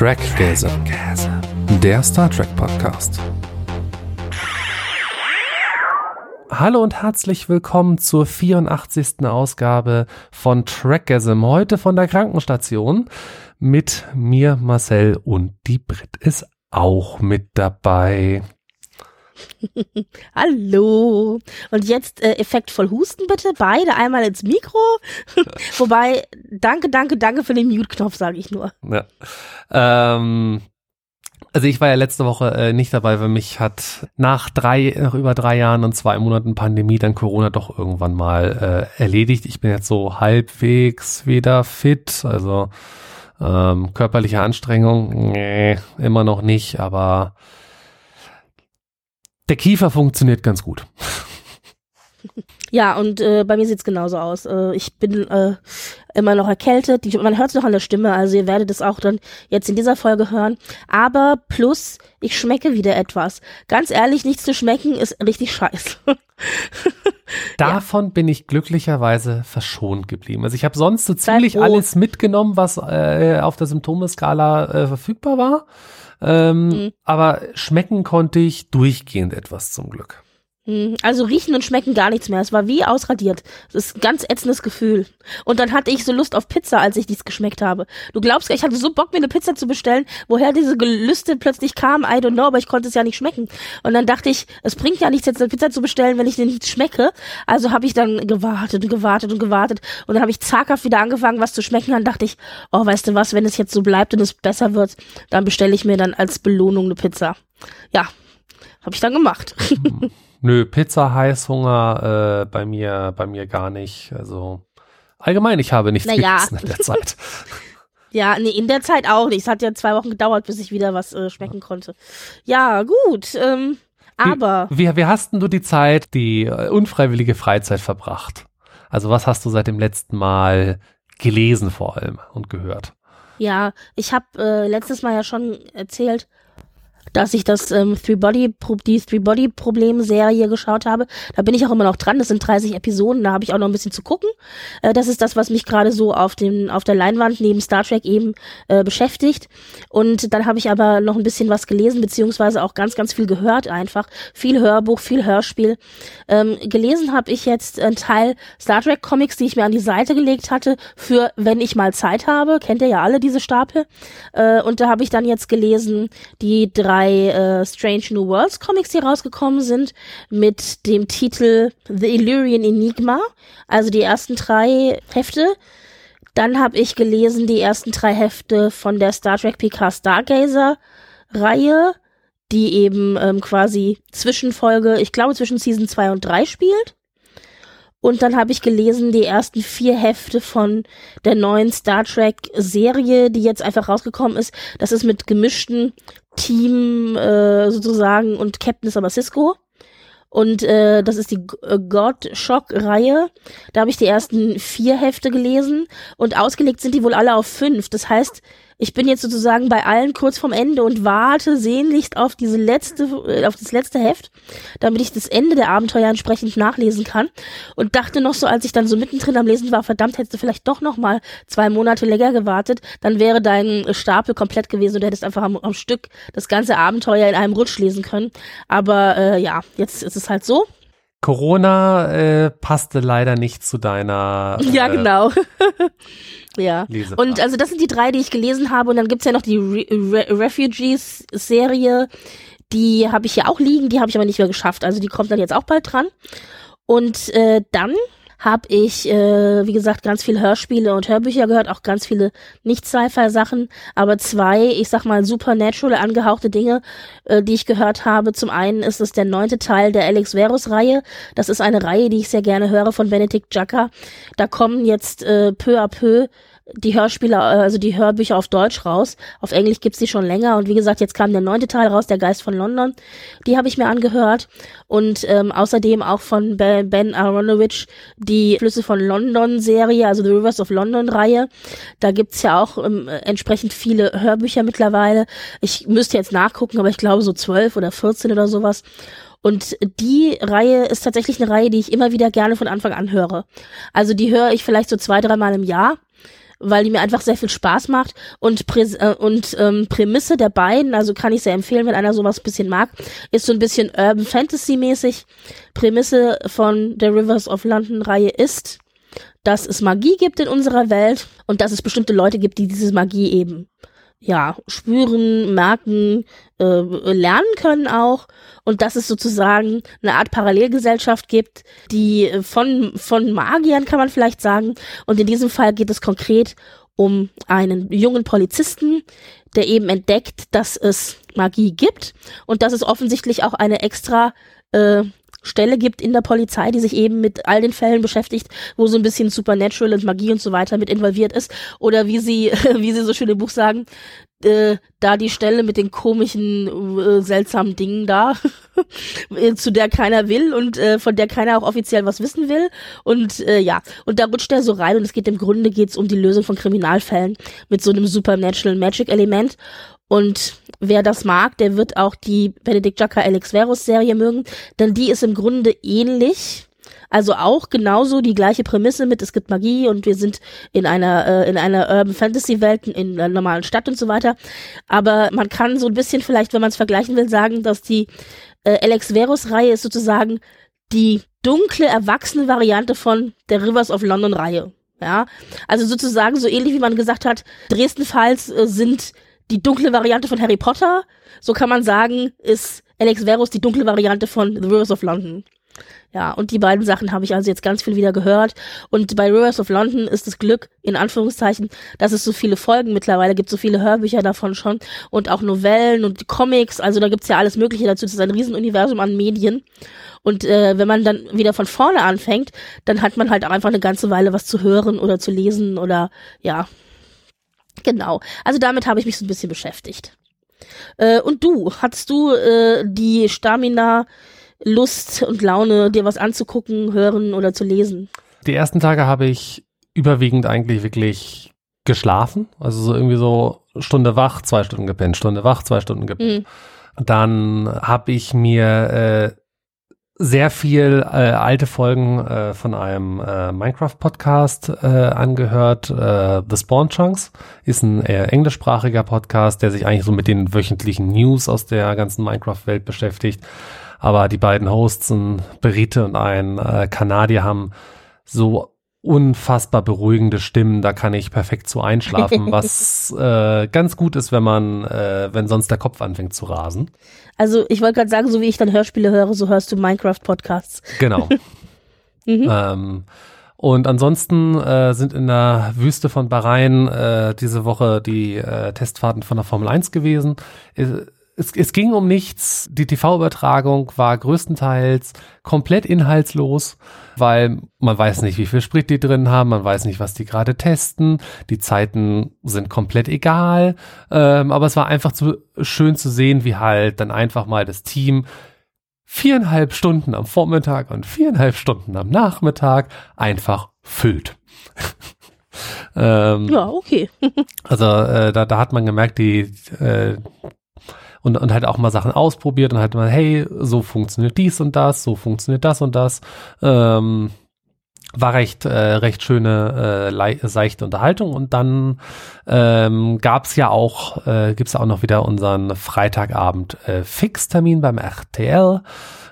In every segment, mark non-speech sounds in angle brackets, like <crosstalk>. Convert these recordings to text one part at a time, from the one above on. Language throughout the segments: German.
Trackgaze, der Star Trek Podcast. Hallo und herzlich willkommen zur 84. Ausgabe von Trackgasm, heute von der Krankenstation mit mir Marcel und die Brit ist auch mit dabei. <laughs> Hallo. Und jetzt äh, effektvoll husten bitte, beide einmal ins Mikro. <laughs> Wobei, danke, danke, danke für den Mute-Knopf, sage ich nur. Ja. Ähm, also ich war ja letzte Woche äh, nicht dabei, weil mich hat nach drei, nach über drei Jahren und zwei Monaten Pandemie dann Corona doch irgendwann mal äh, erledigt. Ich bin jetzt so halbwegs wieder fit, also ähm, körperliche Anstrengung, nee, immer noch nicht, aber der Kiefer funktioniert ganz gut. <laughs> Ja, und äh, bei mir sieht's genauso aus. Äh, ich bin äh, immer noch erkältet. Die, man hört es noch an der Stimme, also ihr werdet es auch dann jetzt in dieser Folge hören. Aber plus, ich schmecke wieder etwas. Ganz ehrlich, nichts zu schmecken ist richtig scheiße. <laughs> Davon ja. bin ich glücklicherweise verschont geblieben. Also ich habe sonst so ziemlich alles mitgenommen, was äh, auf der Symptomeskala äh, verfügbar war. Ähm, mhm. Aber schmecken konnte ich durchgehend etwas zum Glück. Mhm. Also riechen und schmecken gar nichts mehr. Es war wie ausradiert. Das ist ein ganz ätzendes Gefühl. Und dann hatte ich so Lust auf Pizza, als ich dies geschmeckt habe. Du glaubst, ich hatte so Bock, mir eine Pizza zu bestellen. Woher diese Gelüste plötzlich kam, I don't know, aber ich konnte es ja nicht schmecken. Und dann dachte ich, es bringt ja nichts, jetzt eine Pizza zu bestellen, wenn ich den nicht schmecke. Also habe ich dann gewartet und gewartet und gewartet. Und dann habe ich zaghaft wieder angefangen, was zu schmecken. Dann dachte ich, oh, weißt du was, wenn es jetzt so bleibt und es besser wird, dann bestelle ich mir dann als Belohnung eine Pizza. Ja, habe ich dann gemacht. <laughs> Nö, Pizza, Heißhunger, äh, bei mir, bei mir gar nicht. Also allgemein, ich habe nichts naja. gegessen in der <laughs> Zeit. ja, nee, in der Zeit auch nicht. Es hat ja zwei Wochen gedauert, bis ich wieder was äh, schmecken konnte. Ja, gut. Ähm, aber. Wie, wie, wie hast denn du die Zeit, die äh, unfreiwillige Freizeit verbracht? Also was hast du seit dem letzten Mal gelesen vor allem und gehört? Ja, ich habe äh, letztes Mal ja schon erzählt, dass ich das ähm, Three Body die Three Body Problem Serie geschaut habe. Da bin ich auch immer noch dran. Das sind 30 Episoden. Da habe ich auch noch ein bisschen zu gucken. Äh, das ist das, was mich gerade so auf dem auf der Leinwand neben Star Trek eben äh, beschäftigt. Und dann habe ich aber noch ein bisschen was gelesen beziehungsweise auch ganz ganz viel gehört einfach. Viel Hörbuch, viel Hörspiel. Ähm, gelesen habe ich jetzt einen Teil Star Trek Comics, die ich mir an die Seite gelegt hatte für wenn ich mal Zeit habe. Kennt ihr ja alle diese Stapel. Äh, und da habe ich dann jetzt gelesen die drei drei äh, Strange New Worlds Comics, die rausgekommen sind, mit dem Titel The Illyrian Enigma, also die ersten drei Hefte. Dann habe ich gelesen die ersten drei Hefte von der Star Trek PK Stargazer Reihe, die eben ähm, quasi Zwischenfolge, ich glaube zwischen Season 2 und 3 spielt. Und dann habe ich gelesen die ersten vier Hefte von der neuen Star Trek Serie, die jetzt einfach rausgekommen ist. Das ist mit gemischten Team äh, sozusagen und Captain ist aber Cisco. Und äh, das ist die äh, God Shock-Reihe. Da habe ich die ersten vier Hefte gelesen und ausgelegt sind die wohl alle auf fünf. Das heißt, ich bin jetzt sozusagen bei allen kurz vorm Ende und warte sehnlichst auf diese letzte, äh, auf das letzte Heft, damit ich das Ende der Abenteuer entsprechend nachlesen kann. Und dachte noch so, als ich dann so mittendrin am Lesen war, verdammt, hättest du vielleicht doch noch mal zwei Monate länger gewartet, dann wäre dein Stapel komplett gewesen und du hättest einfach am, am Stück das ganze Abenteuer in einem Rutsch lesen können. Aber äh, ja, jetzt ist es halt so. Corona äh, passte leider nicht zu deiner. Äh, ja, genau. <laughs> ja. Und also das sind die drei, die ich gelesen habe. Und dann gibt's ja noch die Re Re Refugees-Serie. Die habe ich ja auch liegen, die habe ich aber nicht mehr geschafft. Also die kommt dann jetzt auch bald dran. Und äh, dann habe ich, äh, wie gesagt, ganz viele Hörspiele und Hörbücher gehört, auch ganz viele Nicht-Sci-Fi-Sachen, aber zwei, ich sag mal, supernatural angehauchte Dinge, äh, die ich gehört habe. Zum einen ist es der neunte Teil der Alex Verus-Reihe. Das ist eine Reihe, die ich sehr gerne höre von Benedict Jacka. Da kommen jetzt äh, peu à peu die Hörspiele, äh, also die Hörbücher auf Deutsch raus. Auf Englisch gibt's die schon länger. Und wie gesagt, jetzt kam der neunte Teil raus, Der Geist von London. Die habe ich mir angehört. Und ähm, außerdem auch von Ben Aronovich die Flüsse von London Serie, also The Rivers of London Reihe. Da gibt's ja auch ähm, entsprechend viele Hörbücher mittlerweile. Ich müsste jetzt nachgucken, aber ich glaube so zwölf oder vierzehn oder sowas. Und die Reihe ist tatsächlich eine Reihe, die ich immer wieder gerne von Anfang an höre. Also die höre ich vielleicht so zwei, dreimal im Jahr weil die mir einfach sehr viel Spaß macht und, Prä äh, und ähm, Prämisse der beiden, also kann ich sehr empfehlen, wenn einer sowas ein bisschen mag, ist so ein bisschen Urban Fantasy mäßig. Prämisse von der Rivers of London Reihe ist, dass es Magie gibt in unserer Welt und dass es bestimmte Leute gibt, die diese Magie eben ja, spüren, merken, äh, lernen können auch und dass es sozusagen eine Art Parallelgesellschaft gibt, die von, von Magiern kann man vielleicht sagen. Und in diesem Fall geht es konkret um einen jungen Polizisten, der eben entdeckt, dass es Magie gibt und dass es offensichtlich auch eine extra äh, Stelle gibt in der Polizei, die sich eben mit all den Fällen beschäftigt, wo so ein bisschen Supernatural und Magie und so weiter mit involviert ist. Oder wie sie, <laughs> wie sie so schön im Buch sagen, äh, da die Stelle mit den komischen, äh, seltsamen Dingen da, <laughs> zu der keiner will und äh, von der keiner auch offiziell was wissen will. Und äh, ja, und da rutscht er so rein und es geht im Grunde geht's um die Lösung von Kriminalfällen mit so einem Supernatural Magic Element. Und wer das mag, der wird auch die Benedict Jacka Alex Verus Serie mögen, denn die ist im Grunde ähnlich. Also auch genauso die gleiche Prämisse mit, es gibt Magie und wir sind in einer, äh, in einer Urban Fantasy Welt, in einer normalen Stadt und so weiter. Aber man kann so ein bisschen vielleicht, wenn man es vergleichen will, sagen, dass die äh, Alex Verus Reihe ist sozusagen die dunkle, erwachsene Variante von der Rivers of London Reihe. Ja, also sozusagen so ähnlich wie man gesagt hat, Dresden Files äh, sind die dunkle Variante von Harry Potter. So kann man sagen, ist Alex Verus die dunkle Variante von The Rivers of London. Ja, und die beiden Sachen habe ich also jetzt ganz viel wieder gehört. Und bei Rivers of London ist das Glück, in Anführungszeichen, dass es so viele Folgen mittlerweile gibt, so viele Hörbücher davon schon und auch Novellen und Comics. Also da gibt's ja alles Mögliche dazu. Das ist ein Riesenuniversum an Medien. Und äh, wenn man dann wieder von vorne anfängt, dann hat man halt auch einfach eine ganze Weile was zu hören oder zu lesen oder ja, Genau. Also damit habe ich mich so ein bisschen beschäftigt. Äh, und du, hattest du äh, die Stamina, Lust und Laune, dir was anzugucken, hören oder zu lesen? Die ersten Tage habe ich überwiegend eigentlich wirklich geschlafen. Also so irgendwie so Stunde wach, zwei Stunden gepennt, Stunde wach, zwei Stunden gepennt. Mhm. Dann habe ich mir äh, sehr viel äh, alte Folgen äh, von einem äh, Minecraft-Podcast äh, angehört. Äh, The Spawn Chunks ist ein eher englischsprachiger Podcast, der sich eigentlich so mit den wöchentlichen News aus der ganzen Minecraft-Welt beschäftigt. Aber die beiden Hosts, ein Brite und ein äh, Kanadier, haben so unfassbar beruhigende Stimmen, da kann ich perfekt zu einschlafen, <laughs> was äh, ganz gut ist, wenn man, äh, wenn sonst der Kopf anfängt zu rasen. Also ich wollte gerade sagen, so wie ich dann Hörspiele höre, so hörst du Minecraft-Podcasts. Genau. <laughs> mhm. ähm, und ansonsten äh, sind in der Wüste von Bahrain äh, diese Woche die äh, Testfahrten von der Formel 1 gewesen. Es, es ging um nichts. Die TV-Übertragung war größtenteils komplett inhaltslos, weil man weiß nicht, wie viel Sprit die drin haben, man weiß nicht, was die gerade testen. Die Zeiten sind komplett egal. Ähm, aber es war einfach zu schön zu sehen, wie halt dann einfach mal das Team viereinhalb Stunden am Vormittag und viereinhalb Stunden am Nachmittag einfach füllt. <laughs> ähm, ja, okay. <laughs> also äh, da, da hat man gemerkt, die, äh, und, und halt auch mal Sachen ausprobiert und halt mal, hey, so funktioniert dies und das, so funktioniert das und das. Ähm, war recht, äh, recht schöne, äh, seichte Unterhaltung. Und dann ähm, gab ja auch, äh, gibt es auch noch wieder unseren Freitagabend äh, Fixtermin beim RTL.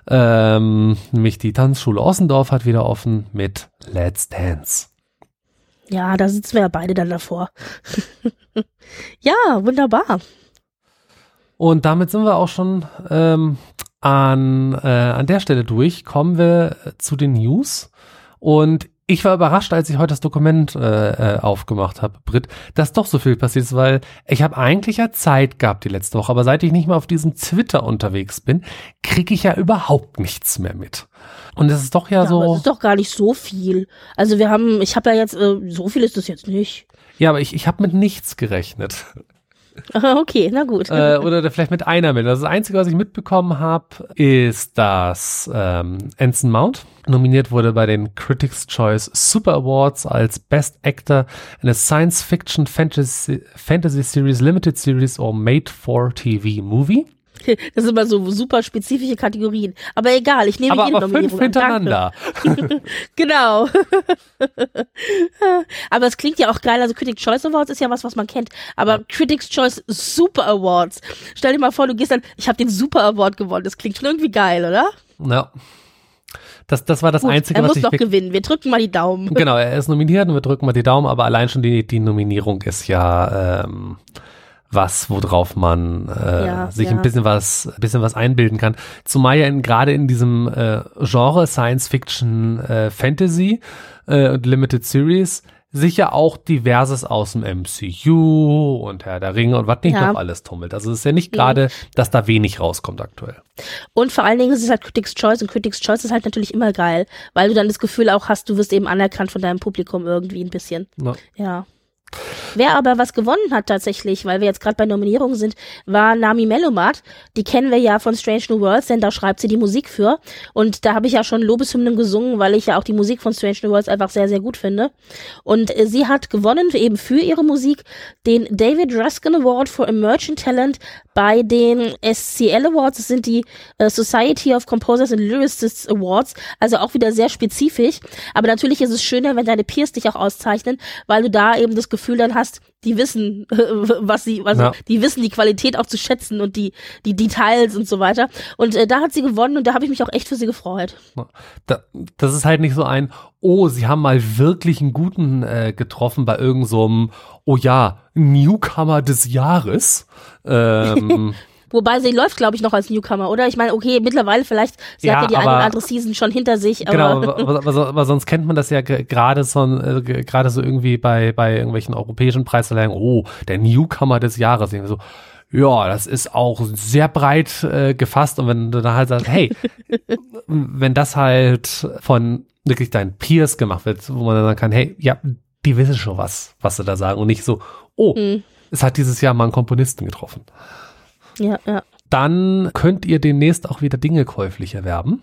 Ähm, nämlich die Tanzschule Ossendorf hat wieder offen mit Let's Dance. Ja, da sitzen wir ja beide dann davor. <laughs> ja, wunderbar. Und damit sind wir auch schon ähm, an, äh, an der Stelle durch. Kommen wir zu den News. Und ich war überrascht, als ich heute das Dokument äh, äh, aufgemacht habe, Brit, dass doch so viel passiert ist, weil ich habe eigentlich ja Zeit gehabt die letzte Woche, aber seit ich nicht mehr auf diesem Twitter unterwegs bin, kriege ich ja überhaupt nichts mehr mit. Und es ist doch ja, ja so. Es ist doch gar nicht so viel. Also wir haben, ich habe ja jetzt, äh, so viel ist das jetzt nicht. Ja, aber ich, ich habe mit nichts gerechnet. Okay, na gut. Äh, oder vielleicht mit einer Meldung. Also das Einzige, was ich mitbekommen habe, ist, dass ähm, Anson Mount nominiert wurde bei den Critics' Choice Super Awards als Best Actor in a Science Fiction Fantasy, Fantasy Series, Limited Series or Made for TV Movie. <laughs> Das sind immer so super spezifische Kategorien. Aber egal, ich nehme aber, jede aber Nominierung fünf hintereinander. <laughs> genau. <laughs> aber es klingt ja auch geil. Also Critics Choice Awards ist ja was, was man kennt. Aber Critics Choice Super Awards. Stell dir mal vor, du gehst dann, ich habe den Super Award gewonnen. Das klingt schon irgendwie geil, oder? Ja. Das, das war das Gut, Einzige, er was muss ich noch wirklich- gewinnen. Wir drücken mal die Daumen. Genau, er ist nominiert und wir drücken mal die Daumen, aber allein schon die, die Nominierung ist ja ähm, was, worauf man äh, Ja, sich ja. ein bisschen was, ein bisschen was einbilden kann. Zumal ja in, gerade in diesem äh, Genre Science Fiction äh, Fantasy äh, und Limited Series sicher auch diverses aus dem MCU und Herr der Ringe und was nicht Ja. noch alles tummelt. Also es ist ja nicht gerade, dass da wenig rauskommt aktuell. Und vor allen Dingen ist es halt Critics Choice und Critics Choice ist halt natürlich immer geil, weil du dann das Gefühl auch hast, du wirst eben anerkannt von deinem Publikum irgendwie ein bisschen. Ja. Ja. Wer aber was gewonnen hat tatsächlich, weil wir jetzt gerade bei Nominierungen sind, war Nami Melomat. Die kennen wir ja von Strange New Worlds, denn da schreibt sie die Musik für. Und da habe ich ja schon Lobeshymnen gesungen, weil ich ja auch die Musik von Strange New Worlds einfach sehr, sehr gut finde. Und äh, sie hat gewonnen eben für ihre Musik den David Ruskin Award for Emerging Talent bei den SCL Awards. Das sind die äh, Society of Composers and Lyricists Awards. Also auch wieder sehr spezifisch. Aber natürlich ist es schöner, wenn deine Peers dich auch auszeichnen, weil du da eben das Gefühl dann hast, die wissen, <laughs> was sie, also Ja. die wissen die Qualität auch zu schätzen und die, die Details und so weiter. Und äh, da hat sie gewonnen und da habe ich mich auch echt für sie gefreut. Da, das ist halt nicht so ein, oh, sie haben mal wirklich einen guten äh, getroffen bei irgendeinem, so oh ja, Newcomer des Jahres. <laughs> Ähm, Wobei sie läuft, glaube ich, noch als Newcomer, oder? Ich meine, okay, mittlerweile vielleicht, sie Ja, hat ja die eine aber- oder andere Season schon hinter sich, genau, <laughs> aber aber, aber, so- aber sonst kennt man das ja ge- gerade so, äh, ge- gerade so irgendwie bei, bei irgendwelchen europäischen Preisverleihungen, oh, der Newcomer des Jahres. Irgendwie so, ja, das ist auch sehr breit äh, gefasst und wenn du dann halt sagst, hey, <laughs> wenn das halt von wirklich deinen Peers gemacht wird, wo man dann sagen kann, hey, ja, die wissen schon was, was sie da sagen und nicht so, oh, Hm. es hat dieses Jahr mal einen Komponisten getroffen. Ja, ja. Dann könnt ihr demnächst auch wieder Dinge käuflich erwerben.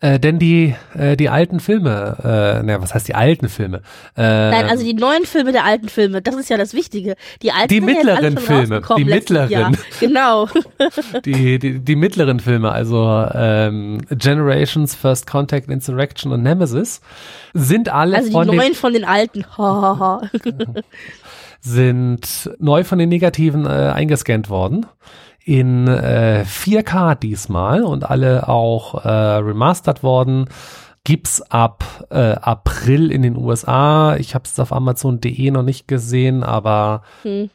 Äh, denn die, äh, die alten Filme, äh, naja, was heißt die alten Filme? Äh, Nein, also die neuen Filme der alten Filme, das ist ja das Wichtige. Die alten Die mittleren Filme, die mittleren. Jahr. Genau. <laughs> die, die, die mittleren Filme, also ähm, Generations, First Contact, Insurrection und Nemesis, sind alle Also die von den, neuen von den alten. <laughs> <laughs> Sind neu von den Negativen äh, eingescannt worden. In äh, 4K diesmal und alle auch äh, remastert worden. Gibt's ab äh, April in den USA. Ich habe es auf Amazon.de noch nicht gesehen, aber Hm.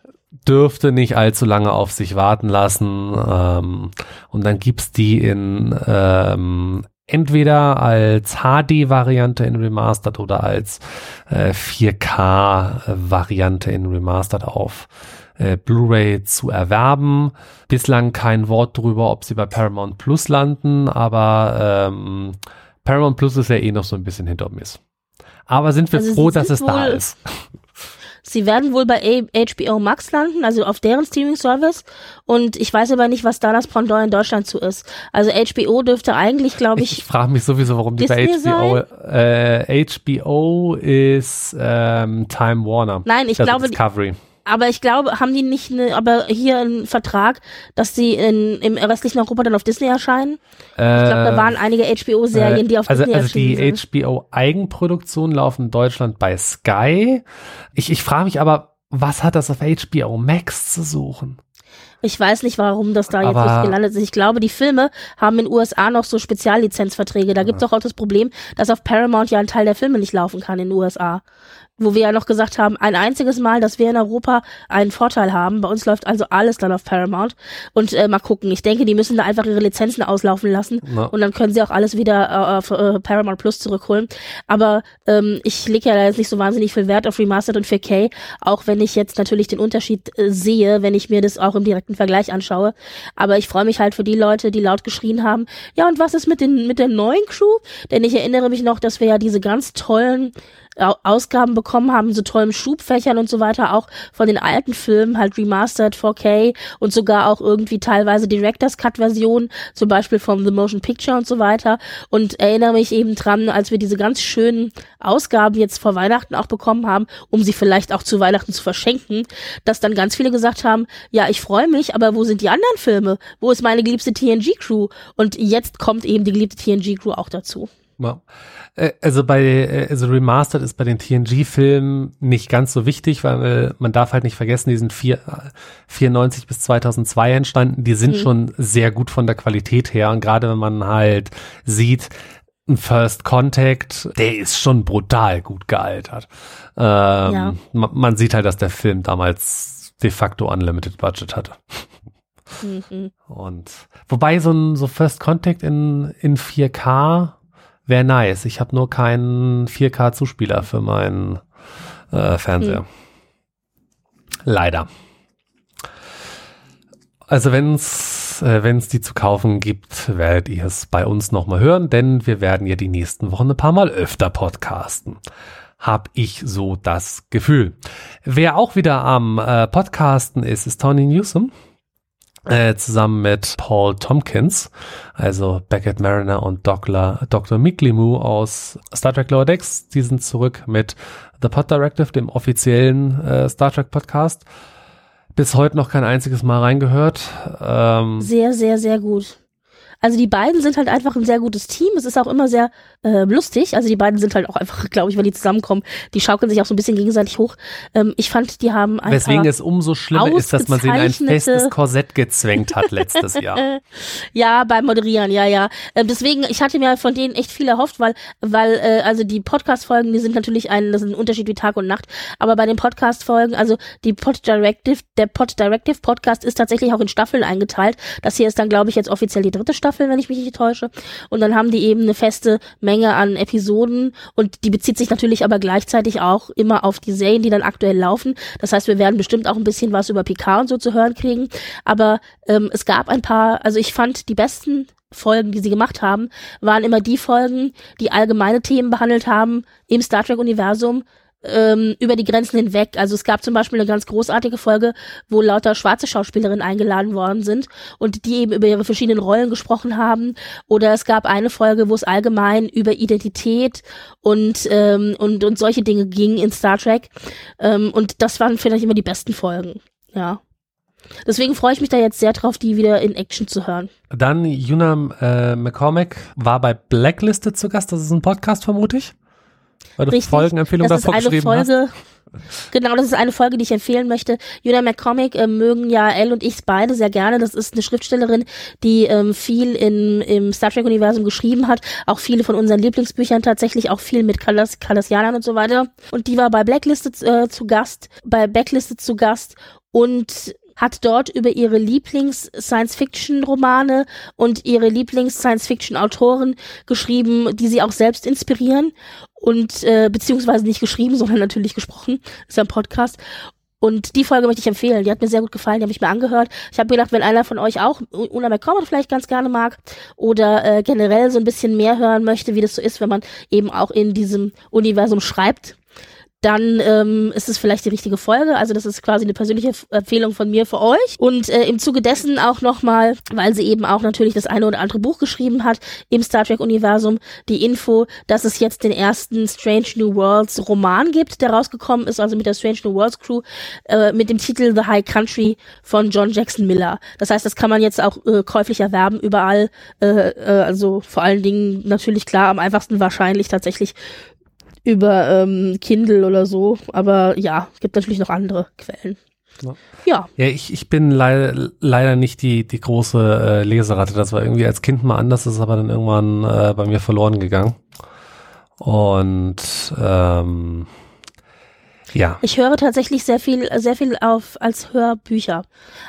dürfte nicht allzu lange auf sich warten lassen. Ähm, und dann gibt's die in ähm, entweder als HD-Variante in Remastered oder als äh, 4K-Variante in Remastered auf äh, Blu-ray zu erwerben. Bislang kein Wort drüber, ob sie bei Paramount Plus landen, aber ähm, Paramount Plus ist ja eh noch so ein bisschen hinter Mist. Aber sind wir Also froh, dass es da ist. Sie werden wohl bei HBO Max landen, also auf deren Streaming-Service. Und ich weiß aber nicht, was da das Pendant in Deutschland zu ist. Also HBO dürfte eigentlich, glaube Ich, ich, frage mich sowieso, warum die bei Disney HBO, äh, HBO ist ähm, Time Warner. Nein, ich Also glaube, die- Discovery. Aber ich glaube, haben die nicht eine, aber hier einen Vertrag, dass sie in, im restlichen Europa dann auf Disney erscheinen? Ich glaube, da waren einige HBO-Serien, die auf also, Disney also die erschienen sind. HBO-Eigenproduktionen laufen in Deutschland bei Sky. Ich, ich frage mich aber, was hat das auf HBO Max zu suchen? Ich weiß nicht, warum das da jetzt Aber- nicht gelandet ist. Ich glaube, die Filme haben in den USA noch so Speziallizenzverträge. Da gibt es auch, auch das Problem, dass auf Paramount ja ein Teil der Filme nicht laufen kann in den USA. Wo wir ja noch gesagt haben, ein einziges Mal, dass wir in Europa einen Vorteil haben. Bei uns läuft also alles dann auf Paramount. Und äh, mal gucken. Ich denke, die müssen da einfach ihre Lizenzen auslaufen lassen. Na. Und dann können sie auch alles wieder äh, auf äh, Paramount Plus zurückholen. Aber ähm, ich lege ja da jetzt nicht so wahnsinnig viel Wert auf Remastered und 4K, auch wenn ich jetzt natürlich den Unterschied äh, sehe, wenn ich mir das auch im direkten Vergleich anschaue. Aber ich freue mich halt für die Leute, die laut geschrien haben, ja und was ist mit den mit der neuen Crew? Denn ich erinnere mich noch, dass wir ja diese ganz tollen Ausgaben bekommen haben, so tollen Schubfächern und so weiter, auch von den alten Filmen, halt remastered 4K und sogar auch irgendwie teilweise Director's Cut Version, zum Beispiel vom The Motion Picture und so weiter. Und erinnere mich eben dran, als wir diese ganz schönen Ausgaben jetzt vor Weihnachten auch bekommen haben, um sie vielleicht auch zu Weihnachten zu verschenken, dass dann ganz viele gesagt haben, ja, ich freue mich, aber wo sind die anderen Filme? Wo ist meine geliebte TNG Crew? Und jetzt kommt eben die geliebte TNG Crew auch dazu. Äh, also bei, äh, also Remastered ist bei den TNG-Filmen nicht ganz so wichtig, weil man darf halt nicht vergessen, die sind vier, 94 bis 2002 entstanden. Die sind mhm. schon sehr gut von der Qualität her. Und gerade wenn man halt sieht, ein First Contact, der ist schon brutal gut gealtert. Ähm, ja. man, man sieht halt, dass der Film damals de facto Unlimited Budget hatte. Mhm. Und wobei so ein so First Contact in, in 4K wäre nice. Ich habe nur keinen 4K-Zuspieler für meinen äh, Fernseher. Hm. Leider. Also wenn es äh, wenn's die zu kaufen gibt, werdet ihr es bei uns nochmal hören, denn wir werden ja die nächsten Wochen ein paar Mal öfter podcasten. Hab ich so das Gefühl. Wer auch wieder am äh, Podcasten ist, ist Tony Newsom. Äh, zusammen mit Paul Tompkins, also Beckett Mariner und Dr. Dr. Miklimu aus Star Trek Lower Decks. Die sind zurück mit The Pod Directive, dem offiziellen äh, Star Trek Podcast. Bis heute noch kein einziges Mal reingehört. Ähm, sehr, sehr, sehr gut. Also die beiden sind halt einfach ein sehr gutes Team. Es ist auch immer sehr äh, lustig. Also die beiden sind halt auch einfach, <laughs> glaube ich, wenn die zusammenkommen, die schaukeln sich auch so ein bisschen gegenseitig hoch. Ähm, ich fand, die haben einfach Weswegen es umso schlimmer ist, dass man sie in ein festes Korsett gezwängt hat letztes Jahr. <laughs> ja, beim Moderieren, ja, ja. Ähm, deswegen, ich hatte mir von denen echt viel erhofft, weil, weil, äh, also die Podcast-Folgen, die sind natürlich ein, das ist ein Unterschied wie Tag und Nacht. Aber bei den Podcast-Folgen, also die Pod Directive, der Pod Directive Podcast ist tatsächlich auch in Staffeln eingeteilt. Das hier ist dann, glaube ich, jetzt offiziell die dritte Staffel. Staffeln, wenn ich mich nicht täusche. Und dann haben die eben eine feste Menge an Episoden und die bezieht sich natürlich aber gleichzeitig auch immer auf die Serien, die dann aktuell laufen. Das heißt, wir werden bestimmt auch ein bisschen was über Picard und so zu hören kriegen. Aber ähm, es gab ein paar, also ich fand die besten Folgen, die sie gemacht haben, waren immer die Folgen, die allgemeine Themen behandelt haben im Star Trek-Universum, ähm, über die Grenzen hinweg. Also es gab zum Beispiel eine ganz großartige Folge, wo lauter schwarze Schauspielerinnen eingeladen worden sind und die eben über ihre verschiedenen Rollen gesprochen haben. Oder es gab eine Folge, wo es allgemein über Identität und ähm, und und solche Dinge ging in Star Trek. Ähm, und das waren vielleicht immer die besten Folgen. Ja. Deswegen freue ich mich da jetzt sehr drauf, die wieder in Action zu hören. Dann Yuna äh, McCormack war bei Blacklisted zu Gast. Das ist ein Podcast, vermute ich. Du Richtig, Folgenempfehlung das davor ist eine Folge, hast. Genau, das ist eine Folge, die ich empfehlen möchte. Juna McCormick äh, mögen ja Elle und ich beide sehr gerne. Das ist eine Schriftstellerin, die ähm, viel in, im Star Trek-Universum geschrieben hat. Auch viele von unseren Lieblingsbüchern tatsächlich, auch viel mit Kalas, Kalasianern und so weiter. Und die war bei Blacklisted äh, zu Gast, bei Backlisted zu Gast und hat dort über ihre Lieblings-Science-Fiction-Romane und ihre Lieblings-Science-Fiction-Autoren geschrieben, die sie auch selbst inspirieren und äh, beziehungsweise nicht geschrieben, <laughs> sondern natürlich gesprochen. Ist ja ein Podcast. Und die Folge möchte ich empfehlen. Die hat mir sehr gut gefallen, die habe ich mir angehört. Ich habe gedacht, wenn einer von euch auch Una McCormick vielleicht ganz gerne mag oder äh, generell so ein bisschen mehr hören möchte, wie das so ist, wenn man eben auch in diesem Universum schreibt, dann ähm, ist es vielleicht die richtige Folge. Also das ist quasi eine persönliche Empfehlung von mir für euch. Und äh, im Zuge dessen auch nochmal, weil sie eben auch natürlich das eine oder andere Buch geschrieben hat im Star Trek-Universum, die Info, dass es jetzt den ersten Strange New Worlds Roman gibt, der rausgekommen ist, also mit der Strange New Worlds Crew, äh, mit dem Titel The High Country von John Jackson Miller. Das heißt, das kann man jetzt auch äh, käuflich erwerben, überall. Äh, äh, also vor allen Dingen natürlich klar, am einfachsten wahrscheinlich tatsächlich über ähm, Kindle oder so. Aber ja, gibt natürlich noch andere Quellen. Ja. Ja, ja ich, ich bin leider, leider nicht die, die große äh, Leseratte. Das war irgendwie als Kind mal anders, ist aber dann irgendwann äh, bei mir verloren gegangen. Und ähm, ja. Ich höre tatsächlich sehr viel, sehr viel auf als Hörbücher.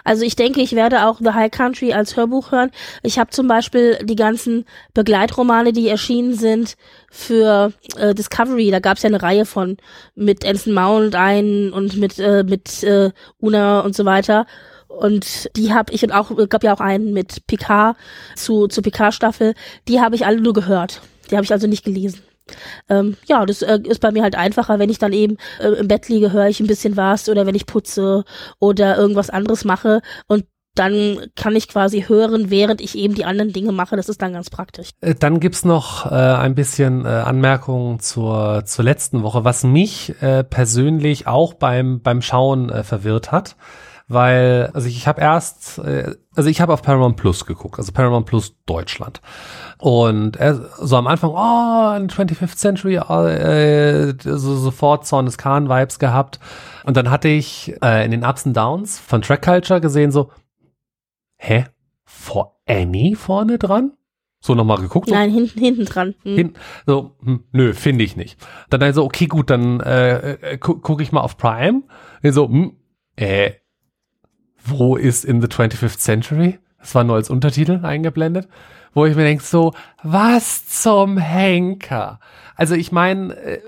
Also ich denke, ich werde auch The High Country als Hörbuch hören. Ich habe zum Beispiel die ganzen Begleitromane, die erschienen sind für äh, Discovery. Da gab es ja eine Reihe von mit Anson Mount ein und mit äh, mit äh, Una und so weiter. Und die habe ich und auch gab ja auch einen mit Picard zu zu Picard Staffel. Die habe ich alle nur gehört. Die habe ich also nicht gelesen. Ähm, ja, das äh, ist bei mir halt einfacher, wenn ich dann eben äh, im Bett liege, höre ich ein bisschen was oder wenn ich putze oder irgendwas anderes mache und dann kann ich quasi hören, während ich eben die anderen Dinge mache. Das ist dann ganz praktisch. Äh, dann gibt's noch äh, ein bisschen äh, Anmerkungen zur, zur letzten Woche, was mich äh, persönlich auch beim, beim Schauen äh, verwirrt hat. Weil, also ich, habe erst, äh, also ich habe auf Paramount Plus geguckt, also Paramount Plus Deutschland. Und so am Anfang, oh, in 25th Century, äh, so, sofort Zorn des Khan-Vibes gehabt. Und dann hatte ich äh, in den Ups and Downs von Track Culture gesehen, so, hä? Vor Annie vorne dran? So nochmal geguckt? So, Nein, hinten, hinten dran. Hm. hin, so, hm, nö, finde ich nicht. Dann also, okay, gut, dann äh, äh, gu gucke ich mal auf Prime. So, hm, äh, wo ist in the 25th Century? Das war nur als Untertitel eingeblendet. Wo ich mir denke, so, was zum Henker? Also ich meine, äh,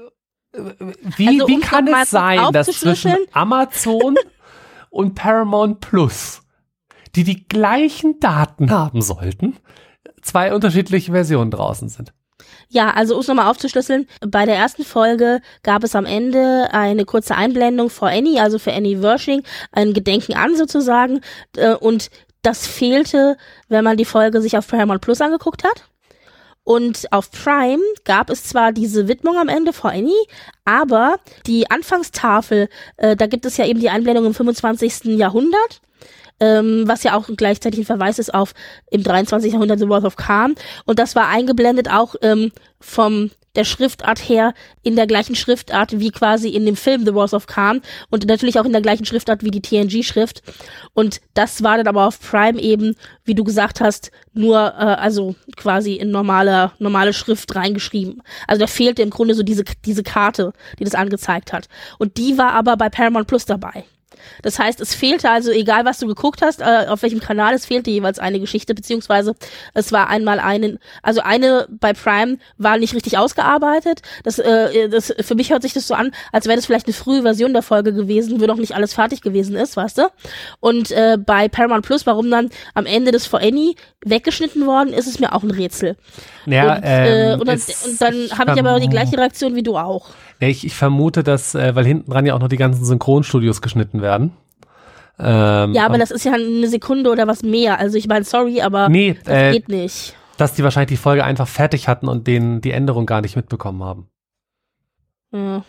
wie, Also, wie kann es sein, dass zwischen? Amazon <laughs> und Paramount Plus, die die gleichen Daten haben sollten, zwei unterschiedliche Versionen draußen sind? Ja, also um es nochmal aufzuschlüsseln, bei der ersten Folge gab es am Ende eine kurze Einblendung vor Annie, also für Annie Wershing, ein Gedenken an sozusagen. äh, Und das fehlte, wenn man die Folge sich auf Paramount Plus angeguckt hat. Und auf Prime gab es zwar diese Widmung am Ende vor Annie, aber die Anfangstafel, äh, da gibt es ja eben die Einblendung im 25. Jahrhundert ähm, was ja auch gleichzeitig ein Verweis ist auf im 23. Jahrhundert The Wrath of Khan. Und das war eingeblendet auch ähm, vom der Schriftart her in der gleichen Schriftart wie quasi in dem Film The Wars of Khan und natürlich auch in der gleichen Schriftart wie die TNG-Schrift. Und das war dann aber auf Prime eben, wie du gesagt hast, nur äh, also quasi in normaler normale Schrift reingeschrieben. Also da fehlte im Grunde so diese diese Karte, die das angezeigt hat. Und die war aber bei Paramount Plus dabei. Das heißt, es fehlte also, egal was du geguckt hast, äh, auf welchem Kanal, es fehlte jeweils eine Geschichte, beziehungsweise es war einmal einen, also eine bei Prime war nicht richtig ausgearbeitet. Das, äh, das, für mich hört sich das so an, als wäre das vielleicht eine frühe Version der Folge gewesen, wo noch nicht alles fertig gewesen ist, weißt du? Und äh, bei Paramount Plus, warum dann am Ende das For Any weggeschnitten worden ist, ist mir auch ein Rätsel. Ja, und, äh, ähm, und dann, es- und dann habe ich aber die gleiche Reaktion wie du auch. Ich, ich vermute, dass, äh, weil hinten dran ja auch noch die ganzen Synchronstudios geschnitten werden. Ähm, Ja, aber das ist ja eine Sekunde oder was mehr. Also ich meine, sorry, aber Nee, das äh, geht nicht. dass die wahrscheinlich die Folge einfach fertig hatten und den die Änderung gar nicht mitbekommen haben. Ja.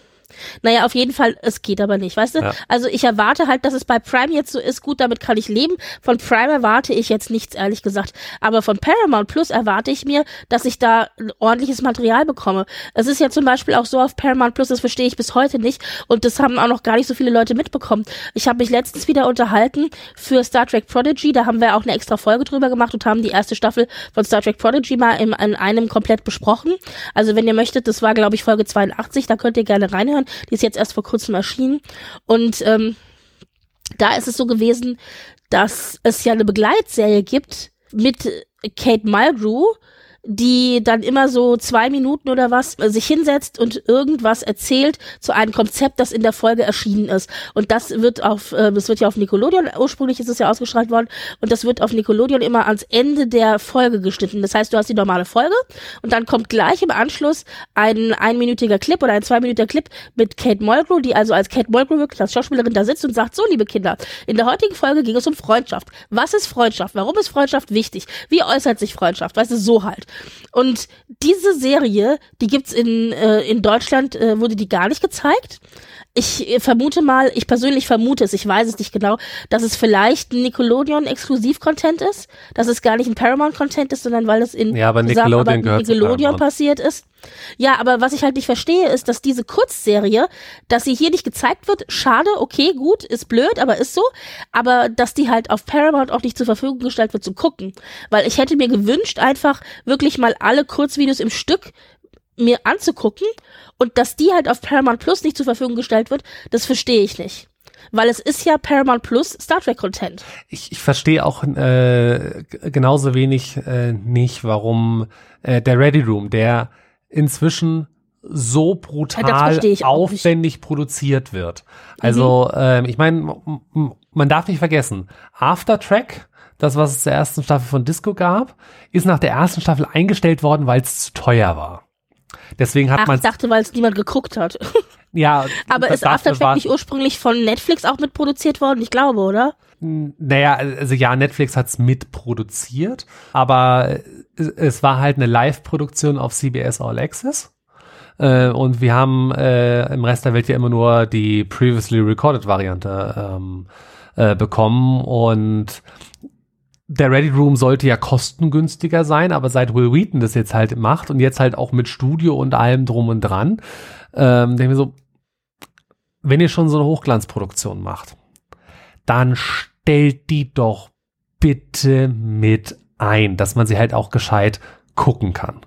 Naja, auf jeden Fall, es geht aber nicht, weißt du? Ja. Also ich erwarte halt, dass es bei Prime jetzt so ist, gut, damit kann ich leben. Von Prime erwarte ich jetzt nichts, ehrlich gesagt. Aber von Paramount Plus erwarte ich mir, dass ich da ordentliches Material bekomme. Es ist ja zum Beispiel auch so auf Paramount Plus, das verstehe ich bis heute nicht. Und das haben auch noch gar nicht so viele Leute mitbekommen. Ich habe mich letztens wieder unterhalten für Star Trek Prodigy, da haben wir auch eine extra Folge drüber gemacht und haben die erste Staffel von Star Trek Prodigy mal in, in einem komplett besprochen. Also wenn ihr möchtet, das war glaube ich Folge 82, da könnt ihr gerne reinhören. Die ist jetzt erst vor kurzem erschienen. Und ähm, da ist es so gewesen, dass es ja eine Begleitserie gibt mit Kate Mulgrew, die dann immer so zwei Minuten oder was äh, sich hinsetzt und irgendwas erzählt zu einem Konzept, das in der Folge erschienen ist. Und das wird auf, äh, das wird ja auf Nickelodeon, ursprünglich ist es ja ausgestrahlt worden, und das wird auf Nickelodeon immer ans Ende der Folge geschnitten. Das heißt, du hast die normale Folge und dann kommt gleich im Anschluss ein einminütiger Clip oder ein zweiminütiger Clip mit Kate Mulgrew, die also als Kate Mulgrew wirklich als Schauspielerin da sitzt und sagt, so liebe Kinder, in der heutigen Folge ging es um Freundschaft. Was ist Freundschaft? Warum ist Freundschaft wichtig? Wie äußert sich Freundschaft? Weißt du, so halt. Und diese Serie, die gibt's in, äh, in Deutschland, äh, wurde die gar nicht gezeigt. Ich vermute mal, ich persönlich vermute es, ich weiß es nicht genau, dass es vielleicht ein Nickelodeon-Exklusiv-Content ist, dass es gar nicht ein Paramount-Content ist, sondern weil es in Ja, aber Nickelodeon gehört zu Nickelodeon passiert ist. Ja, aber was ich halt nicht verstehe, ist, dass diese Kurzserie, dass sie hier nicht gezeigt wird, schade, okay, gut, ist blöd, aber ist so, aber dass die halt auf Paramount auch nicht zur Verfügung gestellt wird zum Gucken. Weil ich hätte mir gewünscht, einfach wirklich mal alle Kurzvideos im Stück mir anzugucken und dass die halt auf Paramount Plus nicht zur Verfügung gestellt wird, das verstehe ich nicht. Weil es ist ja Paramount Plus Star Trek Content. Ich, ich verstehe auch äh, genauso wenig äh, nicht, warum äh, der Ready Room, der inzwischen so brutal nicht. aufwendig produziert wird. Also ähm, ich meine, man darf nicht vergessen, After Track, das was es zur ersten Staffel von Disco gab, ist nach der ersten Staffel eingestellt worden, weil es zu teuer war. Deswegen hat man ich dachte, weil es niemand geguckt hat. <laughs> ja. Aber ist After Effects war- nicht ursprünglich von Netflix auch mitproduziert worden? Ich glaube, oder? Naja, also ja, Netflix hat's mitproduziert, aber es, es war halt eine Live-Produktion auf CBS All Access. Äh, und wir haben äh, im Rest der Welt ja immer nur die previously recorded Variante ähm, äh, bekommen und der Reddit Room sollte ja kostengünstiger sein, aber seit Will Wheaton das jetzt halt macht und jetzt halt auch mit Studio und allem drum und dran, ähm, denke ich mir so, wenn ihr schon so eine Hochglanzproduktion macht, dann stellt die doch bitte mit ein, dass man sie halt auch gescheit gucken kann.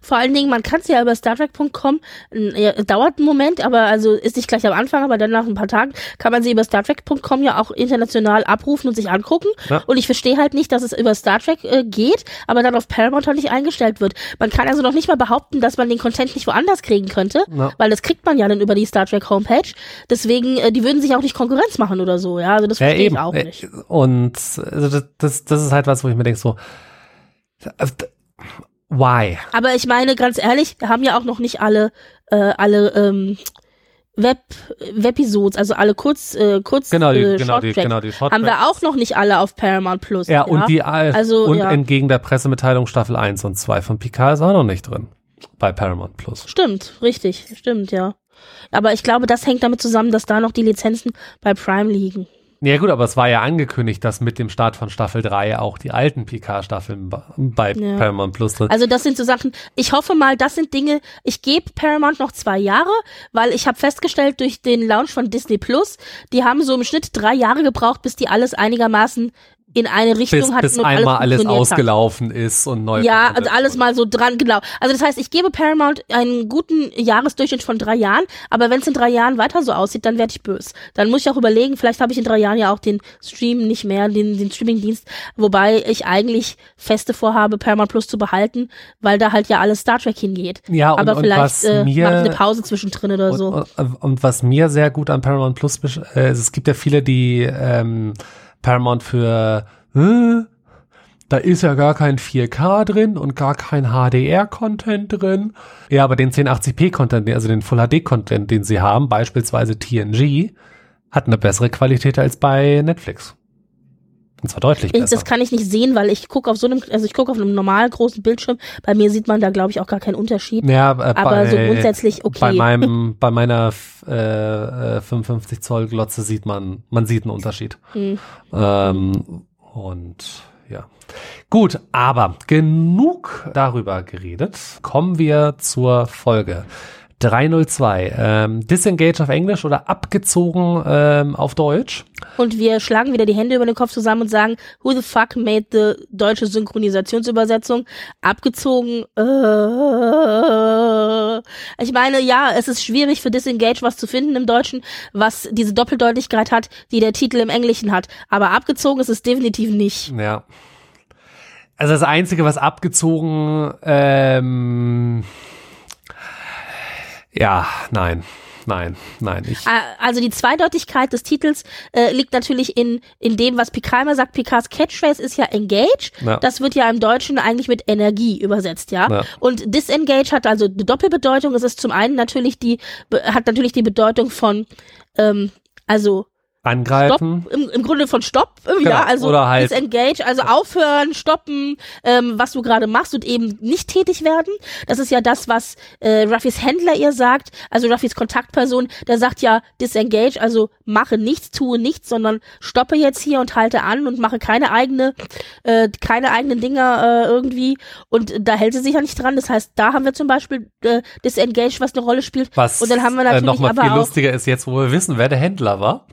Vor allen Dingen, man kann es ja über StarTrek.com, n- ja, dauert einen Moment, aber also ist nicht gleich am Anfang, aber dann nach ein paar Tagen kann man sie über StarTrek.com ja auch international abrufen und sich angucken. Ja. Und ich verstehe halt nicht, dass es über Star Trek äh, geht, aber dann auf Paramount halt nicht eingestellt wird. Man kann also noch nicht mal behaupten, dass man den Content nicht woanders kriegen könnte, Ja. weil das kriegt man ja dann über die Star Trek Homepage. Deswegen, äh, die würden sich auch nicht Konkurrenz machen oder so, ja. Also das Ja, verstehe eben. ich auch Äh, nicht. Und also das, das, das ist halt was, wo ich mir denke, so, äh, why? Aber ich meine, ganz ehrlich, wir haben ja auch noch nicht alle, äh, alle ähm, Web, Webisodes, also alle kurz, äh, kurz Genau, die, äh, genau, die, genau, die Short haben wir auch noch nicht alle auf Paramount Plus. Ja, und die, äh, Also, und ja. entgegen der Pressemitteilung Staffel 1 und 2 von Picard ist auch noch nicht drin. Bei Paramount Plus. Stimmt, richtig, stimmt, ja. Aber ich glaube, das hängt damit zusammen, dass da noch die Lizenzen bei Prime liegen. Ja gut, aber es war ja angekündigt, dass mit dem Start von Staffel 3 auch die alten Picard-Staffeln bei- Ja. Paramount Plus drin. Also das sind so Sachen, ich hoffe mal, das sind Dinge, ich gebe Paramount noch zwei Jahre, weil ich habe festgestellt durch den Launch von Disney Plus, die haben so im Schnitt drei Jahre gebraucht, bis die alles einigermaßen in eine Richtung bis, hatten bis und einmal alles hat. ausgelaufen ist und neu. Ja, also alles mal so dran, genau. Also das heißt, ich gebe Paramount einen guten Jahresdurchschnitt von drei Jahren, aber wenn es in drei Jahren weiter so aussieht, dann werde ich böse. Dann muss ich auch überlegen, vielleicht habe ich in drei Jahren ja auch den Stream nicht mehr, den, den Streamingdienst, wobei ich eigentlich feste vorhabe, Paramount Plus zu behalten, weil da halt ja alles Star Trek hingeht. Ja, und, aber und vielleicht was äh, mir ich eine Pause zwischendrin oder und, so. und, und was mir sehr gut an Paramount Plus äh, ist, es gibt ja viele, die ähm, Paramount für äh, da ist ja gar kein 4K drin und gar kein HDR-Content drin. Ja, aber den 1080p-Content, also den Full-HD-Content, den sie haben, beispielsweise TNG, hat eine bessere Qualität als bei Netflix. Und zwar deutlich Ich, besser. das kann ich nicht sehen, weil ich gucke auf so einem, also ich gucke auf einem normal großen Bildschirm. Bei mir sieht man da, glaube ich, auch gar keinen Unterschied. Ja, äh, Aber bei, so grundsätzlich okay. Bei meinem, bei meiner äh, äh, 55 Zoll Glotze sieht man, man sieht einen Unterschied. Hm. Ähm, und ja. Gut, aber genug darüber geredet. Kommen wir zur Folge. 302. Ähm, Disengage auf Englisch oder abgezogen ähm, auf Deutsch. Und wir schlagen wieder die Hände über den Kopf zusammen und sagen, who the fuck made the deutsche Synchronisationsübersetzung abgezogen? Äh, ich meine, ja, es ist schwierig für Disengage was zu finden im Deutschen, was diese Doppeldeutigkeit hat, die der Titel im Englischen hat. Aber abgezogen ist es definitiv nicht. Ja. Also das Einzige, was abgezogen, ähm, ja, nein, nein, nein. Ich, Ah, Also die Zweideutigkeit des Titels äh, liegt natürlich in, in dem, was Picard immer sagt. Picards Catchphrase ist ja Engage. Ja. Das wird ja im Deutschen eigentlich mit Energie übersetzt, ja. Ja. Und Disengage hat also eine Doppelbedeutung. Es ist zum einen natürlich die, hat natürlich die Bedeutung von, ähm, also Stopp, angreifen. im, im Grunde von Stopp, äh, Genau, ja, also oder halt- disengage, also aufhören, stoppen, ähm, was du gerade machst und eben nicht tätig werden. Das ist ja das, was äh, Ruffys Händler ihr sagt, also Ruffys Kontaktperson, der sagt ja disengage, also mache nichts, tue nichts, sondern stoppe jetzt hier und halte an und mache keine eigene, äh, keine eigenen Dinger äh, irgendwie und da hält sie sich ja nicht dran. Das heißt, da haben wir zum Beispiel äh, disengage, was eine Rolle spielt. Was und dann haben wir äh, natürlich noch mal aber viel lustiger ist jetzt, wo wir wissen, wer der Händler war.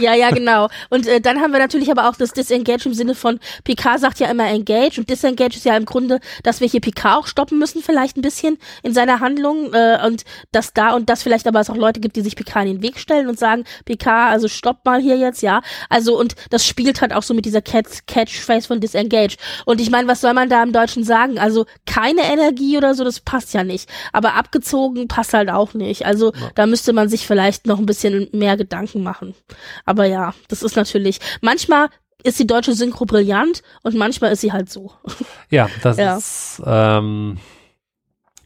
Ja, ja, genau. Und äh, dann haben wir natürlich aber auch das Disengage im Sinne von, Picard sagt ja immer Engage und Disengage ist ja im Grunde, dass wir hier Picard auch stoppen müssen, vielleicht ein bisschen in seiner Handlung äh, und dass da und dass vielleicht aber es auch Leute gibt, die sich Picard in den Weg stellen und sagen, Picard, also stopp mal hier jetzt, ja. Also und das spielt halt auch so mit dieser Catch Catchphrase von Disengage. Und ich meine, was soll man da im Deutschen sagen? Also keine Energie oder so, das passt ja nicht. Aber abgezogen passt halt auch nicht. Also da müsste man sich vielleicht noch ein bisschen mehr Gedanken machen. Aber ja, das ist natürlich, manchmal ist die deutsche Synchro brillant und manchmal ist sie halt so. <laughs> Ja, das Ja. ist, ähm,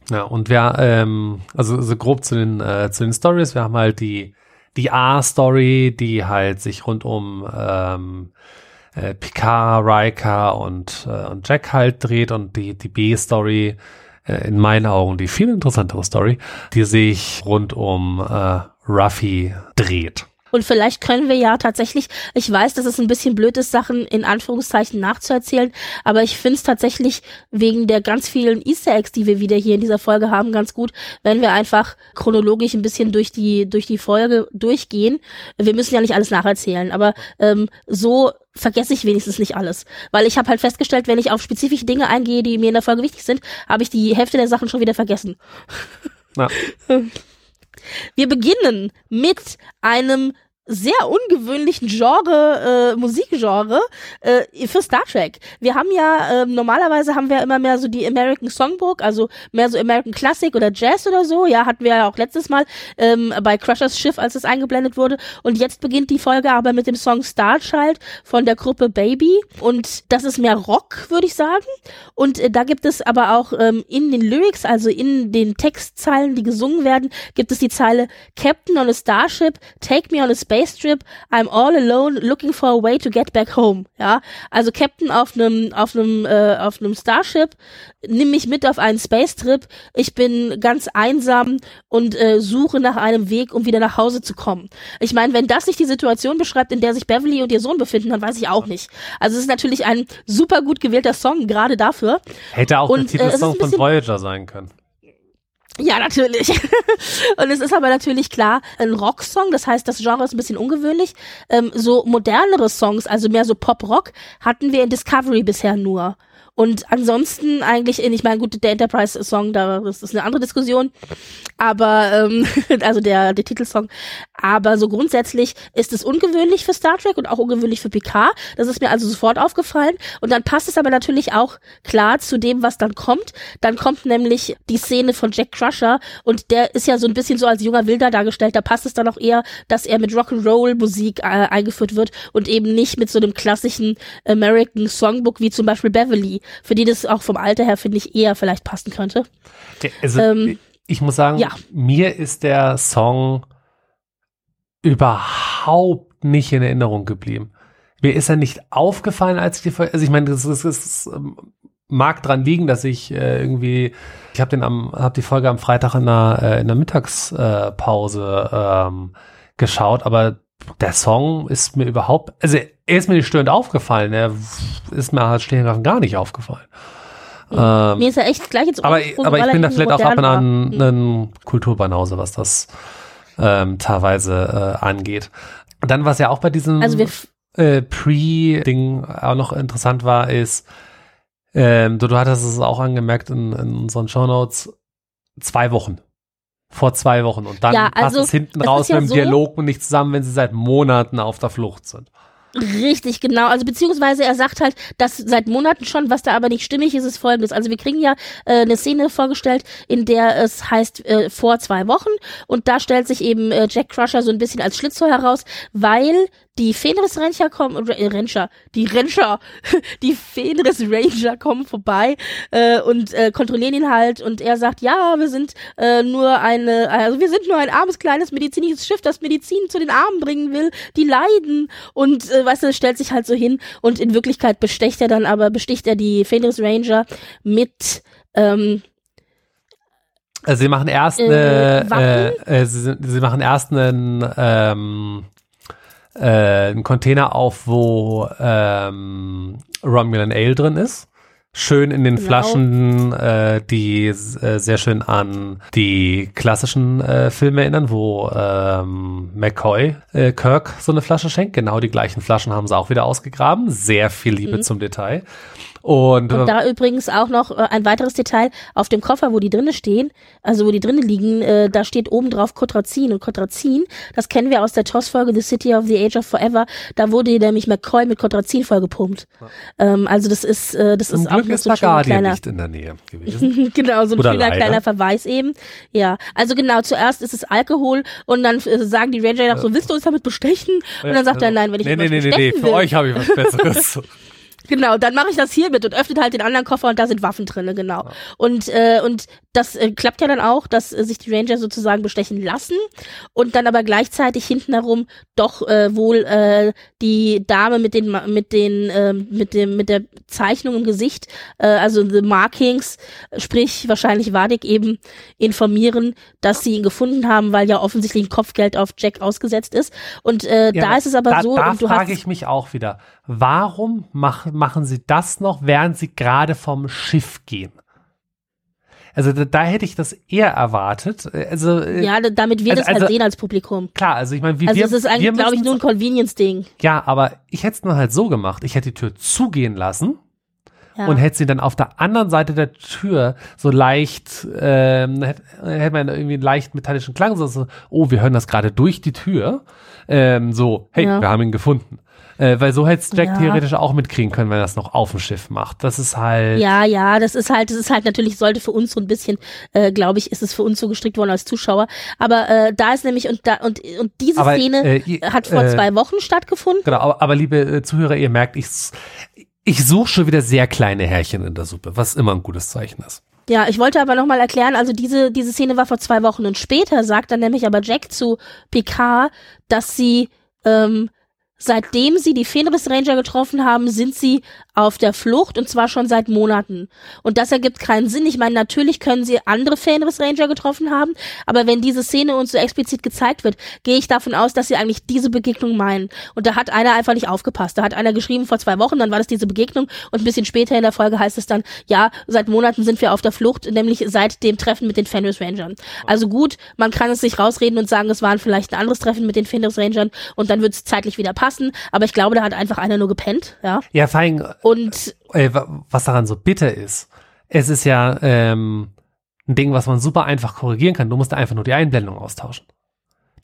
Ja, und wir, ähm, also so grob zu den, äh, zu den Stories, wir haben halt die, die A-Story, die halt sich rund um ähm, äh, Picard, Riker und, äh, und Jack halt dreht und die, die B-Story, äh, in meinen Augen die viel interessantere Story, die sich rund um äh, Ruffy dreht. Und vielleicht können wir ja tatsächlich, ich weiß, dass es ein bisschen blöd ist, Sachen in Anführungszeichen nachzuerzählen, aber ich finde es tatsächlich wegen der ganz vielen Easter Eggs, die wir wieder hier in dieser Folge haben, ganz gut, wenn wir einfach chronologisch ein bisschen durch die, durch die Folge durchgehen. Wir müssen ja nicht alles nacherzählen, aber ähm, so vergesse ich wenigstens nicht alles. Weil ich habe halt festgestellt, wenn ich auf spezifische Dinge eingehe, die mir in der Folge wichtig sind, habe ich die Hälfte der Sachen schon wieder vergessen. Ja. Wir beginnen mit einem sehr ungewöhnlichen Genre, äh, Musikgenre äh, für Star Trek. Wir haben ja, äh, normalerweise haben wir immer mehr so die American Songbook, also mehr so American Classic oder Jazz oder so. Ja, hatten wir ja auch letztes Mal ähm, bei Crushers Schiff, als es eingeblendet wurde. Und jetzt beginnt die Folge aber mit dem Song Star Child von der Gruppe Baby. Und das ist mehr Rock, würde ich sagen. Und äh, da gibt es aber auch ähm, in den Lyrics, also in den Textzeilen, die gesungen werden, gibt es die Zeile Captain on a Starship, take me on a space Space Trip, I'm all alone looking for a way to get back home. Ja, also Captain auf einem auf einem äh, auf einem Starship, nimm mich mit auf einen Space Trip. Ich bin ganz einsam und äh, suche nach einem Weg, um wieder nach Hause zu kommen. Ich meine, wenn das nicht die Situation beschreibt, in der sich Beverly und ihr Sohn befinden, dann weiß ich auch nicht. Also es ist natürlich ein super gut gewählter Song gerade dafür. Hätte auch und, der Titelsong äh, von Voyager sein können. Ja, natürlich. <laughs> und es ist aber natürlich klar ein Rocksong, das heißt, das Genre ist ein bisschen ungewöhnlich. Ähm, so modernere Songs, also mehr so Pop-Rock, hatten wir in Discovery bisher nur. Und ansonsten eigentlich, ich meine, gut, der Enterprise-Song, da das ist eine andere Diskussion, aber ähm, <laughs> also der, der Titelsong. Aber so grundsätzlich ist es ungewöhnlich für Star Trek und auch ungewöhnlich für Picard. Das ist mir also sofort aufgefallen. Und dann passt es aber natürlich auch klar zu dem, was dann kommt. Dann kommt nämlich die Szene von Jack Crusher und der ist ja so ein bisschen so als junger Wilder dargestellt. Da passt es dann auch eher, dass er mit Rock'n'Roll-Musik äh, eingeführt wird und eben nicht mit so einem klassischen American Songbook wie zum Beispiel Beverly für die das auch vom Alter her, finde ich, eher vielleicht passen könnte. Also, ähm, ich muss sagen, ja. mir ist der Song überhaupt nicht in Erinnerung geblieben. Mir ist er nicht aufgefallen, als ich die Folge, also ich meine, das, das, das ähm, mag dran liegen, dass ich äh, irgendwie, ich habe den am, habe die Folge am Freitag in der, äh, in der Mittagspause ähm, geschaut, aber der Song ist mir überhaupt, also er ist mir nicht störend aufgefallen, er ist mir halt stehend gar nicht aufgefallen. Ähm, mir ist er echt gleich ins Aber, aber ich bin da vielleicht auch ab und an ein Kulturbanause, was das ähm, teilweise äh, angeht. Und dann, was ja auch bei diesem also äh, Pre-Ding auch noch interessant war, ist, ähm, du, du hattest es auch angemerkt in, in unseren Shownotes, zwei Wochen vor zwei Wochen und dann ja, also, passt es hinten raus ja mit dem so, Dialog und nicht zusammen, wenn sie seit Monaten auf der Flucht sind. Richtig, genau. Also beziehungsweise er sagt halt, dass seit Monaten schon, was da aber nicht stimmig ist, ist folgendes. Also wir kriegen ja äh, eine Szene vorgestellt, in der es heißt äh, vor zwei Wochen und da stellt sich eben äh, Jack Crusher so ein bisschen als Schlitzohr heraus, weil die Fenris Ranger kommen, äh, Ranger, die Ranger, <laughs> die Fenris Ranger kommen vorbei äh, und äh, kontrollieren ihn halt und er sagt, ja, wir sind äh, nur eine, also wir sind nur ein armes kleines medizinisches Schiff, das Medizin zu den Armen bringen will, die leiden. Und äh, weißt du, stellt sich halt so hin und in Wirklichkeit bestecht er dann aber, besticht er die Fenris Ranger mit ähm, also sie machen erst eine, äh, äh, äh, sie, sie, machen erst einen ähm, äh, einen Container auf, wo ähm, Romulan Ale drin ist. Schön in den genau. Flaschen, äh, die äh, sehr schön an die klassischen äh, Filme erinnern, wo ähm, McCoy äh, Kirk so eine Flasche schenkt. Genau die gleichen Flaschen haben sie auch wieder ausgegraben. Sehr viel Liebe mhm. zum Detail. Und, und da übrigens auch noch äh, ein weiteres Detail auf dem Koffer, wo die drinnen stehen, also wo die drinnen liegen, äh, da steht oben drauf Kotrazin und Kotrazin, das kennen wir aus der TOS-Folge The City of the Age of Forever, da wurde nämlich McCoy mit Kotrazin vollgepumpt. Ja. Ähm, also das ist äh, das Zum ist Glück auch noch so ein kleiner nicht in der Nähe gewesen. <laughs> genau, so ein schöner kleiner Verweis eben. Ja, also genau, zuerst ist es Alkohol und dann äh, sagen die Ranger noch so, willst du uns damit bestechen? Und dann sagt er, nein, wenn ich nee, nee, nee, nee, nee, für euch habe ich was Besseres. <laughs> Genau, dann mache ich das hier mit und öffnet halt den anderen Koffer und da sind Waffen drinne, genau. Ja. Und äh, und das äh, klappt ja dann auch, dass äh, sich die Ranger sozusagen bestechen lassen und dann aber gleichzeitig hinten herum doch äh, wohl äh, die Dame mit den mit den äh, mit dem mit der Zeichnung im Gesicht, äh, also the markings, sprich wahrscheinlich Wadik eben informieren, dass sie ihn gefunden haben, weil ja offensichtlich ein Kopfgeld auf Jack ausgesetzt ist. Und äh, ja, da ist es aber da, so. Da und du frage ich mich auch wieder, warum mach, machen sie das noch, während sie gerade vom Schiff gehen? Also da, da, hätte ich das eher erwartet. Also äh, ja, damit wir also, das halt also, sehen als Publikum. Klar, also ich meine, wie also wir, es ist eigentlich, glaube ich, nur ein Convenience-Ding. Ja, aber ich hätte es nur halt so gemacht. Ich hätte die Tür zugehen lassen. Ja. Und hätte sie dann auf der anderen Seite der Tür so leicht, ähm, hätte, hätte man irgendwie einen leicht metallischen Klang, so, so oh, wir hören das gerade durch die Tür. Ähm, so, hey, ja. wir haben ihn gefunden. Äh, weil so hätte es Jack ja. theoretisch auch mitkriegen können, wenn er das noch auf dem Schiff macht. Das ist halt. Ja, ja, das ist halt, das ist halt natürlich, sollte für uns so ein bisschen, äh, glaube ich, ist es für uns so gestrickt worden als Zuschauer. Aber äh, da ist nämlich, und da, und, und diese aber, Szene äh, hat vor äh, zwei Wochen stattgefunden. Genau, aber, aber liebe äh, Zuhörer, ihr merkt, ich, ich suche schon wieder sehr kleine Härchen in der Suppe, was immer ein gutes Zeichen ist. Ja, ich wollte aber nochmal erklären, also diese, diese Szene war vor zwei Wochen und später sagt dann nämlich aber Jack zu Picard, dass sie ähm, Seitdem sie die Fenris Ranger getroffen haben, sind sie auf der Flucht und zwar schon seit Monaten. Und das ergibt keinen Sinn. Ich meine, natürlich können sie andere Fenris Ranger getroffen haben, aber wenn diese Szene uns so explizit gezeigt wird, gehe ich davon aus, dass sie eigentlich diese Begegnung meinen. Und da hat einer einfach nicht aufgepasst. Da hat einer geschrieben vor zwei Wochen, dann war das diese Begegnung und ein bisschen später in der Folge heißt es dann, ja, seit Monaten sind wir auf der Flucht, nämlich seit dem Treffen mit den Fenris Rangern. Also gut, man kann es sich rausreden und sagen, es waren vielleicht ein anderes Treffen mit den Fenris Rangern und dann wird es zeitlich wieder passen passen, aber ich glaube, da hat einfach einer nur gepennt, ja. Ja, vor allem, und äh, was daran so bitter ist, es ist ja ähm, ein Ding, was man super einfach korrigieren kann. Du musst einfach nur die Einblendung austauschen.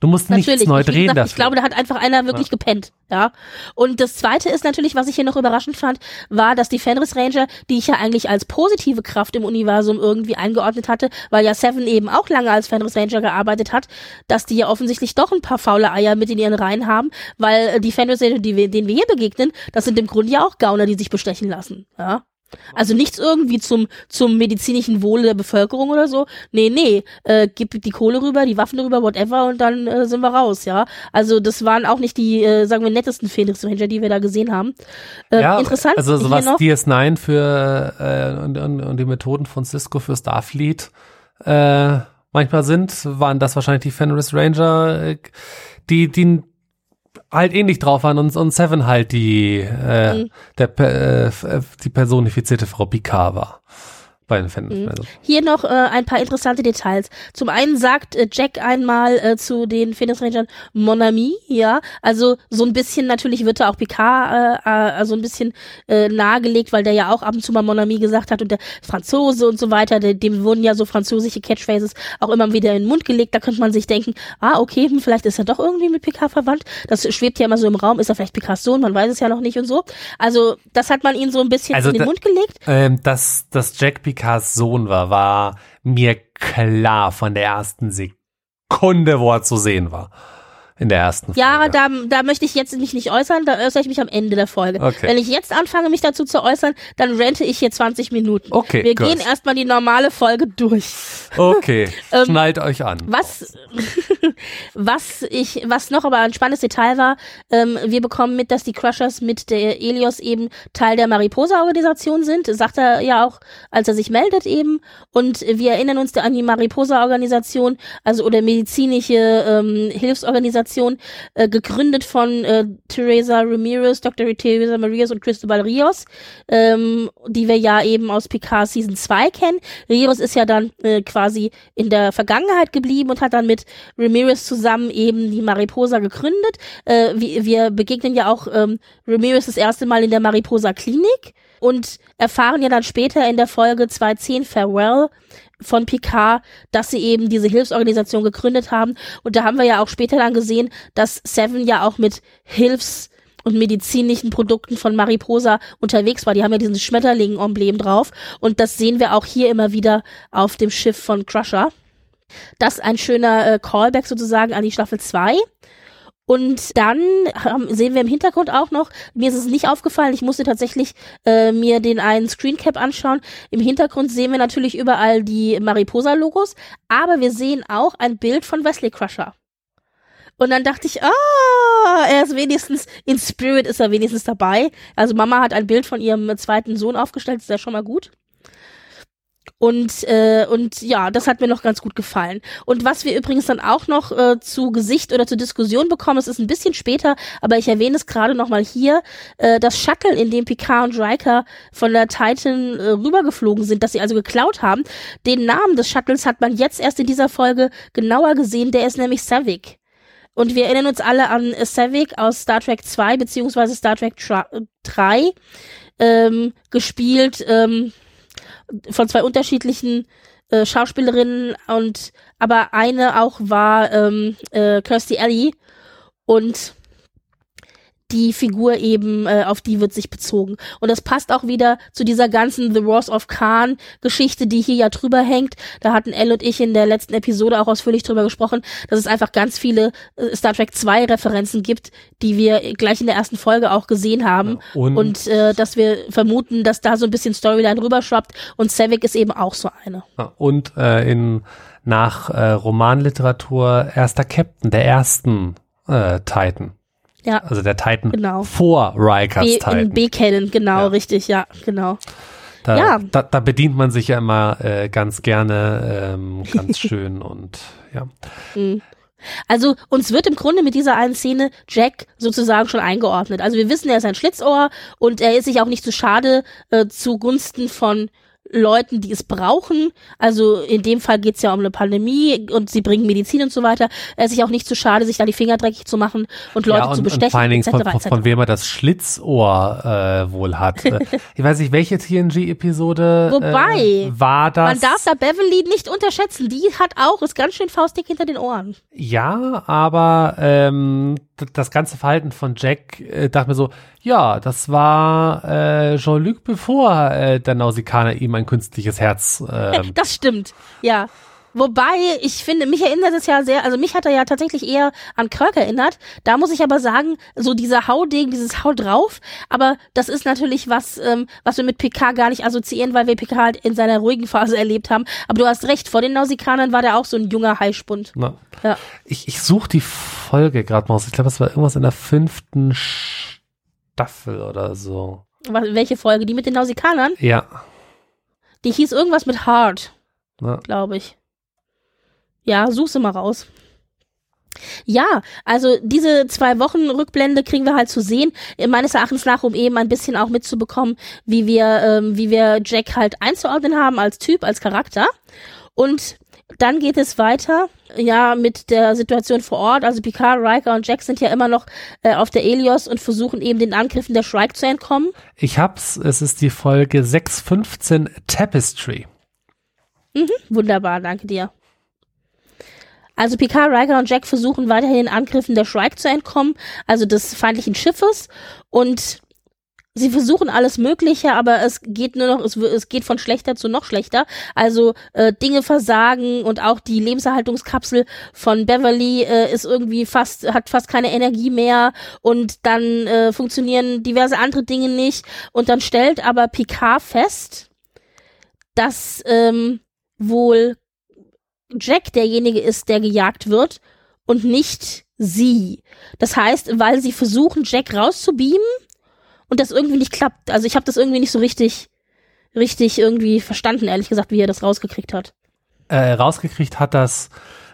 Du musst natürlich, nichts neu drehen gesagt, dafür. Ich glaube, da hat einfach einer wirklich ja. gepennt, ja. Und das zweite ist natürlich, was ich hier noch überraschend fand, war, dass die Fenris Ranger, die ich ja eigentlich als positive Kraft im Universum irgendwie eingeordnet hatte, weil ja Seven eben auch lange als Fenris Ranger gearbeitet hat, dass die ja offensichtlich doch ein paar faule Eier mit in ihren Reihen haben, weil äh, die Fenris Ranger, die wir, denen wir hier begegnen, das sind im Grunde ja auch Gauner, die sich bestechen lassen, ja. Also nichts irgendwie zum, zum medizinischen Wohle der Bevölkerung oder so. Nee, nee, äh, gib die Kohle rüber, die Waffen rüber, whatever und dann äh, sind wir raus, ja. Also das waren auch nicht die, äh, sagen wir, nettesten Phoenix Ranger, die wir da gesehen haben. Äh, ja, interessant. Also so was DS9 für äh, und, und, und die Methoden von Cisco für Starfleet äh, manchmal sind, waren das wahrscheinlich die Fenris Ranger, äh, die, die halt ähnlich drauf waren und, und Seven halt die, äh, mhm. der, äh, die personifizierte Frau Picard war bei den Fans. Mhm. Also. Hier noch äh, ein paar interessante Details. Zum einen sagt äh, Jack einmal äh, zu den Phoenix Rangern Mon ami, ja, also so ein bisschen natürlich wird da auch Picard äh, äh, also ein bisschen äh, nahegelegt, weil der ja auch ab und zu mal Mon ami gesagt hat und der Franzose und so weiter, der, dem wurden ja so französische Catchphrases auch immer wieder in den Mund gelegt. Da könnte man sich denken, ah okay, hm, vielleicht ist er doch irgendwie mit Picard verwandt. Das schwebt ja immer so im Raum. Ist er vielleicht Picards Sohn? Man weiß es ja noch nicht und so. Also das hat man ihn so ein bisschen also in den da, Mund gelegt. Ähm, dass, dass Jack Picard Picards Sohn war, war mir klar von der ersten Sekunde, wo er zu sehen war in der ersten Folge. Ja, da, da möchte ich jetzt mich nicht äußern, da äußere ich mich am Ende der Folge. Okay. Wenn ich jetzt anfange, mich dazu zu äußern, dann rente ich hier 20 Minuten. Okay. Wir gut. gehen erstmal die normale Folge durch. Okay. <laughs> ähm, Schnallt euch an. Was, <laughs> was ich, was noch aber ein spannendes Detail war, ähm, wir bekommen mit, dass die Crushers mit der Elios eben Teil der Mariposa-Organisation sind. Sagt er ja auch, als er sich meldet eben. Und wir erinnern uns an die Mariposa-Organisation, also oder medizinische ähm, Hilfsorganisation Organisation, äh, gegründet von äh, Teresa Ramirez, Dr. Teresa Marias und Cristobal Rios, ähm, die wir ja eben aus Picard Season 2 kennen. Rios ist ja dann äh, quasi in der Vergangenheit geblieben und hat dann mit Ramirez zusammen eben die Mariposa gegründet. Äh, wir, wir begegnen ja auch ähm, Ramirez das erste Mal in der Mariposa Klinik und erfahren ja dann später in der Folge 210 Farewell von Picard, dass sie eben diese Hilfsorganisation gegründet haben. Und da haben wir ja auch später dann gesehen, dass Seven ja auch mit Hilfs- und medizinischen Produkten von Mariposa unterwegs war. Die haben ja diesen Schmetterling-Emblem drauf. Und das sehen wir auch hier immer wieder auf dem Schiff von Crusher. Das ist ein schöner äh, Callback sozusagen an die Staffel 2. Und dann sehen wir im Hintergrund auch noch, mir ist es nicht aufgefallen, ich musste tatsächlich äh, mir den einen Screencap anschauen. Im Hintergrund sehen wir natürlich überall die Mariposa-Logos, aber wir sehen auch ein Bild von Wesley Crusher. Und dann dachte ich, ah, er ist wenigstens, in Spirit ist er wenigstens dabei. Also Mama hat ein Bild von ihrem zweiten Sohn aufgestellt, ist ja schon mal gut. Und, äh, und ja, das hat mir noch ganz gut gefallen. Und was wir übrigens dann auch noch äh, zu Gesicht oder zur Diskussion bekommen, es ist ein bisschen später, aber ich erwähne es gerade nochmal hier, äh, das Shuttle, in dem Picard und Riker von der Titan äh, rübergeflogen sind, dass sie also geklaut haben, den Namen des Shuttles hat man jetzt erst in dieser Folge genauer gesehen, der ist nämlich Savick. Und wir erinnern uns alle an Savick aus Star Trek 2 beziehungsweise Star Trek 3 ähm, gespielt ähm, von zwei unterschiedlichen äh, Schauspielerinnen und aber eine auch war ähm, äh, Kirstie Alley. Und die Figur eben, äh, auf die wird sich bezogen. Und das passt auch wieder zu dieser ganzen The Wars of Khan Geschichte, die hier ja drüber hängt. Da hatten Elle und ich in der letzten Episode auch ausführlich drüber gesprochen, dass es einfach ganz viele äh, Star Trek 2 Referenzen gibt, die wir gleich in der ersten Folge auch gesehen haben. Ja, und, und äh, dass wir vermuten, dass da so ein bisschen Storyline rüberschwappt und Savick ist eben auch so eine. Ja, und äh, in nach äh, Romanliteratur erster Captain der ersten äh, Titan. Ja. Also der Titan genau. vor Rikers B Titan. B-Canon, genau, ja. richtig, ja, genau. Da, ja. Da, da bedient man sich ja immer äh, ganz gerne, ähm, ganz <laughs> schön und ja. Mhm. Also uns wird im Grunde mit dieser einen Szene Jack sozusagen schon eingeordnet. Also wir wissen, er ist ein Schlitzohr und er ist sich auch nicht zu so schade äh, zugunsten von Leuten, die es brauchen. Also in dem Fall geht es ja um eine Pandemie und sie bringen Medizin und so weiter. Er ist sich auch nicht zu schade, sich da die Finger dreckig zu machen und Leute ja, und, zu bestechen. Und vor allen Dingen von, von, von wem er das Schlitzohr äh, wohl hat. <laughs> ich weiß nicht, welche TNG-Episode Wobei, äh, war das? Man darf da Beverly nicht unterschätzen. Die hat auch, ist ganz schön faustig hinter den Ohren. Ja, aber ähm, das ganze Verhalten von Jack, äh, dachte mir so, ja, das war äh, Jean-Luc, bevor äh, der Nausikaner ihm ein künstliches Herz. Äh, <laughs> das stimmt, ja. Wobei, ich finde, mich erinnert es ja sehr, also mich hat er ja tatsächlich eher an Kirk erinnert. Da muss ich aber sagen, so dieser Haudegen, dieses Hau drauf, aber das ist natürlich was, ähm, was wir mit PK gar nicht assoziieren, weil wir PK halt in seiner ruhigen Phase erlebt haben. Aber du hast recht, vor den Nausikanern war der auch so ein junger Heißspund. Na, ja. Ich, ich suche die Folge gerade mal aus. Ich glaube, es war irgendwas in der fünften Staffel oder so. Was, welche Folge? Die mit den Nausikanern? Ja. Die hieß irgendwas mit Hard, glaube ich. Ja, such sie mal raus. Ja, also diese zwei Wochen Rückblende kriegen wir halt zu sehen, meines Erachtens nach, um eben ein bisschen auch mitzubekommen, wie wir, ähm, wie wir Jack halt einzuordnen haben als Typ, als Charakter. Und dann geht es weiter, ja, mit der Situation vor Ort. Also Picard, Riker und Jack sind ja immer noch äh, auf der Elios und versuchen eben den Angriffen der Shrike zu entkommen. Ich hab's, es ist die Folge 615 Tapestry. Mhm, wunderbar, danke dir. Also Picard, Riker und Jack versuchen weiterhin Angriffen der Shrike zu entkommen, also des feindlichen Schiffes. Und sie versuchen alles Mögliche, aber es geht nur noch, es, es geht von schlechter zu noch schlechter. Also äh, Dinge versagen und auch die Lebenserhaltungskapsel von Beverly äh, ist irgendwie fast, hat fast keine Energie mehr und dann äh, funktionieren diverse andere Dinge nicht. Und dann stellt aber Picard fest, dass ähm, wohl Jack derjenige ist, der gejagt wird und nicht sie. Das heißt, weil sie versuchen, Jack rauszubeamen und das irgendwie nicht klappt. Also ich habe das irgendwie nicht so richtig, richtig irgendwie verstanden, ehrlich gesagt, wie er das rausgekriegt hat. Äh, rausgekriegt hat das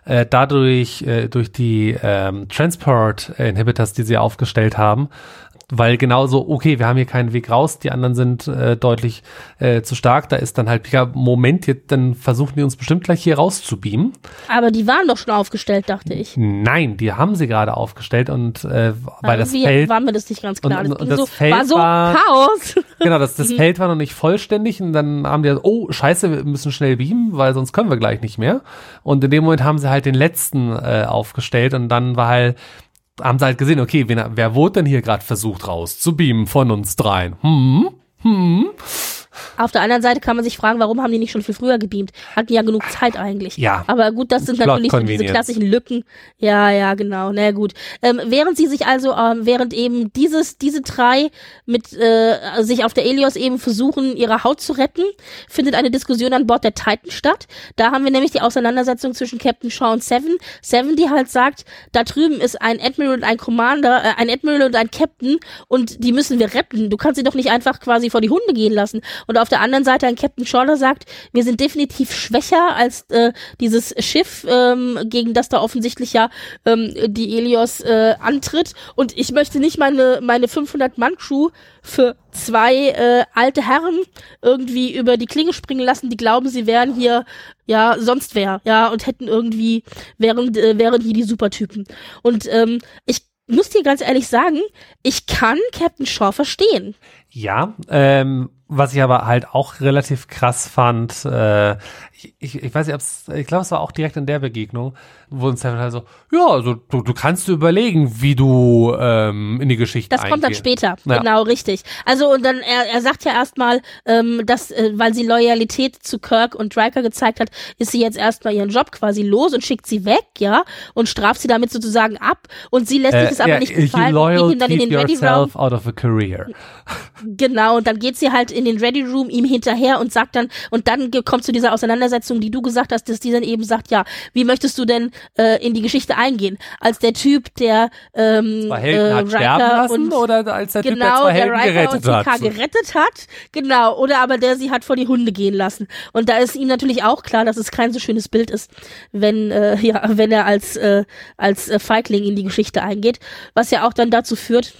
äh, dadurch äh, durch die ähm, Transport Inhibitors, die sie aufgestellt haben, weil genauso, okay, wir haben hier keinen Weg raus, die anderen sind äh, deutlich äh, zu stark, da ist dann halt, ja, Moment, jetzt, dann versuchen die uns bestimmt gleich hier rauszubeamen. Aber die waren doch schon aufgestellt, dachte ich. Nein, die haben sie gerade aufgestellt und äh, weil das Feld... war mir das nicht ganz klar. Und, und, und das so, Feld war so war, Chaos. <laughs> Genau, das, das mhm. Feld war noch nicht vollständig und dann haben die, oh, scheiße, wir müssen schnell beamen, weil sonst können wir gleich nicht mehr. Und in dem Moment haben sie halt den letzten äh, aufgestellt und dann war halt haben sie halt gesehen, okay, wer, wer wurde denn hier gerade versucht rauszubeamen von uns dreien? Hm? Hm? Auf der anderen Seite kann man sich fragen, warum haben die nicht schon viel früher gebeamt? Hatten ja genug Zeit eigentlich. Ja. Aber gut, das sind natürlich so diese klassischen Lücken. Ja, ja, genau. Na gut. Ähm, während sie sich also, ähm, während eben dieses, diese drei mit äh, sich auf der Elios eben versuchen, ihre Haut zu retten, findet eine Diskussion an Bord der Titan statt. Da haben wir nämlich die Auseinandersetzung zwischen Captain Shaw und Seven. Seven, die halt sagt, da drüben ist ein Admiral und ein Commander, äh, ein Admiral und ein Captain und die müssen wir retten. Du kannst sie doch nicht einfach quasi vor die Hunde gehen lassen. Und auf der anderen Seite ein Captain Shaw sagt, wir sind definitiv schwächer als äh, dieses Schiff, ähm, gegen das da offensichtlich ja ähm, die Elios äh, antritt. Und ich möchte nicht meine meine 500 Mann Crew für zwei äh, alte Herren irgendwie über die Klinge springen lassen, die glauben, sie wären hier ja sonst wer, ja und hätten irgendwie wären äh, wären hier die Supertypen. Und ähm, ich muss dir ganz ehrlich sagen, ich kann Captain Shaw verstehen. Ja, ähm, was ich aber halt auch relativ krass fand, äh, ich, ich, ich weiß nicht, ob's, ich glaube, es war auch direkt in der Begegnung, wo uns halt so, ja, also du, du kannst dir überlegen, wie du ähm, in die Geschichte Das kommt dann später, ja. genau, richtig. Also und dann, er, er sagt ja erstmal, ähm, dass, äh, weil sie Loyalität zu Kirk und Riker gezeigt hat, ist sie jetzt erstmal ihren Job quasi los und schickt sie weg, ja, und straft sie damit sozusagen ab und sie lässt sich es äh, aber ja, nicht gefallen und geht dann in den Room. out of a career. Genau, und dann geht sie halt in den Ready Room ihm hinterher und sagt dann, und dann kommt zu dieser Auseinandersetzung, die du gesagt hast, dass die dann eben sagt, ja, wie möchtest du denn äh, in die Geschichte eingehen? Als der Typ, der ähm, Helden äh, hat sterben lassen und, oder als der genau, Typ, der zwei Helden der gerettet hat? gerettet hat, genau, oder aber der sie hat vor die Hunde gehen lassen. Und da ist ihm natürlich auch klar, dass es kein so schönes Bild ist, wenn äh, <laughs> ja, wenn er als äh, als äh, Feigling in die Geschichte eingeht, was ja auch dann dazu führt,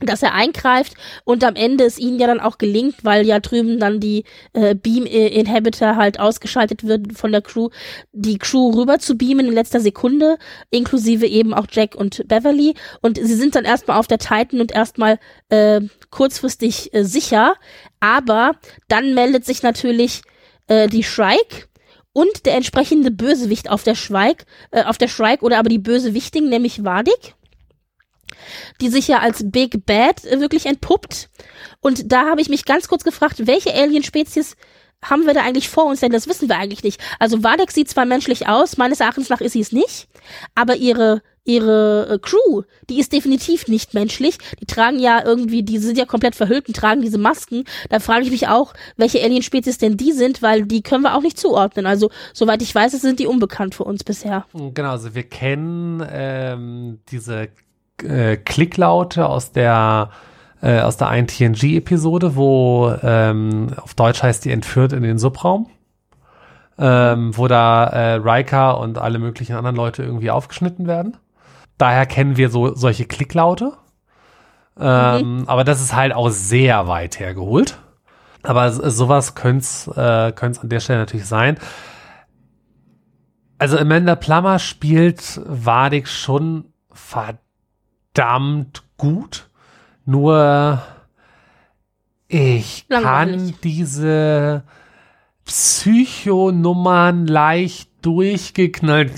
dass er eingreift und am Ende es ihnen ja dann auch gelingt, weil ja drüben dann die äh, Beam Inhabitor halt ausgeschaltet wird von der Crew, die Crew rüber zu beamen in letzter Sekunde, inklusive eben auch Jack und Beverly. Und sie sind dann erstmal auf der Titan und erstmal äh, kurzfristig äh, sicher, aber dann meldet sich natürlich äh, die Shrike und der entsprechende Bösewicht auf der Shrike, äh, auf der Shrike oder aber die Bösewichtin, nämlich Vadik die sich ja als Big Bad wirklich entpuppt. Und da habe ich mich ganz kurz gefragt, welche Alien-Spezies haben wir da eigentlich vor uns? Denn das wissen wir eigentlich nicht. Also Vadek sieht zwar menschlich aus, meines Erachtens nach ist sie es nicht, aber ihre ihre äh, Crew, die ist definitiv nicht menschlich. Die tragen ja irgendwie, die sind ja komplett verhüllt und tragen diese Masken. Da frage ich mich auch, welche Alien-Spezies denn die sind, weil die können wir auch nicht zuordnen. Also, soweit ich weiß, sind die unbekannt für uns bisher. Genau, also wir kennen ähm, diese äh, Klicklaute aus der äh, aus der einen TNG-Episode, wo ähm, auf Deutsch heißt die entführt in den Subraum, ähm, wo da äh, Riker und alle möglichen anderen Leute irgendwie aufgeschnitten werden. Daher kennen wir so solche Klicklaute. Ähm, mhm. Aber das ist halt auch sehr weit hergeholt. Aber sowas könnte es äh, an der Stelle natürlich sein. Also Amanda Plummer spielt Wadig schon verdammt verdammt gut. Nur ich Langweilig. kann diese Psychonummern leicht durchgeknallt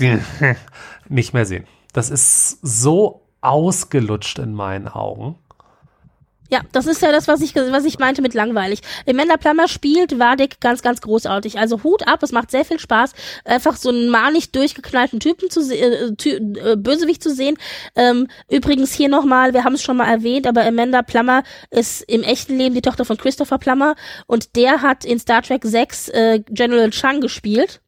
<laughs> nicht mehr sehen. Das ist so ausgelutscht in meinen Augen. Ja, das ist ja das, was ich, was ich meinte mit langweilig. Amanda Plummer spielt Wadik ganz, ganz großartig. Also Hut ab, es macht sehr viel Spaß, einfach so einen malig durchgeknallten Typen zu äh, äh, Bösewicht zu sehen. Ähm, übrigens hier nochmal, wir haben es schon mal erwähnt, aber Amanda Plummer ist im echten Leben die Tochter von Christopher Plummer und der hat in Star Trek 6 äh, General Chang gespielt.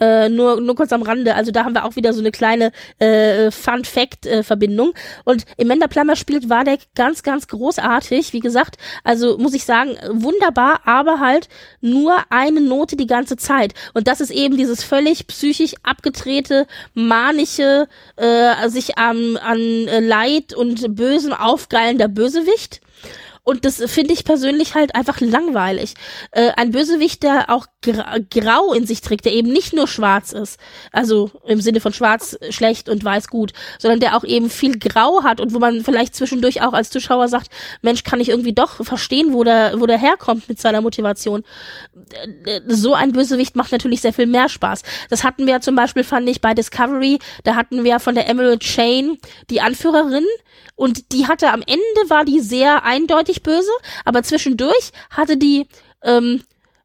Äh, nur, nur kurz am Rande. Also da haben wir auch wieder so eine kleine äh, Fun-Fact-Verbindung. und Amanda Plummer spielt Wadek ganz, ganz großartig. Wie gesagt, also muss ich sagen, wunderbar, aber halt nur eine Note die ganze Zeit. Und das ist eben dieses völlig psychisch abgedrehte, manische, äh, sich an, an Leid und Bösem aufgeilender Bösewicht. Und das finde ich persönlich halt einfach langweilig. Äh, ein Bösewicht, der auch gra grau in sich trägt, der eben nicht nur schwarz ist, also im Sinne von schwarz schlecht und weiß gut, sondern der auch eben viel grau hat und wo man vielleicht zwischendurch auch als Zuschauer sagt, Mensch, kann ich irgendwie doch verstehen, wo der, wo der herkommt mit seiner Motivation. So ein Bösewicht macht natürlich sehr viel mehr Spaß. Das hatten wir zum Beispiel, fand ich, bei Discovery, da hatten wir von der Emerald Chain die Anführerin, und die hatte am Ende war die sehr eindeutig böse, aber zwischendurch hatte die ähm,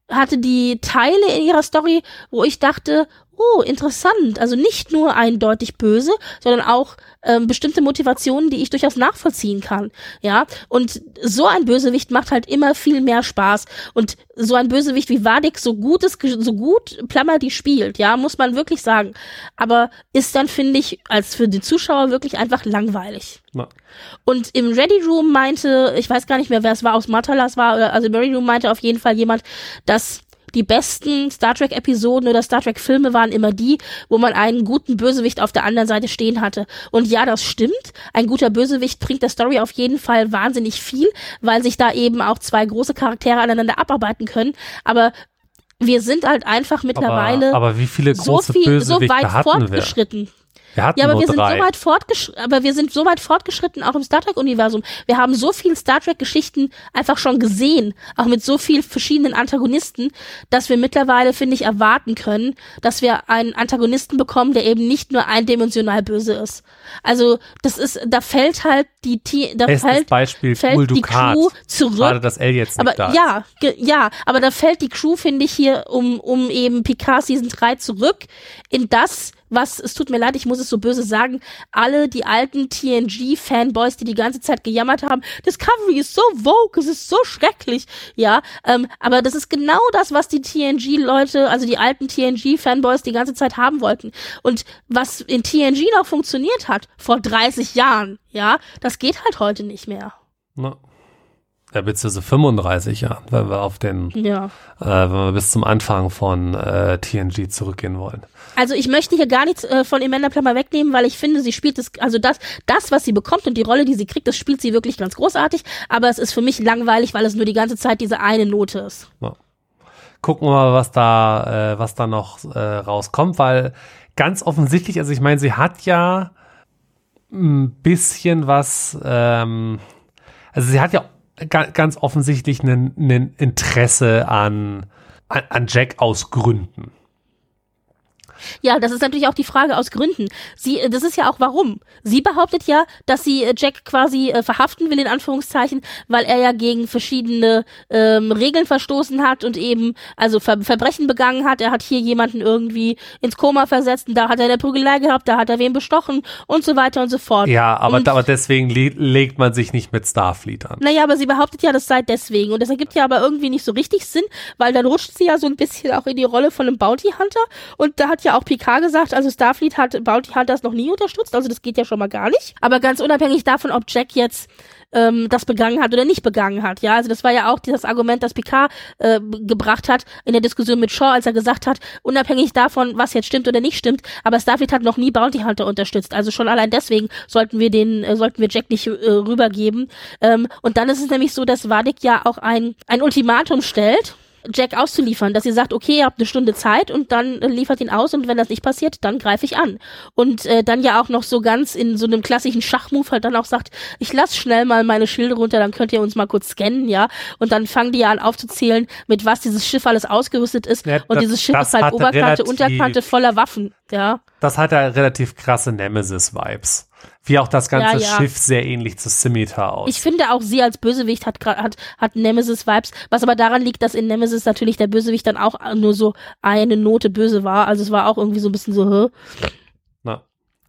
hatte die Teile in ihrer Story, wo ich dachte, oh, interessant. Also nicht nur eindeutig böse, sondern auch ähm, bestimmte Motivationen, die ich durchaus nachvollziehen kann. Ja, und so ein Bösewicht macht halt immer viel mehr Spaß. Und so ein Bösewicht wie Vadik, so gut ist, so gut Plammer die spielt, ja, muss man wirklich sagen. Aber ist dann, finde ich, als für die Zuschauer wirklich einfach langweilig. Na. Und im Ready Room meinte, ich weiß gar nicht mehr, wer es war, aus Matalas war, also im Ready Room meinte auf jeden Fall jemand, dass die besten Star Trek Episoden oder Star Trek Filme waren immer die, wo man einen guten Bösewicht auf der anderen Seite stehen hatte. Und ja, das stimmt. Ein guter Bösewicht bringt der Story auf jeden Fall wahnsinnig viel, weil sich da eben auch zwei große Charaktere aneinander abarbeiten können. Aber wir sind halt einfach mittlerweile aber, aber wie viele große so viel, so weit fortgeschritten. Wir? Wir hatten ja, aber nur wir sind drei. so weit fortgeschritten, aber wir sind so weit fortgeschritten auch im Star Trek Universum. Wir haben so viel Star Trek Geschichten einfach schon gesehen, auch mit so viel verschiedenen Antagonisten, dass wir mittlerweile finde ich erwarten können, dass wir einen Antagonisten bekommen, der eben nicht nur eindimensional böse ist. Also, das ist da fällt halt die da Bestes fällt Beispiel fällt Gul die Dukat. Crew zurück. Schade, dass L jetzt aber da ja, ja, aber da fällt die Crew, finde ich, hier um, um eben Picard Season 3 zurück in das, was, es tut mir leid, ich muss es so böse sagen, alle die alten TNG-Fanboys, die die ganze Zeit gejammert haben, Discovery ist so vogue, es ist so schrecklich, ja, ähm, aber das ist genau das, was die TNG-Leute, also die alten TNG-Fanboys die ganze Zeit haben wollten. Und was in TNG noch funktioniert hat, vor 30 Jahren, ja, das geht halt heute nicht mehr. ist. Ja, beziehungsweise 35 Jahren, wenn wir auf den, Ja. äh, wenn wir bis zum Anfang von äh, TNG zurückgehen wollen. Also ich möchte hier gar nichts äh, von Amanda Plummer wegnehmen, weil ich finde, sie spielt es, also das, das, was sie bekommt und die Rolle, die sie kriegt, das spielt sie wirklich ganz großartig. Aber es ist für mich langweilig, weil es nur die ganze Zeit diese eine Note ist. gucken wir mal, was da, äh, was da noch äh, rauskommt, weil ganz offensichtlich, also ich meine, sie hat ja ein bisschen was, ähm, also sie hat ja ganz offensichtlich ein Interesse an, an, Jack aus Gründen. Ja, das ist natürlich auch die Frage aus Gründen. Sie, äh, das ist ja auch warum. Sie behauptet ja, dass sie äh, Jack quasi äh, verhaften will in Anführungszeichen, weil er ja gegen verschiedene ähm, Regeln verstoßen hat und eben also Ver Verbrechen begangen hat. Er hat hier jemanden irgendwie ins Koma versetzt und da hat er eine Prügelei gehabt, da hat er wen bestochen und so weiter und so fort. Ja, aber, Und- aber deswegen le legt man sich nicht mit Starfleet an. Naja, aber sie behauptet ja, das sei deswegen. Und das ergibt ja aber irgendwie nicht so richtig Sinn, weil dann rutscht sie ja so ein bisschen auch in die Rolle von einem Bounty Hunter. Und da hat ja auch Picard gesagt, also Starfleet hat Bounty Hunters noch nie unterstützt, also das geht ja schon mal gar nicht. Aber ganz unabhängig davon, ob Jack jetzt ähm, das begangen hat oder nicht begangen hat. Ja, also das war ja auch das Argument, das Picard äh, gebracht hat in der Diskussion mit Shaw, als er gesagt hat, unabhängig davon, was jetzt stimmt oder nicht stimmt, aber Starfleet hat noch nie Bounty Hunter unterstützt. Also schon allein deswegen sollten wir den, äh, sollten wir Jack nicht äh, rübergeben. Ähm, und dann ist es nämlich so, dass Vadik ja auch ein, ein Ultimatum stellt. Jack auszuliefern, dass ihr sagt, okay, ihr habt eine Stunde Zeit und dann äh, liefert ihn aus und wenn das nicht passiert, dann greife ich an. Und äh, dann ja auch noch so ganz in so einem klassischen Schachmove halt dann auch sagt, ich lass schnell mal meine Schilde runter, dann könnt ihr uns mal kurz scannen, ja. Und dann fangen die ja an aufzuzählen, mit was dieses Schiff alles ausgerüstet ist. Ja, und das- dieses Schiff ist halt Oberkante, relativ- Unterkante voller Waffen, ja. Das hat ja relativ krasse Nemesis-Vibes. Wie auch das ganze Ja, ja. Schiff sehr ähnlich zu Scimitar aus. Ich finde auch sie als Bösewicht hat hat hat Nemesis Vibes, was aber daran liegt, dass in Nemesis natürlich der Bösewicht dann auch nur so eine Note böse war, also es war auch irgendwie so ein bisschen so, hä? Na.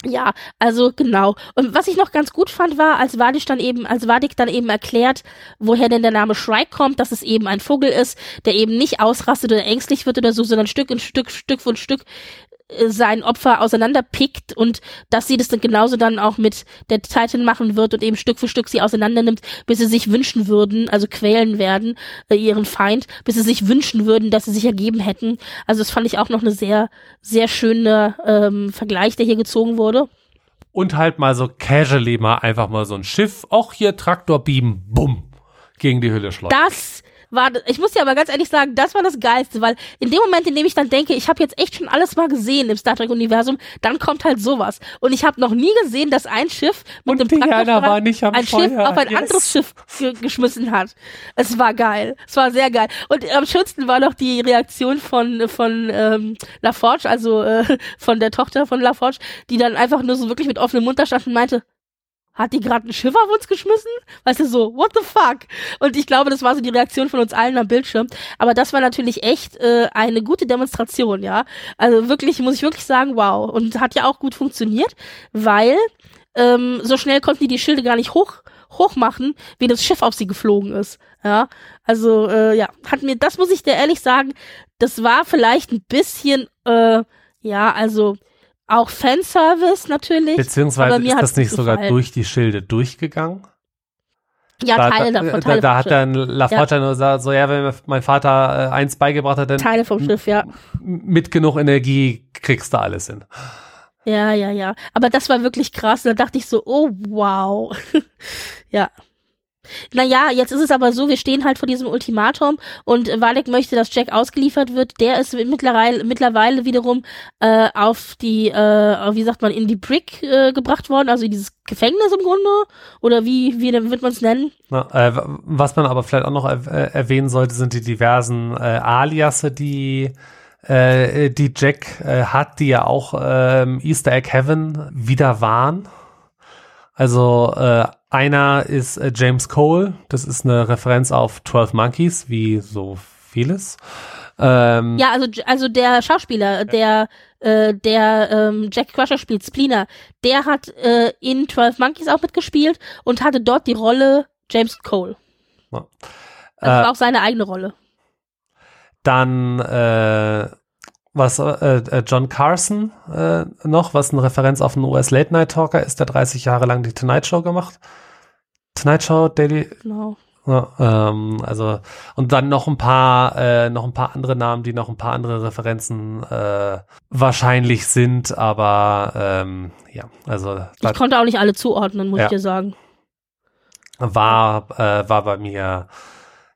Ja, also genau. Und was ich noch ganz gut fand, war, als Vadik dann eben, als Vadik dann eben erklärt, woher denn der Name Shrike kommt, dass es eben ein Vogel ist, der eben nicht ausrastet oder ängstlich wird oder so, sondern Stück und Stück, Stück für Stück sein Opfer auseinanderpickt und dass sie das dann genauso dann auch mit der Titan machen wird und eben Stück für Stück sie auseinandernimmt, bis sie sich wünschen würden, also quälen werden, äh, ihren Feind, bis sie sich wünschen würden, dass sie sich ergeben hätten. Also das fand ich auch noch eine sehr, sehr schöne ähm, Vergleich, der hier gezogen wurde. Und halt mal so casually mal einfach mal so ein Schiff, auch hier Traktorbeam, bumm, gegen die Hülle schleudern. Das war, ich muss dir aber ganz ehrlich sagen, das war das Geilste, weil in dem Moment, in dem ich dann denke, ich habe jetzt echt schon alles mal gesehen im Star Trek-Universum, dann kommt halt sowas. Und ich habe noch nie gesehen, dass ein Schiff mit Und Traktorstrahl war nicht am ein Schiff auf ein Yes. anderes Schiff ge geschmissen hat. Es war geil. Es war sehr geil. Und am schönsten war noch die Reaktion von von ähm, LaForge, also äh, <laughs> von der Tochter von LaForge, die dann einfach nur so wirklich mit offenem Mund da stand und meinte, hat die gerade ein Schiff auf uns geschmissen? Weißt du, so, what the fuck? Und ich glaube, das war so die Reaktion von uns allen am Bildschirm. Aber das war natürlich echt äh, eine gute Demonstration, ja. Also wirklich, muss ich wirklich sagen, wow. Und hat ja auch gut funktioniert, weil ähm, so schnell konnten die die Schilde gar nicht hoch hoch machen, wie das Schiff auf sie geflogen ist. Ja, also äh, ja, hat mir, das muss ich dir ehrlich sagen, das war vielleicht ein bisschen, äh, ja, also auch Fanservice natürlich. Beziehungsweise ist das nicht sogar durch die Schilde durchgegangen? Ja, da, Teile da, davon. Da, Teile da vom hat dann Laforte nur gesagt, so ja, wenn mir mein Vater äh, eins beigebracht hat, dann Teile vom Schiff, ja. mit genug Energie kriegst du alles hin. Ja, ja, ja. Aber das war wirklich krass. Da dachte ich so, oh wow. <laughs> ja. Naja, jetzt ist es aber so, wir stehen halt vor diesem Ultimatum und Walek möchte, dass Jack ausgeliefert wird. Der ist mittlerweile, mittlerweile wiederum äh, auf die, äh, wie sagt man, in die Brick äh, gebracht worden, also in dieses Gefängnis im Grunde. Oder wie, wie wird man es nennen? Na, äh, was man aber vielleicht auch noch er äh, erwähnen sollte, sind die diversen äh, Aliasse, die äh, die Jack äh, hat, die ja auch ähm, Easter Egg Heaven wieder waren. Also äh, einer ist äh, James Cole, das ist eine Referenz auf 12 Monkeys, wie so vieles. Ähm, Ja, also, also der Schauspieler, der, äh, der ähm, Jack Crusher spielt, Spleena, der hat äh, in 12 Monkeys auch mitgespielt und hatte dort die Rolle James Cole. Ja. Also Äh, war auch seine eigene Rolle. Dann äh, was äh, äh, John Carson äh, noch, was eine Referenz auf einen US Late Night Talker ist, der 30 Jahre lang die Tonight Show gemacht. Tonight Show, Daily, Genau. ja, ähm, also und dann noch ein paar, äh, noch ein paar andere Namen, die noch ein paar andere Referenzen äh, wahrscheinlich sind, aber ähm, ja, also Ich konnte auch nicht alle zuordnen, muss Ja. ich dir sagen. war äh, war bei mir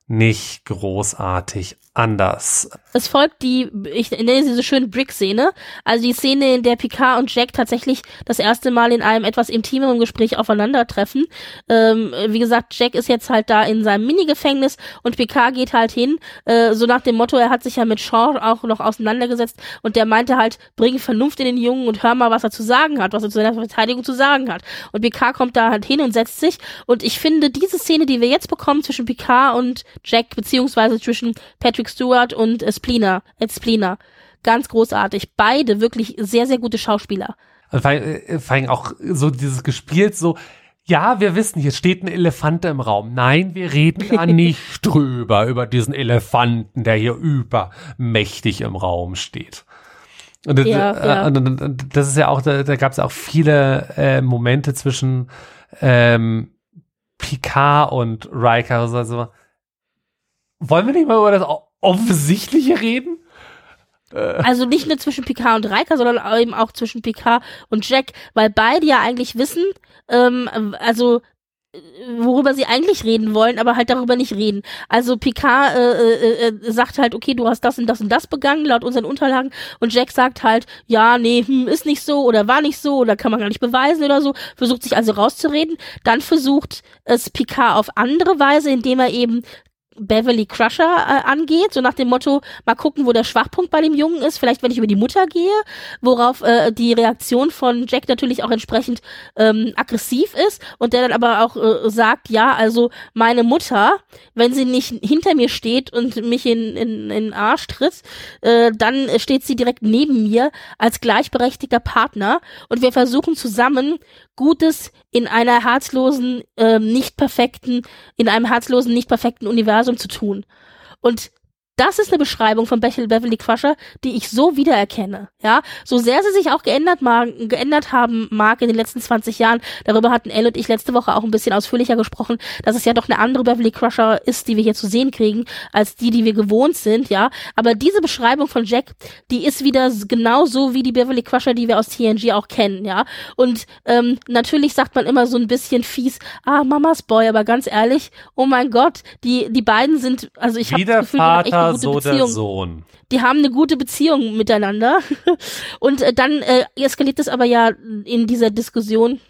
nicht großartig anders. Es folgt die, ich nenne sie so schön Brick-Szene. Also die Szene, in der Picard und Jack tatsächlich das erste Mal in einem etwas intimeren Gespräch aufeinandertreffen. Ähm, wie gesagt, Jack ist jetzt halt da in seinem Mini-Gefängnis und Picard geht halt hin, äh, so nach dem Motto, er hat sich ja mit Shaw auch noch auseinandergesetzt und der meinte halt, bring Vernunft in den Jungen und hör mal, was er zu sagen hat, was er zu seiner Verteidigung zu sagen hat. Und Picard kommt da halt hin und setzt sich und ich finde, diese Szene, die wir jetzt bekommen zwischen Picard und Jack, beziehungsweise zwischen Patrick Stewart und äh, Spleena, Ed Spleena, ganz großartig. Beide wirklich sehr, sehr gute Schauspieler. Vor, allem, äh, vor allem auch so dieses gespielt so, ja, wir wissen, hier steht ein Elefant im Raum. Nein, wir reden da <laughs> nicht drüber, über diesen Elefanten, der hier übermächtig im Raum steht. Und das, Ja, äh, ja. Und, und, und das ist ja auch, da, da gab es auch viele äh, Momente zwischen ähm, Picard und Riker. Also, wollen wir nicht mal über das Offensichtliche reden? Also nicht nur zwischen Picard und Riker, sondern eben auch zwischen Picard und Jack, weil beide ja eigentlich wissen, ähm, also äh, worüber sie eigentlich reden wollen, aber halt darüber nicht reden. Also Picard äh, äh, äh, sagt halt, okay, du hast das und das und das begangen, laut unseren Unterlagen, und Jack sagt halt, ja, nee, hm, ist nicht so oder war nicht so oder kann man gar nicht beweisen oder so, versucht sich also rauszureden. Dann versucht es Picard auf andere Weise, indem er eben Beverly Crusher äh, angeht, so nach dem Motto, mal gucken, wo der Schwachpunkt bei dem Jungen ist, vielleicht wenn ich über die Mutter gehe, worauf äh, die Reaktion von Jack natürlich auch entsprechend ähm, aggressiv ist. Und der dann aber auch äh, sagt, ja, also meine Mutter, wenn sie nicht hinter mir steht und mich in, in, in den Arsch tritt, äh, dann steht sie direkt neben mir als gleichberechtigter Partner. Und wir versuchen zusammen Gutes in einer herzlosen, ähm, nicht perfekten, in einem herzlosen, nicht perfekten Universum zu tun. Und das ist eine Beschreibung von Beverly Crusher, die ich so wiedererkenne. Ja, so sehr sie sich auch geändert, mag, geändert haben mag in den letzten 20 Jahren. Darüber hatten Elle und ich letzte Woche auch ein bisschen ausführlicher gesprochen, dass es ja doch eine andere Beverly Crusher ist, die wir hier zu sehen kriegen, als die, die wir gewohnt sind. Ja, aber diese Beschreibung von Jack, die ist wieder genauso wie die Beverly Crusher, die wir aus TNG auch kennen. Ja, und ähm, natürlich sagt man immer so ein bisschen fies, ah Mamas Boy, aber ganz ehrlich, oh mein Gott, die die beiden sind, also ich habe das Gefühl, die haben echt eine gute so Beziehung Sohn. die haben eine gute Beziehung miteinander. <laughs> Und äh, dann äh, eskaliert es aber ja in dieser Diskussion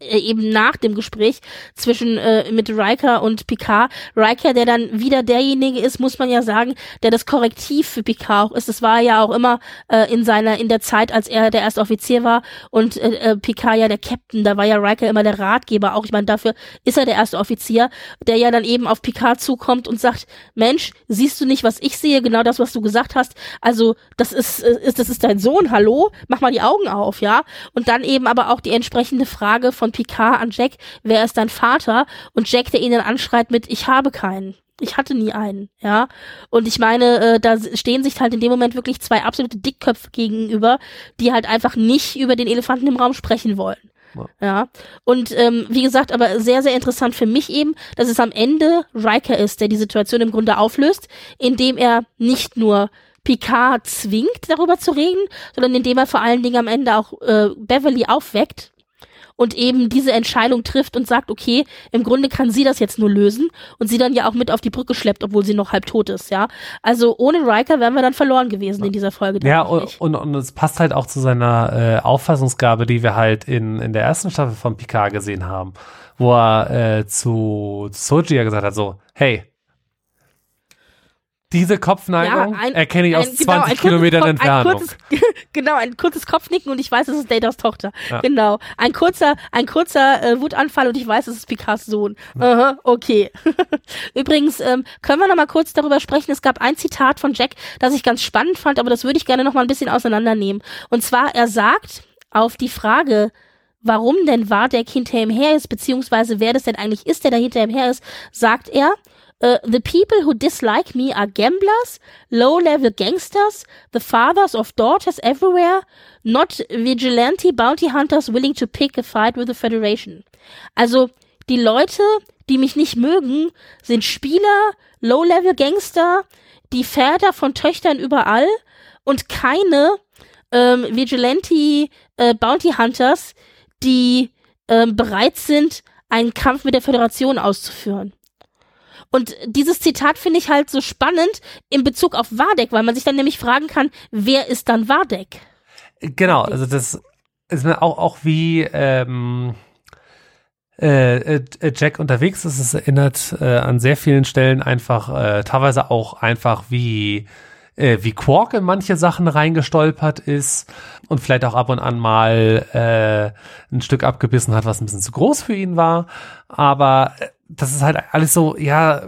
äh, eben nach dem Gespräch zwischen äh, mit Riker und Picard. Riker, der dann wieder derjenige ist, muss man ja sagen, der das Korrektiv für Picard auch ist. Das war ja auch immer äh, in seiner in der Zeit, als er der erste Offizier war und äh, äh, Picard ja der Captain. Da war ja Riker immer der Ratgeber. Auch ich meine, dafür ist er der erste Offizier, der ja dann eben auf Picard zukommt und sagt: Mensch, siehst du nicht, was ich sehe? Genau das, was du gesagt hast. Also das ist, äh, ist das ist dein Sohn. Hallo, mach mal die Augen auf, ja. Und dann eben aber auch die entsprechende Frage von Picard an Jack, wer ist dein Vater? Und Jack, der ihn dann anschreit mit, ich habe keinen. Ich hatte nie einen, ja. Und ich meine, äh, da stehen sich halt in dem Moment wirklich zwei absolute Dickköpfe gegenüber, die halt einfach nicht über den Elefanten im Raum sprechen wollen. Ja. ja. Und ähm, wie gesagt, aber sehr, sehr interessant für mich eben, dass es am Ende Riker ist, der die Situation im Grunde auflöst, indem er nicht nur Picard zwingt, darüber zu reden, sondern indem er vor allen Dingen am Ende auch äh, Beverly aufweckt und eben diese Entscheidung trifft und sagt, okay, im Grunde kann sie das jetzt nur lösen und sie dann ja auch mit auf die Brücke schleppt, obwohl sie noch halb tot ist, ja. Also ohne Riker wären wir dann verloren gewesen in dieser Folge. Ja, und, und, und es passt halt auch zu seiner äh, Auffassungsgabe, die wir halt in, in der ersten Staffel von Picard gesehen haben, wo er äh, zu Soji ja gesagt hat, so, hey, diese Kopfneigung ja, ein, erkenne ich aus ein, 20 genau, Kilometern Kopf, Entfernung. Ein kurzes, <laughs> genau, ein kurzes Kopfnicken und ich weiß, es ist Datas Tochter. Ja. Genau. Ein kurzer, ein kurzer äh, Wutanfall und ich weiß, es ist Picards Sohn. Mhm. Aha, okay. <laughs> Übrigens, ähm, können wir noch mal kurz darüber sprechen. Es gab ein Zitat von Jack, das ich ganz spannend fand, aber das würde ich gerne noch mal ein bisschen auseinandernehmen. Und zwar, er sagt auf die Frage, warum denn Wardeck hinter ihm her ist, beziehungsweise wer das denn eigentlich ist, der da hinter ihm her ist, sagt er, Uh, the people who dislike me are gamblers, low-level gangsters, the fathers of daughters everywhere, not vigilante bounty hunters willing to pick a fight with the Federation. Also, die Leute, die mich nicht mögen, sind Spieler, low-level Gangster, die Väter von Töchtern überall und keine ähm, Vigilante äh, Bounty Hunters, die ähm, bereit sind, einen Kampf mit der Föderation auszuführen. Und dieses Zitat finde ich halt so spannend in Bezug auf Wardeck, weil man sich dann nämlich fragen kann, wer ist dann Wardeck? Genau, also das ist auch, auch wie ähm, äh, äh, Jack unterwegs ist. Es erinnert äh, an sehr vielen Stellen einfach, äh, teilweise auch einfach wie äh, wie Quark in manche Sachen reingestolpert ist und vielleicht auch ab und an mal äh, ein Stück abgebissen hat, was ein bisschen zu groß für ihn war. Aber äh, das ist halt alles so, ja,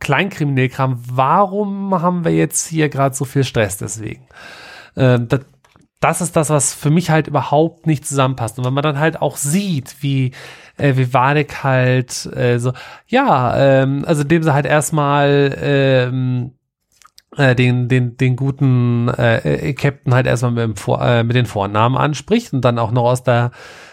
Kleinkriminellkram. Warum haben wir jetzt hier gerade so viel Stress deswegen? Äh, das, das ist das, was für mich halt überhaupt nicht zusammenpasst. Und wenn man dann halt auch sieht, wie, äh, wie Wadek halt äh, so, ja, ähm, also dem sie halt erstmal ähm, äh, den, den, den guten äh, Captain halt erstmal mit, dem Vor äh, mit den Vornamen anspricht und dann auch noch aus der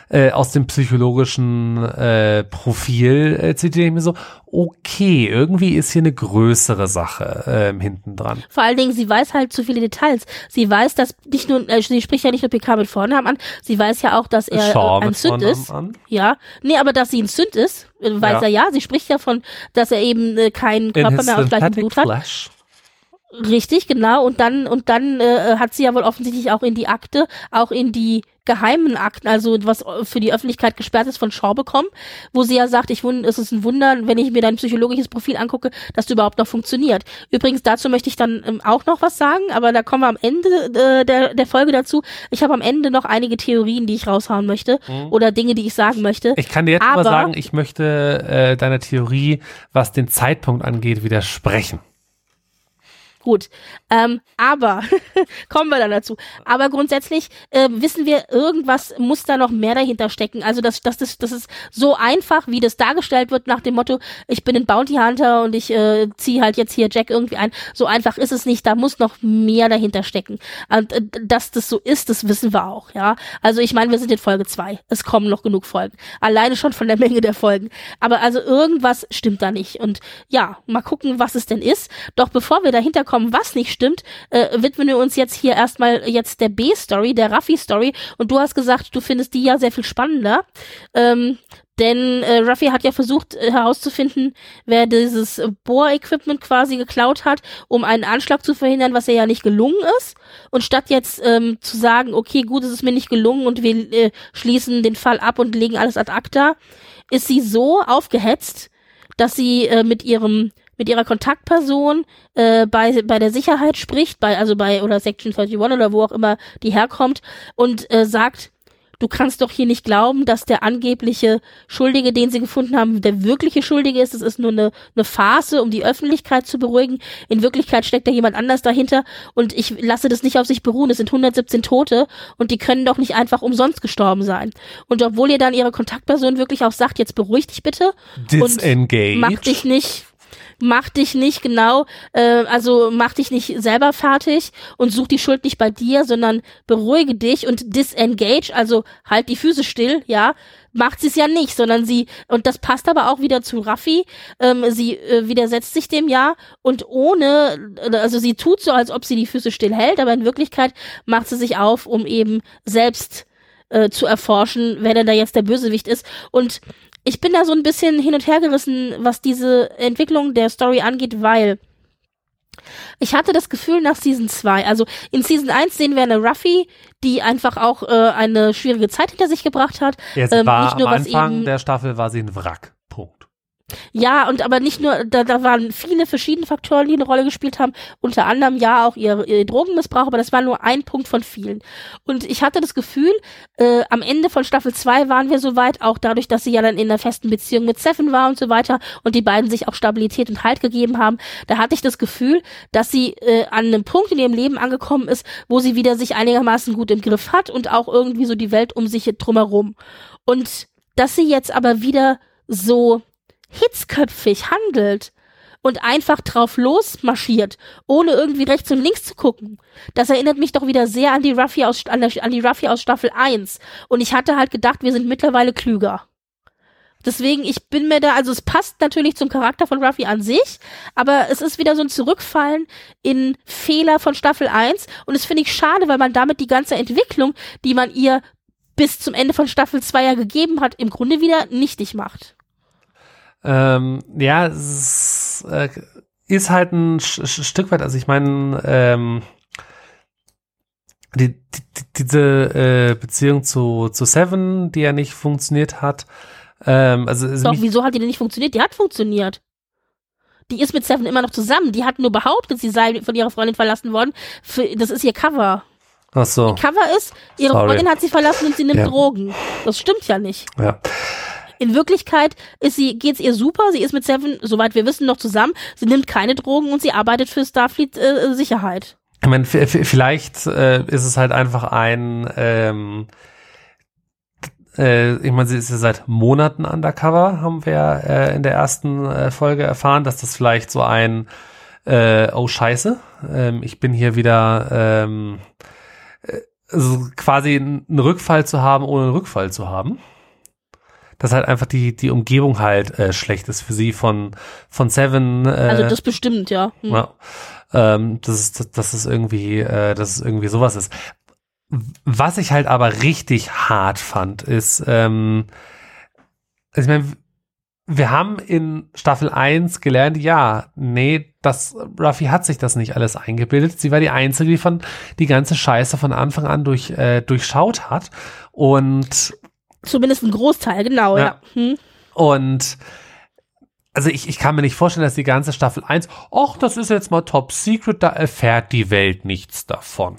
äh, aus dem psychologischen äh, Profil äh, zitiere ich mir so, okay, irgendwie ist hier eine größere Sache äh, hinten dran. Vor allen Dingen, sie weiß halt zu viele Details. Sie weiß, dass nicht nur, äh, sie spricht ja nicht nur PK mit Vornamen an, sie weiß ja auch, dass er äh, ein Sünd ist. An. Ja, nee, aber dass sie ein Sünd ist, äh, weiß ja. er ja. Sie spricht ja von, dass er eben äh, keinen Körper mehr aus gleichem Blut hat. Flash. Richtig, genau. Und dann, und dann äh, hat sie ja wohl offensichtlich auch in die Akte, auch in die geheimen Akten, also was für die Öffentlichkeit gesperrt ist, von Shaw bekommen, wo sie ja sagt, ich wund, es ist ein Wunder, wenn ich mir dein psychologisches Profil angucke, dass du überhaupt noch funktioniert. Übrigens, dazu möchte ich dann ähm, auch noch was sagen, aber da kommen wir am Ende äh, der, der Folge dazu. Ich habe am Ende noch einige Theorien, die ich raushauen möchte mhm. oder Dinge, die ich sagen möchte. Ich kann dir jetzt aber, mal sagen, ich möchte äh, deiner Theorie, was den Zeitpunkt angeht, widersprechen. Gut, ähm, aber <laughs> kommen wir dann dazu. Aber grundsätzlich äh, wissen wir, irgendwas muss da noch mehr dahinter stecken. Also das, das, das, das ist so einfach, wie das dargestellt wird nach dem Motto, ich bin ein Bounty Hunter und ich äh, ziehe halt jetzt hier Jack irgendwie ein. So einfach ist es nicht. Da muss noch mehr dahinter stecken. Und äh, dass das so ist, das wissen wir auch. Ja, also ich meine, wir sind in Folge zwei. Es kommen noch genug Folgen. Alleine schon von der Menge der Folgen. Aber also irgendwas stimmt da nicht. Und ja, mal gucken, was es denn ist. Doch bevor wir dahinter kommen, was nicht stimmt, äh, widmen wir uns jetzt hier erstmal jetzt der B-Story, der Raffi-Story. Und du hast gesagt, du findest die ja sehr viel spannender. Ähm, Denn äh, Ruffy hat ja versucht äh, herauszufinden, wer dieses Bohr-Equipment quasi geklaut hat, um einen Anschlag zu verhindern, was ja ja nicht gelungen ist. Und statt jetzt ähm, zu sagen, okay, gut, es ist mir nicht gelungen und wir äh, schließen den Fall ab und legen alles ad acta, ist sie so aufgehetzt, dass sie äh, mit ihrem mit ihrer Kontaktperson äh, bei bei der Sicherheit spricht, bei also bei oder Section 31 oder wo auch immer die herkommt und äh, sagt, du kannst doch hier nicht glauben, dass der angebliche Schuldige, den sie gefunden haben, der wirkliche Schuldige ist. Das ist nur eine, eine Farce, um die Öffentlichkeit zu beruhigen. In Wirklichkeit steckt da jemand anders dahinter und ich lasse das nicht auf sich beruhen. Es sind 117 Tote und die können doch nicht einfach umsonst gestorben sein. Und obwohl ihr dann ihre Kontaktperson wirklich auch sagt, jetzt beruhig dich bitte Disengage. und mach dich nicht mach dich nicht genau, äh, also mach dich nicht selber fertig und such die Schuld nicht bei dir, sondern beruhige dich und disengage, also halt die Füße still, ja, macht sie es ja nicht, sondern sie, und das passt aber auch wieder zu Raffi, ähm, sie äh, widersetzt sich dem ja und ohne, also sie tut so, als ob sie die Füße still hält, aber in Wirklichkeit macht sie sich auf, um eben selbst äh, zu erforschen, wer denn da jetzt der Bösewicht ist. Und ich bin da so ein bisschen hin und her gerissen, was diese Entwicklung der Story angeht, weil ich hatte das Gefühl nach Season 2, also in Season 1 sehen wir eine Ruffy, die einfach auch äh, eine schwierige Zeit hinter sich gebracht hat. Jetzt Ähm, war nicht nur, am Anfang der Staffel war sie ein Wrack. Ja, und aber nicht nur, da, da waren viele verschiedene Faktoren, die eine Rolle gespielt haben. Unter anderem ja auch ihr, ihr Drogenmissbrauch, aber das war nur ein Punkt von vielen. Und ich hatte das Gefühl, äh, am Ende von Staffel 2 waren wir soweit, auch dadurch, dass sie ja dann in einer festen Beziehung mit Seven war und so weiter und die beiden sich auch Stabilität und Halt gegeben haben. Da hatte ich das Gefühl, dass sie äh, an einem Punkt in ihrem Leben angekommen ist, wo sie wieder sich einigermaßen gut im Griff hat und auch irgendwie so die Welt um sich drumherum. Und dass sie jetzt aber wieder so hitzköpfig handelt und einfach drauf losmarschiert, ohne irgendwie rechts und links zu gucken. Das erinnert mich doch wieder sehr an die Ruffy aus, an, der, an die Ruffy aus Staffel 1. Und ich hatte halt gedacht, wir sind mittlerweile klüger. Deswegen, ich bin mir da, also es passt natürlich zum Charakter von Ruffy an sich, aber es ist wieder so ein Zurückfallen in Fehler von Staffel 1 und das finde ich schade, weil man damit die ganze Entwicklung, die man ihr bis zum Ende von Staffel 2 ja gegeben hat, im Grunde wieder nichtig macht. Ähm, ja, es ist, äh, ist halt ein Stück weit, also ich meine, ähm, die, die, diese äh, Beziehung zu, zu Seven, die ja nicht funktioniert hat, ähm, also, Doch, mich, wieso hat die denn nicht funktioniert? Die hat funktioniert. Die ist mit Seven immer noch zusammen. Die hat nur behauptet, sie sei von ihrer Freundin verlassen worden. Für, das ist ihr Cover. ach so, Cover ist, ihre Sorry. Freundin hat sie verlassen und sie nimmt Ja. Drogen. Das stimmt ja nicht. ja. In Wirklichkeit ist sie, geht's ihr super. Sie ist mit Seven, soweit wir wissen, noch zusammen. Sie nimmt keine Drogen und sie arbeitet für Starfleet äh, Sicherheit. Ich meine, vielleicht äh, ist es halt einfach ein, ähm, äh, ich meine, sie ist ja seit Monaten undercover, haben wir äh, in der ersten äh, Folge erfahren, dass das vielleicht so ein, äh, oh Scheiße, ähm, ich bin hier wieder, ähm, äh, also quasi einen Rückfall zu haben, ohne einen Rückfall zu haben. Dass halt einfach die, die Umgebung halt äh, schlecht ist für sie von, von Seven. Äh, Also das bestimmt, ja. Hm. ja. Ähm, das ist, das ist irgendwie, äh, dass es irgendwie sowas ist. Was ich halt aber richtig hart fand, ist, ähm, ich meine, wir haben in Staffel 1 gelernt, ja, nee, das, Ruffy hat sich das nicht alles eingebildet. Sie war die Einzige, die von, die ganze Scheiße von Anfang an durch, äh, durchschaut hat. Und Zumindest ein Großteil, genau, Ja. ja. Hm. und also ich, ich kann mir nicht vorstellen, dass die ganze Staffel 1, ach, das ist jetzt mal top secret, da erfährt die Welt nichts davon.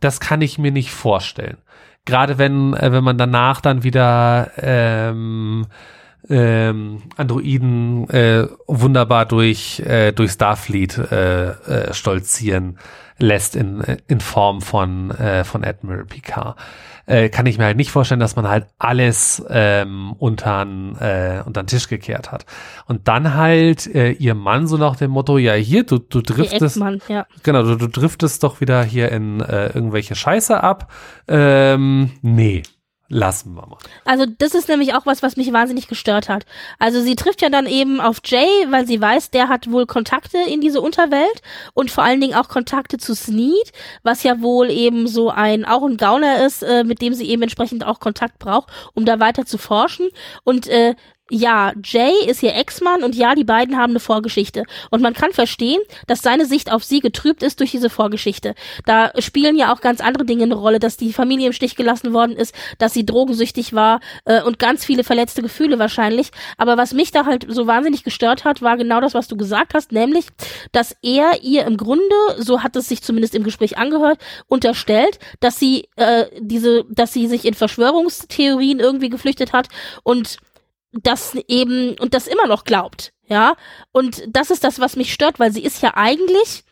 Das kann ich mir nicht vorstellen. Gerade wenn, äh, wenn man danach dann wieder ähm, ähm, Androiden äh, wunderbar durch, äh, durch Starfleet äh, äh, stolzieren lässt in, in Form von, äh, von Admiral Picard. Äh, kann ich mir halt nicht vorstellen, dass man halt alles ähm, untern, äh, untern Tisch gekehrt hat. Und dann halt äh, ihr Mann so nach dem Motto, ja hier, du, du driftest, ja. genau, du, du driftest doch wieder hier in äh, irgendwelche Scheiße ab. Ähm, nee, lassen wir mal. Also das ist nämlich auch was, was mich wahnsinnig gestört hat. Also sie trifft ja dann eben auf Jay, weil sie weiß, der hat wohl Kontakte in diese Unterwelt und vor allen Dingen auch Kontakte zu Sneed, was ja wohl eben so ein auch ein Gauner ist, äh, mit dem sie eben entsprechend auch Kontakt braucht, um da weiter zu forschen. Und äh, ja, Jay ist ihr Ex-Mann und ja, die beiden haben eine Vorgeschichte. Und man kann verstehen, dass seine Sicht auf sie getrübt ist durch diese Vorgeschichte. Da spielen ja auch ganz andere Dinge eine Rolle, dass die Familie im Stich gelassen worden ist, dass sie drogensüchtig war äh, und ganz viele verletzte Gefühle wahrscheinlich. Aber was mich da halt so wahnsinnig gestört hat, war genau das, was du gesagt hast, nämlich, dass er ihr im Grunde, so hat es sich zumindest im Gespräch angehört, unterstellt, dass sie äh, diese, dass sie sich in Verschwörungstheorien irgendwie geflüchtet hat und das eben und das immer noch glaubt, ja. Und das ist das, was mich stört, weil sie ist ja eigentlich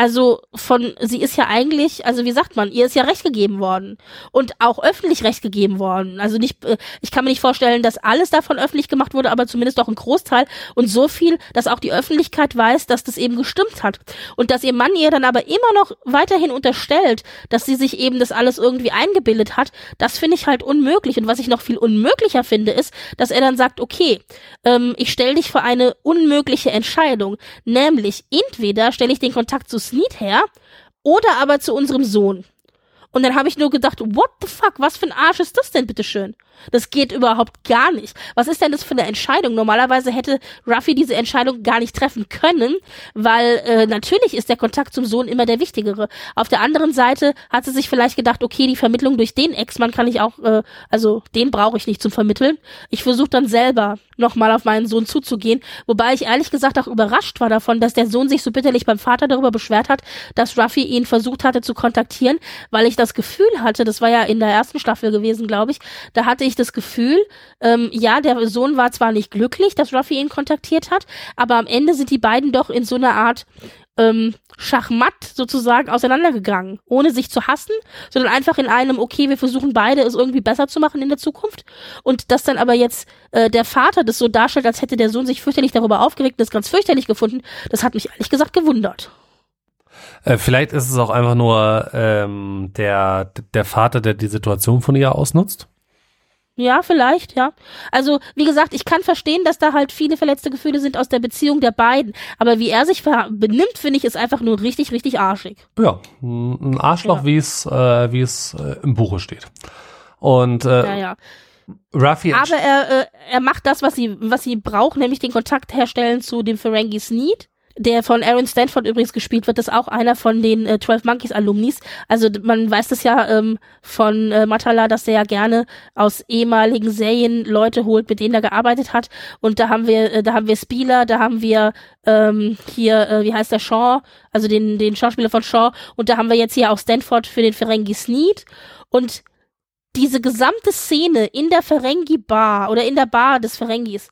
also von, sie ist ja eigentlich, also wie sagt man, ihr ist ja Recht gegeben worden und auch öffentlich Recht gegeben worden. Also nicht, äh, ich kann mir nicht vorstellen, dass alles davon öffentlich gemacht wurde, aber zumindest auch ein Großteil und so viel, dass auch die Öffentlichkeit weiß, dass das eben gestimmt hat und dass ihr Mann ihr dann aber immer noch weiterhin unterstellt, dass sie sich eben das alles irgendwie eingebildet hat. Das finde ich halt unmöglich und was ich noch viel unmöglicher finde, ist, dass er dann sagt, okay, ähm, ich stelle dich vor eine unmögliche Entscheidung, nämlich entweder stelle ich den Kontakt zu Sneed her oder aber zu unserem Sohn. Und dann habe ich nur gedacht, what the fuck, was für ein Arsch ist das denn, bitteschön? Das geht überhaupt gar nicht. Was ist denn das für eine Entscheidung? Normalerweise hätte Ruffy diese Entscheidung gar nicht treffen können, weil äh, natürlich ist der Kontakt zum Sohn immer der wichtigere. Auf der anderen Seite hat sie sich vielleicht gedacht, okay, die Vermittlung durch den Ex-Mann kann ich auch, äh, also den brauche ich nicht zum Vermitteln. Ich versuche dann selber nochmal auf meinen Sohn zuzugehen, wobei ich ehrlich gesagt auch überrascht war davon, dass der Sohn sich so bitterlich beim Vater darüber beschwert hat, dass Ruffy ihn versucht hatte zu kontaktieren, weil ich das Gefühl hatte, das war ja in der ersten Staffel gewesen, glaube ich, da hatte ich das Gefühl, ähm, ja, der Sohn war zwar nicht glücklich, dass Ruffy ihn kontaktiert hat, aber am Ende sind die beiden doch in so einer Art ähm, Schachmatt sozusagen auseinandergegangen, ohne sich zu hassen, sondern einfach in einem, okay, wir versuchen beide es irgendwie besser zu machen in der Zukunft. Und dass dann aber jetzt äh, der Vater das so darstellt, als hätte der Sohn sich fürchterlich darüber aufgeregt und das ganz fürchterlich gefunden, das hat mich ehrlich gesagt gewundert. Äh, vielleicht ist es auch einfach nur ähm, der, der Vater, der die Situation von ihr ausnutzt. Ja, vielleicht, ja. Also, wie gesagt, ich kann verstehen, dass da halt viele verletzte Gefühle sind aus der Beziehung der beiden. Aber wie er sich benimmt, finde ich, ist einfach nur richtig, richtig arschig. Ja, ein Arschloch, ja. wie es, äh, wie es äh, im Buche steht. Und äh, ja, ja. Ruffy Aber er, äh, er macht das, was sie, was sie braucht, nämlich den Kontakt herstellen zu dem Ferengi Sneed der von Aaron Stanford übrigens gespielt wird, ist auch einer von den äh, 12 Monkeys Alumnis. Also man weiß das ja ähm, von äh, Matala, dass er ja gerne aus ehemaligen Serien Leute holt, mit denen er gearbeitet hat. Und da haben wir, äh, da haben wir Spieler, da haben wir ähm, hier, äh, wie heißt der Shaw, also den, den Schauspieler von Shaw. Und da haben wir jetzt hier auch Stanford für den Ferengi Sneed. Und diese gesamte Szene in der Ferengi Bar oder in der Bar des Ferengis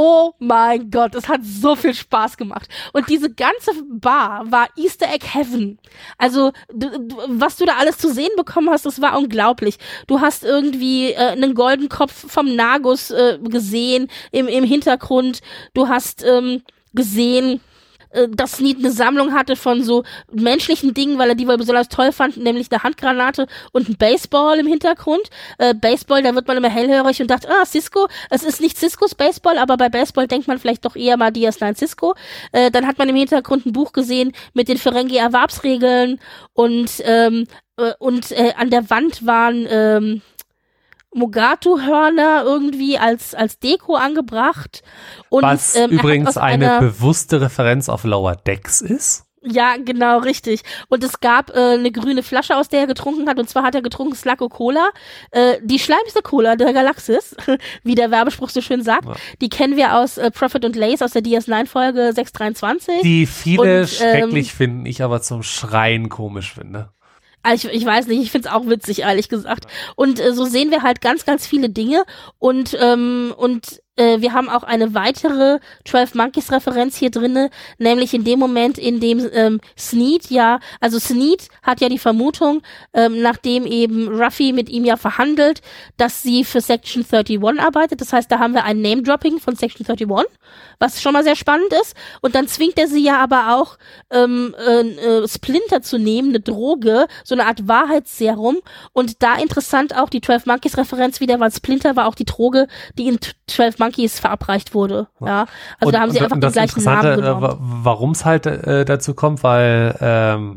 Oh mein Gott, es hat so viel Spaß gemacht. Und diese ganze Bar war Easter Egg Heaven. Also, du, du, was du da alles zu sehen bekommen hast, das war unglaublich. Du hast irgendwie äh, einen goldenen Kopf vom Nagus äh, gesehen im, im Hintergrund. Du hast ähm, gesehen, äh, dass Sneed eine Sammlung hatte von so menschlichen Dingen, weil er die wohl besonders toll fand, nämlich eine Handgranate und ein Baseball im Hintergrund. Äh, Baseball, da wird man immer hellhörig und dachte, ah, Cisco, es ist nicht Ciscos Baseball, aber bei Baseball denkt man vielleicht doch eher mal DS9 Cisco. Äh, dann hat man im Hintergrund ein Buch gesehen mit den Ferengi-Erwerbsregeln und ähm, äh, und äh, an der Wand waren ähm, Mogatu-Hörner irgendwie als, als Deko angebracht. Und, Was ähm, übrigens eine bewusste Referenz auf Lower Decks ist. Ja, genau, richtig. Und es gab äh, eine grüne Flasche, aus der er getrunken hat. Und zwar hat er getrunken Slacko Cola. Äh, die schleimigste Cola der Galaxis, <laughs> wie der Werbespruch so schön sagt. Ja. Die kennen wir aus äh, Profit und Lace aus der DS9-Folge 623. Die viele und, schrecklich ähm, finden, ich aber zum Schreien komisch finde. Also ich, ich weiß nicht, ich find's auch witzig, ehrlich gesagt. Und äh, so sehen wir halt ganz, ganz viele Dinge und, ähm, und äh, wir haben auch eine weitere 12 Monkeys Referenz hier drinne, nämlich in dem Moment, in dem ähm, Sneed ja, also Sneed hat ja die Vermutung, ähm, nachdem eben Ruffy mit ihm ja verhandelt, dass sie für Section 31 arbeitet. Das heißt, da haben wir ein Name-Dropping von Section 31, was schon mal sehr spannend ist. Und dann zwingt er sie ja aber auch, ähm, äh, äh, Splinter zu nehmen, eine Droge, so eine Art Wahrheitsserum. Und da interessant auch die 12 Monkeys Referenz wieder, weil Splinter war auch die Droge, die in 12 Monkeys verabreicht wurde. Ja, also Und- da haben sie einfach den gleichen Namen äh, genommen. wa- warum es halt äh, dazu kommt, weil ähm,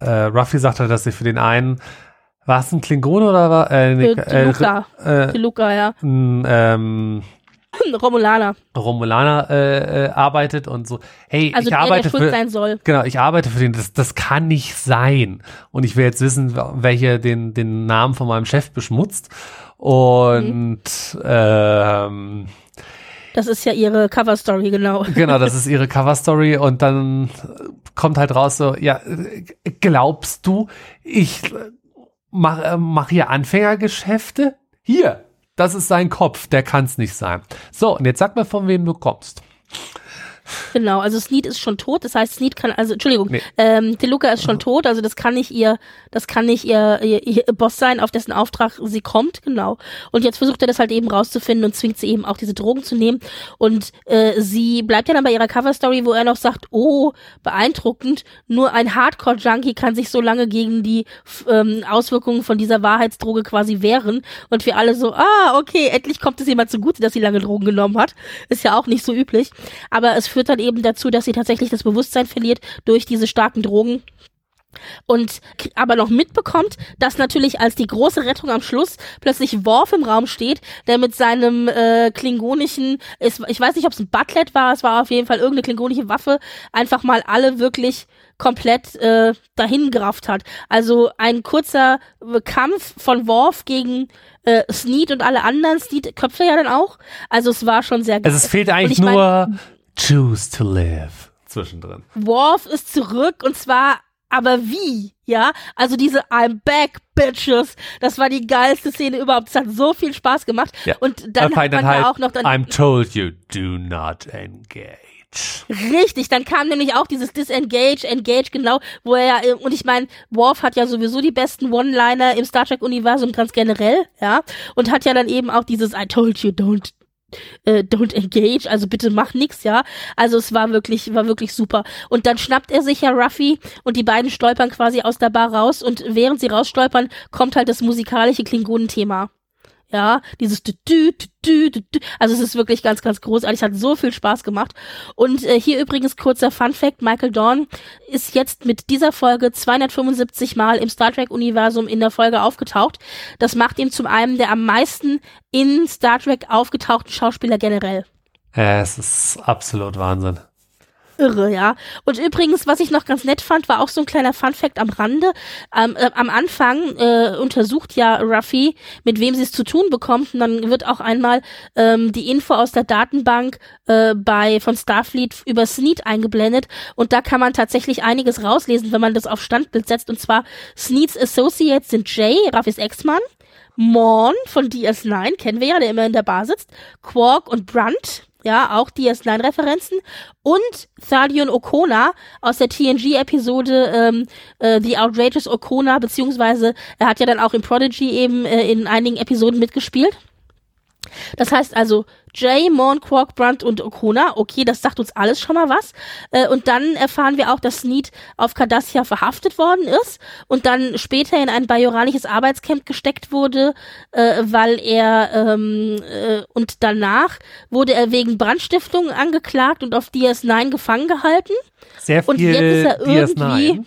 äh, Ruffy sagte, dass sie für den einen war es ein Klingone oder war äh, nee, die Luca. äh, Die Luca, ja. ein ähm, <clears throat> Romulaner. Romulaner äh, äh, arbeitet und so. Hey, Also ich der, arbeite der für sein soll. genau, ich arbeite für den. Das, das kann nicht sein. Und ich will jetzt wissen, welche den den Namen von meinem Chef beschmutzt. Und ähm, Das ist ja ihre Cover-Story, genau. <laughs> Genau, das ist ihre Cover-Story und dann kommt halt raus so, ja, äh, glaubst du, ich mache mach hier Anfängergeschäfte? Hier, das ist sein Kopf, der kann's nicht sein. So, und jetzt sag mir, von wem du kommst. Genau, also Sneed ist schon tot, das heißt, Sneed kann, also, Entschuldigung, Nee. ähm, Deluca ist schon tot, also das kann nicht ihr, das kann nicht ihr, ihr, ihr Boss sein, auf dessen Auftrag sie kommt, genau. Und jetzt versucht er das halt eben rauszufinden und zwingt sie eben auch diese Drogen zu nehmen. Und äh, sie bleibt ja dann bei ihrer Cover-Story, wo er noch sagt, oh, beeindruckend, nur ein Hardcore-Junkie kann sich so lange gegen die ähm, Auswirkungen von dieser Wahrheitsdroge quasi wehren. Und wir alle so, ah, okay, endlich kommt es jemand zugute, dass sie lange Drogen genommen hat. Ist ja auch nicht so üblich. Aber es führt dann eben dazu, dass sie tatsächlich das Bewusstsein verliert durch diese starken Drogen und aber noch mitbekommt, dass natürlich als die große Rettung am Schluss plötzlich Worf im Raum steht, der mit seinem äh, klingonischen, es, ich weiß nicht, ob es ein Butlet war, es war auf jeden Fall irgendeine klingonische Waffe, einfach mal alle wirklich komplett äh, dahin gerafft hat. Also ein kurzer äh, Kampf von Worf gegen äh, Sneed und alle anderen, Sneed köpfe ja dann auch. Also es war schon sehr geil. Also es fehlt eigentlich ich mein- nur Choose to live zwischendrin. Worf ist zurück und zwar aber wie? Ja, also diese I'm back, bitches. Das war die geilste Szene überhaupt. Es hat so viel Spaß gemacht. Ja. Und dann Da hat fehlt man ja auch noch dann I'm told you, do not engage. richtig. Dann kam nämlich auch dieses Disengage, Engage genau, wo er ja äh, und ich meine, Worf hat ja sowieso die besten One-Liner im Star Trek Universum ganz generell, ja, und hat ja dann eben auch dieses I told you don't äh, don't engage, also bitte mach nix, ja. Also es war wirklich, war wirklich super. Und dann schnappt er sich ja Ruffy und die beiden stolpern quasi aus der Bar raus und während sie rausstolpern, kommt halt das musikalische Klingonenthema. Ja, dieses dü dü dü. Also es ist wirklich ganz, ganz großartig. Es hat so viel Spaß gemacht. Und äh, hier übrigens kurzer Fun Fact. Michael Dorn ist jetzt mit dieser Folge 275 Mal im Star Trek Universum in der Folge aufgetaucht. Das macht ihn zum einen der am meisten in Star Trek aufgetauchten Schauspieler generell. Ja, es ist absolut Wahnsinn. Irre, ja. Und übrigens, was ich noch ganz nett fand, war auch so ein kleiner Funfact am Rande. Ähm, äh, am Anfang äh, untersucht ja Ruffy, mit wem sie es zu tun bekommt. Und dann wird auch einmal ähm, die Info aus der Datenbank äh, bei von Starfleet über Sneed eingeblendet. Und da kann man tatsächlich einiges rauslesen, wenn man das auf Standbild setzt. Und zwar Sneeds Associates sind Jay, Ruffys Ex-Mann, Morn von DS9, kennen wir ja, der immer in der Bar sitzt, Quark und Brunt, ja, auch DS9-Referenzen und Thadion Okona aus der TNG-Episode ähm, äh, The Outrageous Okona, beziehungsweise er hat ja dann auch im Prodigy eben äh, in einigen Episoden mitgespielt. Das heißt also Jay, Morn, Quark, Brunt und Okona. Okay, das sagt uns alles schon mal was. Äh, und dann erfahren wir auch, dass Sneed auf Cardassia verhaftet worden ist und dann später in ein bajoralisches Arbeitscamp gesteckt wurde, äh, weil er ähm, äh, und danach wurde er wegen Brandstiftung angeklagt und auf DS9 gefangen gehalten. Sehr Und viel jetzt ist er irgendwie- DS9.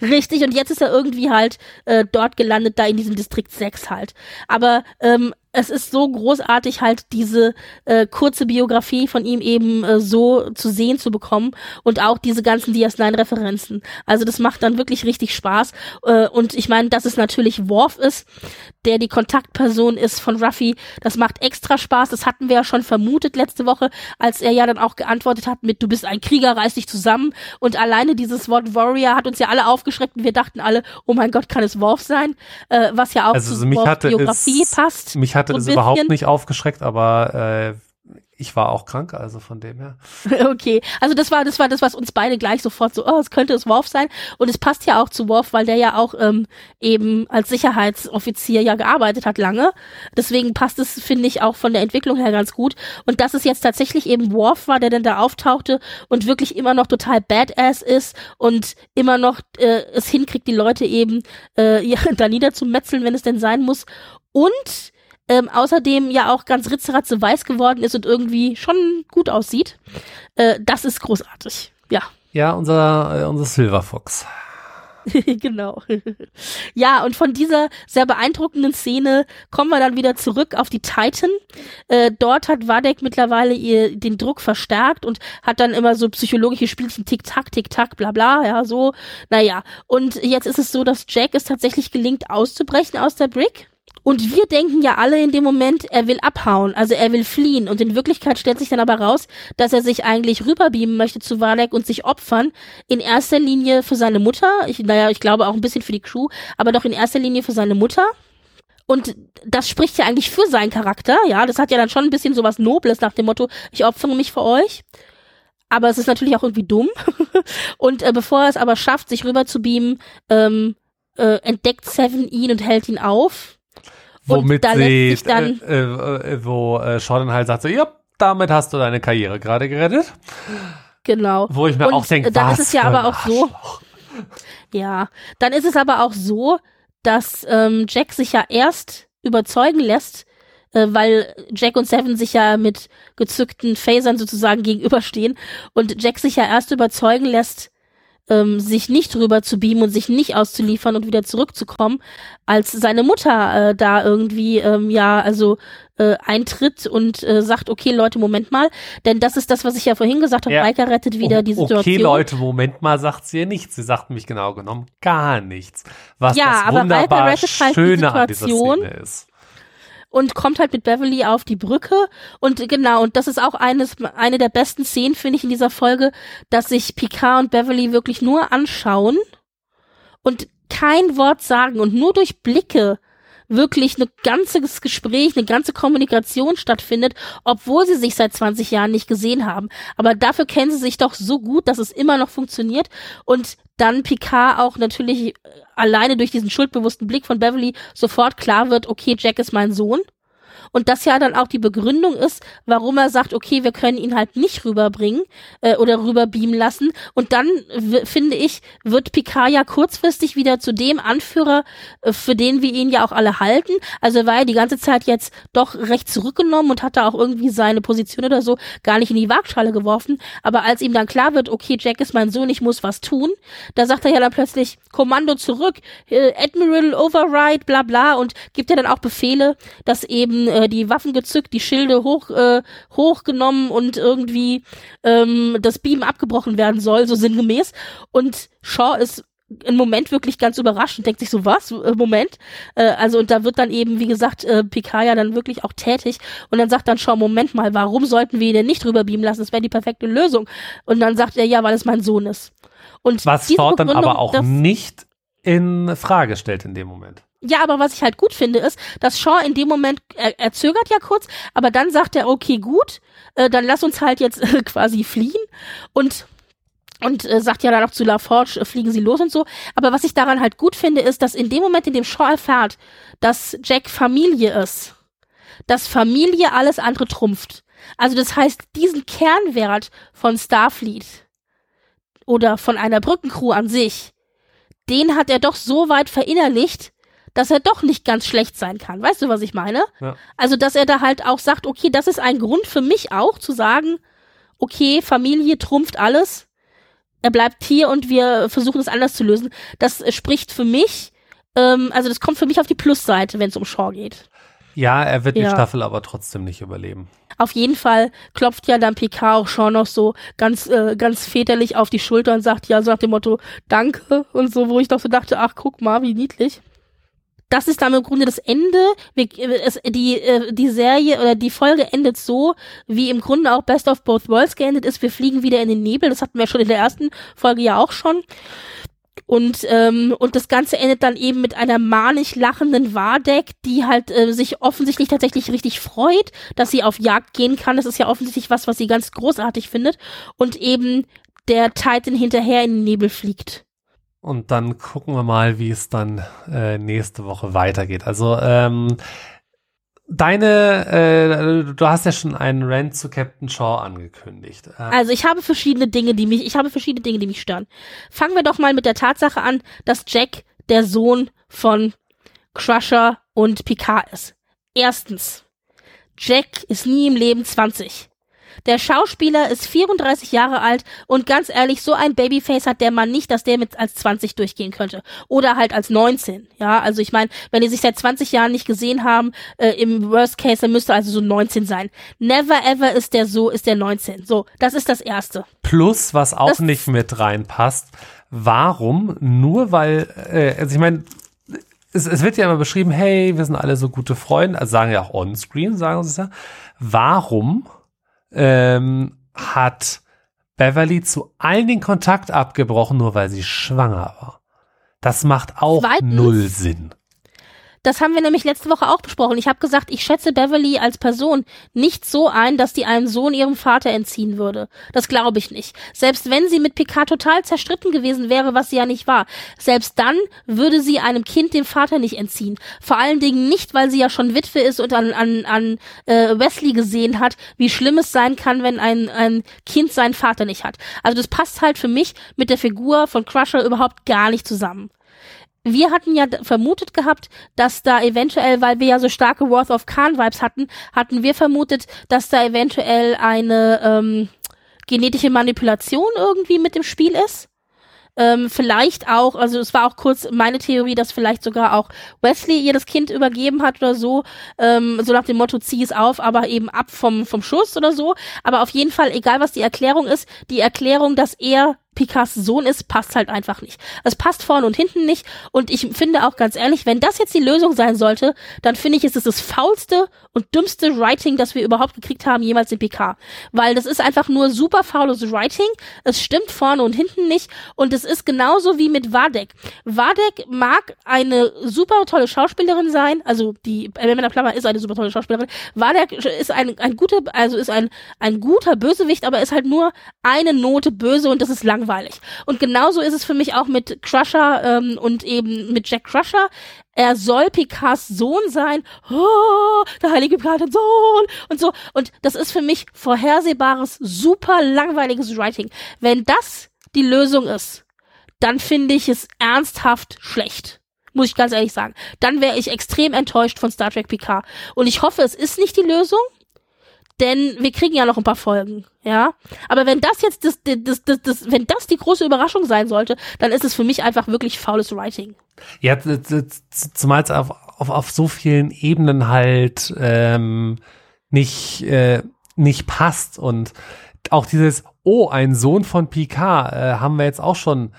Richtig, und jetzt ist er irgendwie halt äh, dort gelandet, da in diesem Distrikt 6 halt. Aber ähm, es ist so großartig, halt diese äh, kurze Biografie von ihm eben äh, so zu sehen zu bekommen und auch diese ganzen DS9-Referenzen. Also das macht dann wirklich richtig Spaß. Äh, und ich meine, dass es natürlich Worf ist, der die Kontaktperson ist von Ruffy, das macht extra Spaß. Das hatten wir ja schon vermutet letzte Woche, als er ja dann auch geantwortet hat mit, du bist ein Krieger, reiß dich zusammen. Und alleine dieses Wort Warrior hat uns ja alle aufgeschreckt und wir dachten alle, oh mein Gott, kann es Worf sein? Äh, was ja auch Also zu Worfs Biografie passt. mich hatte so ein es überhaupt bisschen. nicht aufgeschreckt, aber äh, ich war auch krank, also von dem her. <laughs> Okay, also das war das war das, was uns beide gleich sofort so, oh, es könnte es Worf sein. Und es passt ja auch zu Worf, weil der ja auch ähm, eben als Sicherheitsoffizier ja gearbeitet hat lange. Deswegen passt es, finde ich, auch von der Entwicklung her ganz gut. Und dass es jetzt tatsächlich eben Worf war, der dann da auftauchte und wirklich immer noch total badass ist und immer noch äh, es hinkriegt, die Leute eben äh, ja, <laughs> da niederzumetzeln, wenn es denn sein muss. Und ähm, außerdem ja auch ganz ritzeratze weiß geworden ist und irgendwie schon gut aussieht. Äh, das ist großartig. Ja. Ja, unser, äh, unser Silver Fox. <laughs> genau. ja, und von dieser sehr beeindruckenden Szene kommen wir dann wieder zurück auf die Titan. Äh, dort hat Wadek mittlerweile ihr den Druck verstärkt und hat dann immer so psychologische Spielchen Tick-Tack, Tick-Tack, bla bla, ja, so. Naja, und jetzt ist es so, dass Jack es tatsächlich gelingt, auszubrechen aus der Brick. Und wir denken ja alle in dem Moment, er will abhauen, also er will fliehen. Und in Wirklichkeit stellt sich dann aber raus, dass er sich eigentlich rüberbeamen möchte zu Valek und sich opfern. In erster Linie für seine Mutter. Ich, naja, ich glaube auch ein bisschen für die Crew, aber doch in erster Linie für seine Mutter. Und das spricht ja eigentlich für seinen Charakter, ja. Das hat ja dann schon ein bisschen sowas Nobles nach dem Motto, ich opfere mich für euch. Aber es ist natürlich auch irgendwie dumm. <laughs> und äh, bevor er es aber schafft, sich rüber zu beamen, ähm, äh, entdeckt Seven ihn und hält ihn auf Womit sie, dann, äh, äh, wo äh, Sean halt sagt so, ja, damit hast du deine Karriere gerade gerettet. Genau. Wo ich mir und auch denke, dann was ist es ja aber auch so. Ja, dann ist es aber auch so, dass ähm, Jack sich ja erst überzeugen lässt, äh, weil Jack und Seven sich ja mit gezückten Phasern sozusagen gegenüberstehen und Jack sich ja erst überzeugen lässt, ähm, sich nicht rüber zu beamen und sich nicht auszuliefern und wieder zurückzukommen, als seine Mutter äh, da irgendwie ähm, ja also äh, eintritt und äh, sagt, okay Leute, Moment mal, denn das ist das, was ich ja vorhin gesagt habe, ja. Riker rettet wieder oh, die Situation. Okay Leute, Moment mal, sagt sie ja nichts. Sie sagt nämlich genau genommen gar nichts. Was ja, das wunderbar halt Schöne an dieser Szene ist und kommt halt mit Beverly auf die Brücke und genau und das ist auch eines eine der besten Szenen finde ich in dieser Folge, dass sich Picard und Beverly wirklich nur anschauen und kein Wort sagen und nur durch Blicke wirklich ein ganzes Gespräch, eine ganze Kommunikation stattfindet, obwohl sie sich seit 20 Jahren nicht gesehen haben. Aber dafür kennen sie sich doch so gut, dass es immer noch funktioniert und dann Picard auch natürlich äh, alleine durch diesen schuldbewussten Blick von Beverly sofort klar wird, okay, Jack ist mein Sohn und das ja dann auch die Begründung ist, warum er sagt, okay, wir können ihn halt nicht rüberbringen äh, oder rüberbeamen lassen. Und dann finde ich, wird Picard ja kurzfristig wieder zu dem Anführer, äh, für den wir ihn ja auch alle halten. Also er war ja die ganze Zeit jetzt doch recht zurückgenommen und hatte auch irgendwie seine Position oder so gar nicht in die Waagschale geworfen. Aber als ihm dann klar wird, okay, Jack ist mein Sohn, ich muss was tun, da sagt er ja dann plötzlich Kommando zurück, äh, Admiral Override, bla bla und gibt ja dann auch Befehle, dass eben äh, die Waffen gezückt, die Schilde hoch äh, hochgenommen und irgendwie ähm, das Beam abgebrochen werden soll, so sinngemäß. Und Shaw ist im Moment wirklich ganz überrascht und denkt sich so, was? Äh, Moment. Äh, also, und da wird dann eben, wie gesagt, äh, Picard ja dann wirklich auch tätig. Und dann sagt dann Shaw, Moment mal, warum sollten wir ihn denn nicht rüberbeamen lassen? Das wäre die perfekte Lösung. Und dann sagt er, ja, weil es mein Sohn ist. Und Was Shaw dann aber auch nicht in Frage stellt in dem Moment. Ja, aber was ich halt gut finde, ist, dass Shaw in dem Moment, er, er zögert ja kurz, aber dann sagt er, okay, gut, äh, dann lass uns halt jetzt <laughs> äh, quasi fliehen und und äh, sagt ja dann auch zu LaForge, äh, fliegen sie los und so. Aber was ich daran halt gut finde, ist, dass in dem Moment, in dem Shaw erfährt, dass Jack Familie ist, dass Familie alles andere trumpft. Also das heißt, diesen Kernwert von Starfleet oder von einer Brückencrew an sich, den hat er doch so weit verinnerlicht, dass er doch nicht ganz schlecht sein kann. Weißt du, was ich meine? Ja. Also, dass er da halt auch sagt, okay, das ist ein Grund für mich auch zu sagen, okay, Familie trumpft alles. Er bleibt hier und wir versuchen es anders zu lösen. Das spricht für mich, ähm, also das kommt für mich auf die Plusseite, wenn es um Shaw geht. Ja, er wird ja. die Staffel aber trotzdem nicht überleben. Auf jeden Fall klopft ja dann Picard auch schon noch so ganz, äh, ganz väterlich auf die Schulter und sagt ja so nach dem Motto Danke und so, wo ich doch so dachte, ach guck mal, wie niedlich das ist dann im Grunde das Ende. Wir, es, die, äh, die Serie oder die Folge endet so, wie im Grunde auch Best of Both Worlds geendet ist. Wir fliegen wieder in den Nebel. Das hatten wir schon in der ersten Folge ja auch schon. Und, ähm, und das Ganze endet dann eben mit einer manisch lachenden Wardek, die halt äh, sich offensichtlich tatsächlich richtig freut, dass sie auf Jagd gehen kann. Das ist ja offensichtlich was, was sie ganz großartig findet. Und eben der Titan hinterher in den Nebel fliegt. Und dann gucken wir mal, wie es dann äh, nächste Woche weitergeht. Also ähm, deine, äh, du hast ja schon einen Rant zu Captain Shaw angekündigt. Äh, also ich habe verschiedene Dinge, die mich, ich habe verschiedene Dinge, die mich stören. Fangen wir doch mal mit der Tatsache an, dass Jack der Sohn von Crusher und Picard ist. Erstens, Jack ist nie im Leben 20. Der Schauspieler ist 34 Jahre alt und ganz ehrlich, so ein Babyface hat der Mann nicht, dass der mit als 20 durchgehen könnte. Oder halt als 19. Ja, also ich meine, wenn die sich seit 20 Jahren nicht gesehen haben, äh, im Worst Case, dann müsste also so 19 sein. Never ever ist der so, ist der 19. So, das ist das Erste. Plus, was auch das nicht mit reinpasst, warum, nur weil, äh, also ich meine, es, es wird ja immer beschrieben, hey, wir sind alle so gute Freunde, also sagen ja auch on-screen, sagen sie es ja. Warum ähm, hat Beverly zu allen den Kontakt abgebrochen, nur weil sie schwanger war. Das macht auch Zweitens, null Sinn. Das haben wir nämlich letzte Woche auch besprochen. Ich habe gesagt, ich schätze Beverly als Person nicht so ein, dass die einen Sohn ihrem Vater entziehen würde. Das glaube ich nicht. Selbst wenn sie mit Picard total zerstritten gewesen wäre, was sie ja nicht war, selbst dann würde sie einem Kind dem Vater nicht entziehen. Vor allen Dingen nicht, weil sie ja schon Witwe ist und an, an, an äh, Wesley gesehen hat, wie schlimm es sein kann, wenn ein, ein Kind seinen Vater nicht hat. Also das passt halt für mich mit der Figur von Crusher überhaupt gar nicht zusammen wir hatten ja vermutet gehabt, dass da eventuell, weil wir ja so starke Worth of Khan Vibes hatten, hatten wir vermutet, dass da eventuell eine ähm, genetische Manipulation irgendwie mit dem Spiel ist. Ähm, vielleicht auch, also es war auch kurz meine Theorie, dass vielleicht sogar auch Wesley ihr das Kind übergeben hat oder so, ähm, so nach dem Motto, zieh es auf, aber eben ab vom, vom Schuss oder so. Aber auf jeden Fall, egal was die Erklärung ist, die Erklärung, dass er Picards Sohn ist, passt halt einfach nicht. Es passt vorne und hinten nicht. Und ich finde auch ganz ehrlich, wenn das jetzt die Lösung sein sollte, dann finde ich, ist es das faulste und dümmste Writing, das wir überhaupt gekriegt haben, jemals in Picard. Weil das ist einfach nur super faules Writing. Es stimmt vorne und hinten nicht. Und es ist genauso wie mit Vadek. Vadek mag eine super tolle Schauspielerin sein. Also die Amanda Plummer ist eine super tolle Schauspielerin. Vadek ist ein, ein guter, also ist ein, ein guter Bösewicht, aber ist halt nur eine Note böse und das ist lang langweilig. Und genauso ist es für mich auch mit Crusher ähm, und eben mit Jack Crusher. Er soll Picards Sohn sein. Oh, der heilige Picard hat Sohn und so. Und das ist für mich vorhersehbares, super langweiliges Writing. Wenn das die Lösung ist, dann finde ich es ernsthaft schlecht muss ich ganz ehrlich sagen. Dann wäre ich extrem enttäuscht von Star Trek Picard. Und ich hoffe, es ist nicht die Lösung denn wir kriegen ja noch ein paar Folgen, ja. Aber wenn das jetzt das, das, das, das, wenn das die große Überraschung sein sollte, dann ist es für mich einfach wirklich faules Writing. Ja, zumal es auf, auf, auf so vielen Ebenen halt ähm, nicht, äh, nicht passt und auch dieses, oh, ein Sohn von Picard, äh, haben wir jetzt auch schon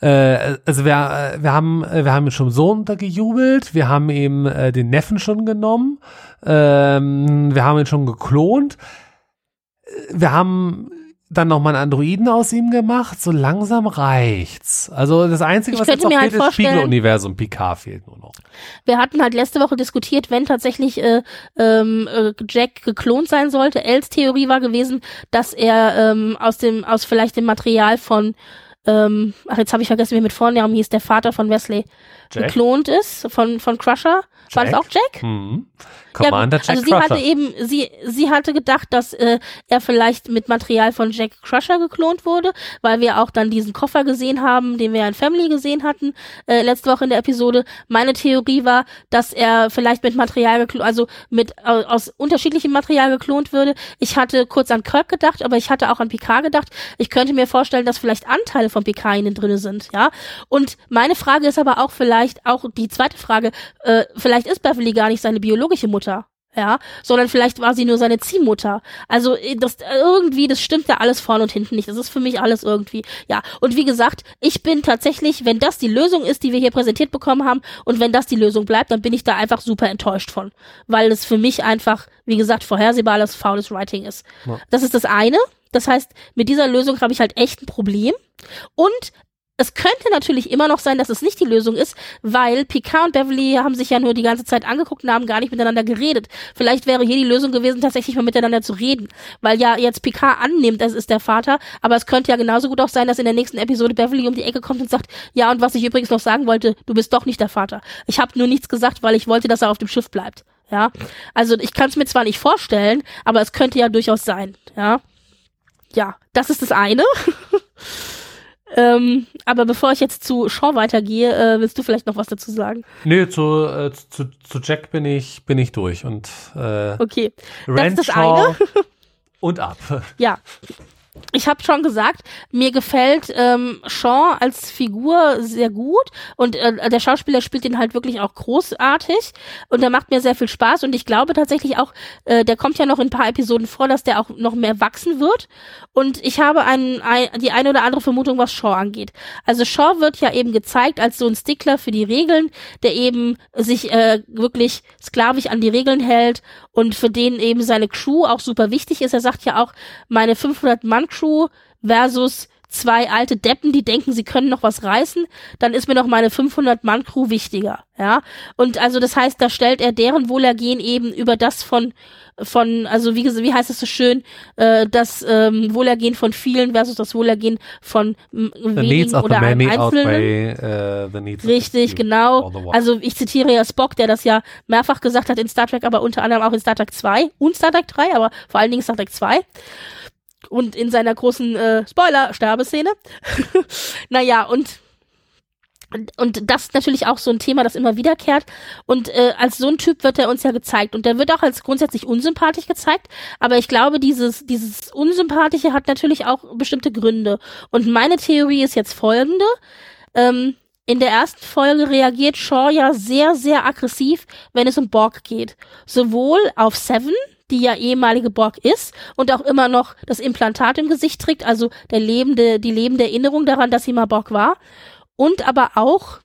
äh, also wir, äh, wir haben, äh, wir haben ihn schon so untergejubelt, wir haben ihm äh, den Neffen schon genommen, ähm, wir haben ihn schon geklont, wir haben dann noch mal einen Androiden aus ihm gemacht, so langsam reicht's. Also das Einzige, ich was jetzt noch halt fehlt, ist Spiegeluniversum, Picard fehlt nur noch. Wir hatten halt letzte Woche diskutiert, wenn tatsächlich äh, ähm, äh, Jack geklont sein sollte. Els Theorie war gewesen, dass er ähm, aus dem, aus vielleicht dem Material von ähm, ach, jetzt habe ich vergessen, wie mit Vornamen hieß, der Vater von Wesley, Jack? geklont ist von, von Crusher. Jack? War das auch Jack? Mhm. Commander ja, Jack Also sie Crusher. hatte eben, sie, sie hatte gedacht, dass äh, er vielleicht mit Material von Jack Crusher geklont wurde, weil wir auch dann diesen Koffer gesehen haben, den wir in Family gesehen hatten, äh, letzte Woche in der Episode. Meine Theorie war, dass er vielleicht mit Material geklont, also mit äh, aus unterschiedlichem Material geklont würde. Ich hatte kurz an Kirk gedacht, aber ich hatte auch an Picard gedacht. Ich könnte mir vorstellen, dass vielleicht Anteile von Picard innen drinne sind, ja. Und meine Frage ist aber auch vielleicht, auch die zweite Frage, äh, vielleicht ist Beverly gar nicht seine biologische Mutter ja, sondern vielleicht war sie nur seine Ziehmutter. Also äh, das irgendwie, das stimmt ja alles vorne und hinten nicht. Das ist für mich alles irgendwie, ja. Und wie gesagt, ich bin tatsächlich, wenn das die Lösung ist, die wir hier präsentiert bekommen haben, und wenn das die Lösung bleibt, dann bin ich da einfach super enttäuscht von, weil es für mich einfach, wie gesagt, vorhersehbares faules Writing ist. Ja. Das ist das eine. Das heißt, mit dieser Lösung habe ich halt echt ein Problem. Und es könnte natürlich immer noch sein, dass es nicht die Lösung ist, weil Picard und Beverly haben sich ja nur die ganze Zeit angeguckt und haben gar nicht miteinander geredet. Vielleicht wäre hier die Lösung gewesen, tatsächlich mal miteinander zu reden, weil ja jetzt Picard annimmt, es ist der Vater, aber es könnte ja genauso gut auch sein, dass in der nächsten Episode Beverly um die Ecke kommt und sagt, ja, und was ich übrigens noch sagen wollte, du bist doch nicht der Vater. Ich habe nur nichts gesagt, weil ich wollte, dass er auf dem Schiff bleibt. Ja, also ich kann es mir zwar nicht vorstellen, aber es könnte ja durchaus sein. Ja, ja, das ist das eine. <laughs> Ähm, aber bevor ich jetzt zu Shaw weitergehe, äh, willst du vielleicht noch was dazu sagen? Nö, zu, äh, zu, zu Jack bin ich, bin ich durch und äh, okay. das ist das eine. und ab. <laughs> Ja, ich habe schon gesagt, mir gefällt ähm, Sean als Figur sehr gut und äh, der Schauspieler spielt ihn halt wirklich auch großartig und der macht mir sehr viel Spaß und ich glaube tatsächlich auch, äh, der kommt ja noch in ein paar Episoden vor, dass der auch noch mehr wachsen wird und ich habe ein, ein, die eine oder andere Vermutung, was Shaw angeht. Also Shaw wird ja eben gezeigt als so ein Stickler für die Regeln, der eben sich äh, wirklich sklavisch an die Regeln hält und für den eben seine Crew auch super wichtig ist. Er sagt ja auch, meine 500 Mann Crew versus zwei alte Deppen, die denken, sie können noch was reißen, dann ist mir noch meine 500 Mann Crew wichtiger, ja. Und also das heißt, da stellt er deren Wohlergehen eben über das von von also wie wie heißt es so schön, äh, das ähm, Wohlergehen von vielen versus das Wohlergehen von wenigen oder einem Einzelnen. By, uh, Richtig, genau. Also ich zitiere ja Spock, der das ja mehrfach gesagt hat in Star Trek, aber unter anderem auch in Star Trek 2 und Star Trek 3, aber vor allen Dingen Star Trek 2 und in seiner großen äh, Spoiler-Sterbeszene. <laughs> naja, und und das ist natürlich auch so ein Thema, das immer wiederkehrt. Und äh, als so ein Typ wird er uns ja gezeigt. Und der wird auch als grundsätzlich unsympathisch gezeigt. Aber ich glaube, dieses, dieses Unsympathische hat natürlich auch bestimmte Gründe. Und meine Theorie ist jetzt folgende. Ähm, in der ersten Folge reagiert Shaw ja sehr, sehr aggressiv, wenn es um Borg geht. Sowohl auf Seven, die ja ehemalige Borg ist und auch immer noch das Implantat im Gesicht trägt, also der lebende, die lebende Erinnerung daran, dass sie mal Borg war. Und aber auch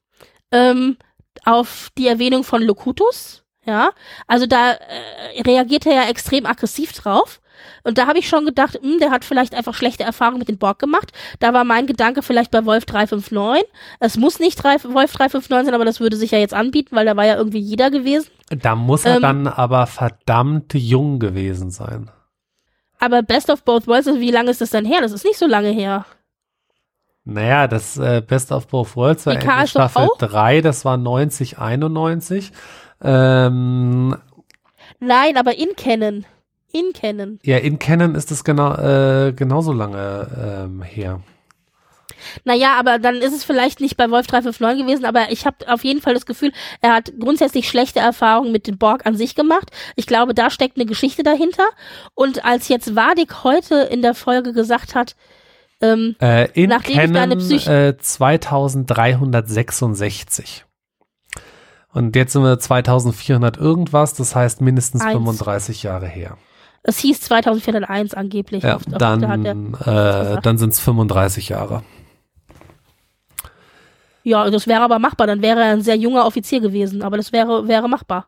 ähm, auf die Erwähnung von Locutus, ja. Also da äh, reagiert er ja extrem aggressiv drauf. Und da habe ich schon gedacht, mh, hm, der hat vielleicht einfach schlechte Erfahrungen mit den Borg gemacht. Da war mein Gedanke vielleicht bei Wolf 359. Es muss nicht 3, Wolf 359 sein, aber das würde sich ja jetzt anbieten, weil da war ja irgendwie jeder gewesen. Da muss er ähm, dann aber verdammt jung gewesen sein. Aber Best of Both Worlds, also wie lange ist das denn her? Das ist nicht so lange her. Naja, das äh, Best of Both Worlds war in Staffel 3, das war 90, 91. Ähm, Nein, aber in Canon. In Canon. Ja, in Canon ist es genau, äh, genauso lange ähm, her. Naja, aber dann ist es vielleicht nicht bei Wolf 359 gewesen, aber ich habe auf jeden Fall das Gefühl, er hat grundsätzlich schlechte Erfahrungen mit dem Borg an sich gemacht. Ich glaube, da steckt eine Geschichte dahinter. Und als jetzt Wadik heute in der Folge gesagt hat, ähm, äh, in nachdem Canon, ich deine Psych äh, 2366. Und jetzt sind wir 2400 irgendwas, das heißt mindestens 1. 35 Jahre her. Es hieß 2401 angeblich. Ja, auf, auf dann, äh, dann sind es 35 Jahre. Ja, das wäre aber machbar. Dann wäre er ein sehr junger Offizier gewesen, aber das wäre, wäre machbar.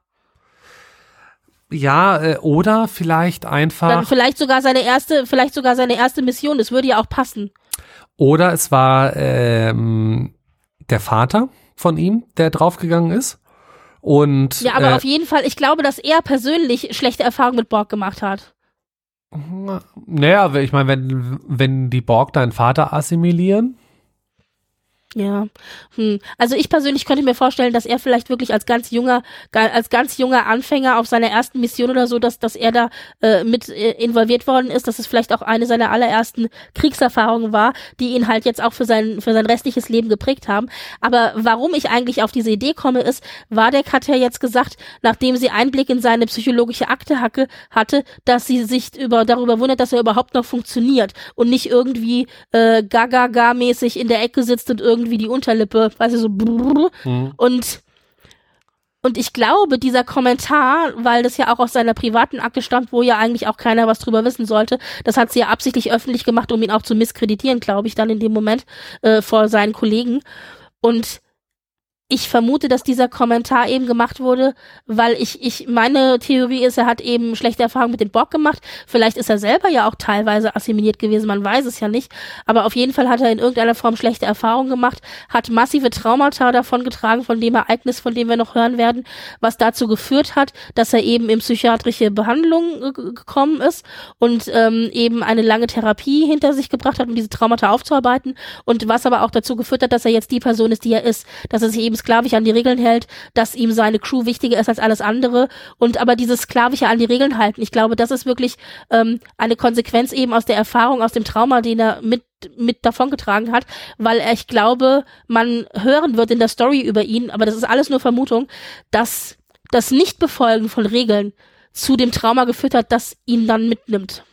Ja, äh, oder vielleicht einfach. Dann vielleicht sogar seine erste, vielleicht sogar seine erste Mission. Das würde ja auch passen. Oder es war ähm, der Vater von ihm, der draufgegangen ist. Und, ja, aber äh, auf jeden Fall, ich glaube, dass er persönlich schlechte Erfahrungen mit Borg gemacht hat. Naja, ich meine, wenn, wenn die Borg deinen Vater assimilieren, ja, hm. also ich persönlich könnte mir vorstellen, dass er vielleicht wirklich als ganz junger, als ganz junger Anfänger auf seiner ersten Mission oder so, dass, dass er da äh, mit äh, involviert worden ist, dass es vielleicht auch eine seiner allerersten Kriegserfahrungen war, die ihn halt jetzt auch für sein, für sein restliches Leben geprägt haben. Aber warum ich eigentlich auf diese Idee komme, ist, Wadek hat ja jetzt gesagt, nachdem sie Einblick in seine psychologische Akte hacke, hatte, dass sie sich über, darüber wundert, dass er überhaupt noch funktioniert und nicht irgendwie äh, gaga-mäßig in der Ecke sitzt und irgendwie irgendwie die Unterlippe, weißt du, so brrr. Mhm. und und ich glaube, dieser Kommentar, weil das ja auch aus seiner privaten Akte stammt, wo ja eigentlich auch keiner was drüber wissen sollte, das hat sie ja absichtlich öffentlich gemacht, um ihn auch zu misskreditieren, glaube ich, dann in dem Moment äh, vor seinen Kollegen. Und ich vermute, dass dieser Kommentar eben gemacht wurde, weil ich, ich, meine Theorie ist, er hat eben schlechte Erfahrungen mit dem Borg gemacht. Vielleicht ist er selber ja auch teilweise assimiliert gewesen, man weiß es ja nicht. Aber auf jeden Fall hat er in irgendeiner Form schlechte Erfahrungen gemacht, hat massive Traumata davon getragen, von dem Ereignis, von dem wir noch hören werden, was dazu geführt hat, dass er eben in psychiatrische Behandlung gekommen ist und ähm, eben eine lange Therapie hinter sich gebracht hat, um diese Traumata aufzuarbeiten. Und was aber auch dazu geführt hat, dass er jetzt die Person ist, die er ist, dass er sich eben sklavisch an die Regeln hält, dass ihm seine Crew wichtiger ist als alles andere und aber dieses sklavische an die Regeln halten, ich glaube, das ist wirklich ähm, eine Konsequenz eben aus der Erfahrung, aus dem Trauma, den er mit mit davongetragen hat, weil er, ich glaube, man hören wird in der Story über ihn, aber das ist alles nur Vermutung, dass das Nichtbefolgen von Regeln zu dem Trauma geführt hat, das ihn dann mitnimmt.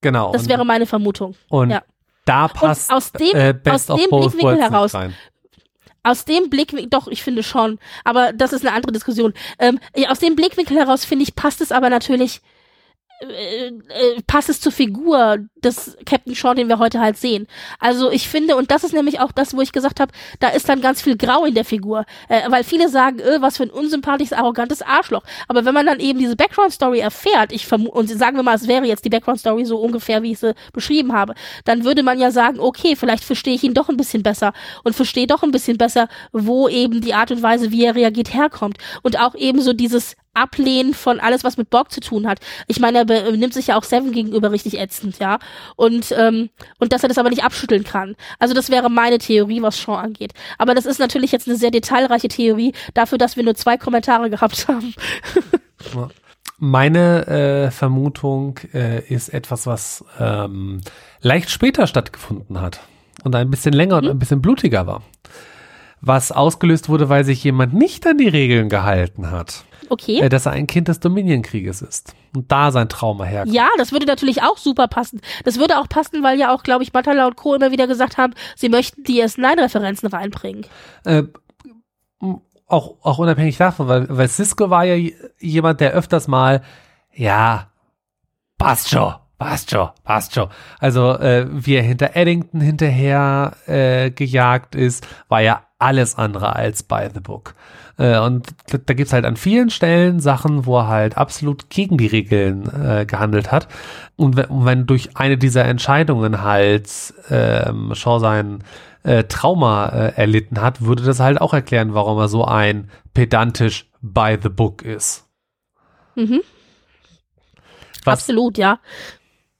Genau. Das wäre meine Vermutung. Und ja. da passt und aus dem, äh, aus dem Blickwinkel heraus rein aus dem Blickwinkel, doch, ich finde schon, aber das ist eine andere Diskussion. Ähm, aus dem Blickwinkel heraus finde ich, passt es aber natürlich äh, äh, passt es zur Figur des Captain Shaw, den wir heute halt sehen. Also ich finde, und das ist nämlich auch das, wo ich gesagt habe, da ist dann ganz viel Grau in der Figur. Äh, weil viele sagen, äh, was für ein unsympathisches, arrogantes Arschloch. Aber wenn man dann eben diese Background-Story erfährt, ich und sagen wir mal, es wäre jetzt die Background-Story so ungefähr, wie ich sie beschrieben habe, dann würde man ja sagen, okay, vielleicht verstehe ich ihn doch ein bisschen besser und verstehe doch ein bisschen besser, wo eben die Art und Weise, wie er reagiert, herkommt. Und auch eben so dieses Ablehnen von alles, was mit Borg zu tun hat. Ich meine, er benimmt sich ja auch Seven gegenüber richtig ätzend, ja. Und, ähm, und dass er das aber nicht abschütteln kann. Also das wäre meine Theorie, was Shaw angeht. Aber das ist natürlich jetzt eine sehr detailreiche Theorie, dafür, dass wir nur zwei Kommentare gehabt haben. Meine äh, Vermutung äh, ist etwas, was ähm, leicht später stattgefunden hat und ein bisschen länger und hm? ein bisschen blutiger war. Was ausgelöst wurde, weil sich jemand nicht an die Regeln gehalten hat. Okay. Äh, dass er ein Kind des Dominion-Krieges ist. Und da sein Trauma herkommt. Ja, das würde natürlich auch super passen. Das würde auch passen, weil ja auch, glaube ich, Matala und Co. immer wieder gesagt haben, sie möchten die S9-Referenzen reinbringen. Äh, auch, auch unabhängig davon, weil, weil Cisco war ja jemand, der öfters mal, ja, passt schon, passt schon, passt schon. Also, äh, wie er hinter Eddington hinterher äh, gejagt ist, war ja alles andere als by the book. Äh, und da, da gibt's halt an vielen Stellen Sachen, wo er halt absolut gegen die Regeln äh, gehandelt hat. Und wenn, wenn durch eine dieser Entscheidungen halt ähm, Shaw sein äh, Trauma äh, erlitten hat, würde das halt auch erklären, warum er so ein pedantisch by the book ist. Mhm. Was, Absolut, ja.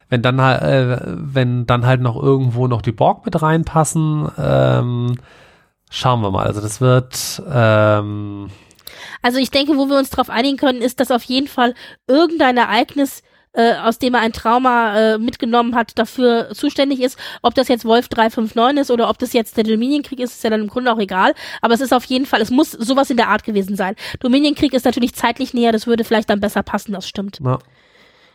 Wenn dann halt, äh, wenn dann halt noch irgendwo noch die Borg mit reinpassen, ähm, Schauen wir mal. Also das wird. Ähm also ich denke, wo wir uns darauf einigen können, ist, dass auf jeden Fall irgendein Ereignis äh, aus dem er ein Trauma äh, mitgenommen hat, dafür zuständig ist. Ob das jetzt Wolf 359 ist oder ob das jetzt der Dominienkrieg ist, ist ja dann im Grunde auch egal. Aber es ist auf jeden Fall, es muss sowas in der Art gewesen sein. Dominienkrieg ist natürlich zeitlich näher, das würde vielleicht dann besser passen, das stimmt. Ja.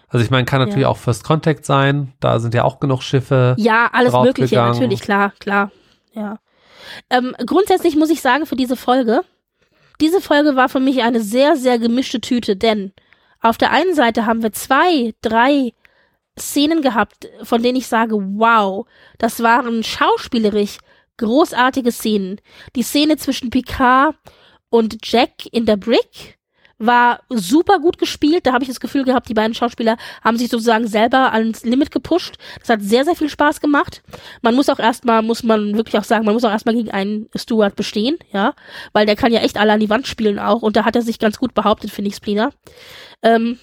Also ich meine, kann natürlich ja. auch First Contact sein, da sind ja auch genug Schiffe. Ja, alles Mögliche, natürlich, klar, klar. Ja. Ähm, grundsätzlich muss ich sagen, für diese Folge, diese Folge war für mich eine sehr, sehr gemischte Tüte, denn auf der einen Seite haben wir zwei, drei Szenen gehabt, von denen ich sage, wow, das waren schauspielerisch großartige Szenen. Die Szene zwischen Picard und Jack in der Brick, war super gut gespielt. Da habe ich das Gefühl gehabt, die beiden Schauspieler haben sich sozusagen selber ans Limit gepusht. Das hat sehr, sehr viel Spaß gemacht. Man muss auch erstmal, muss man wirklich auch sagen, man muss auch erstmal gegen einen Stuart bestehen, ja, weil der kann ja echt alle an die Wand spielen auch und da hat er sich ganz gut behauptet, finde ich, Splina. Ähm,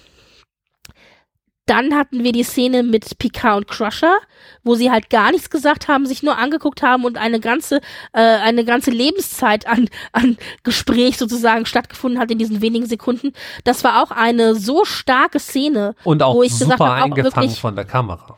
dann hatten wir die Szene mit Picard und Crusher, wo sie halt gar nichts gesagt haben, sich nur angeguckt haben und eine ganze, äh, eine ganze Lebenszeit an, an Gespräch sozusagen stattgefunden hat in diesen wenigen Sekunden. Das war auch eine so starke Szene. Und auch wo ich super gesagt hab, eingefangen von der Kamera.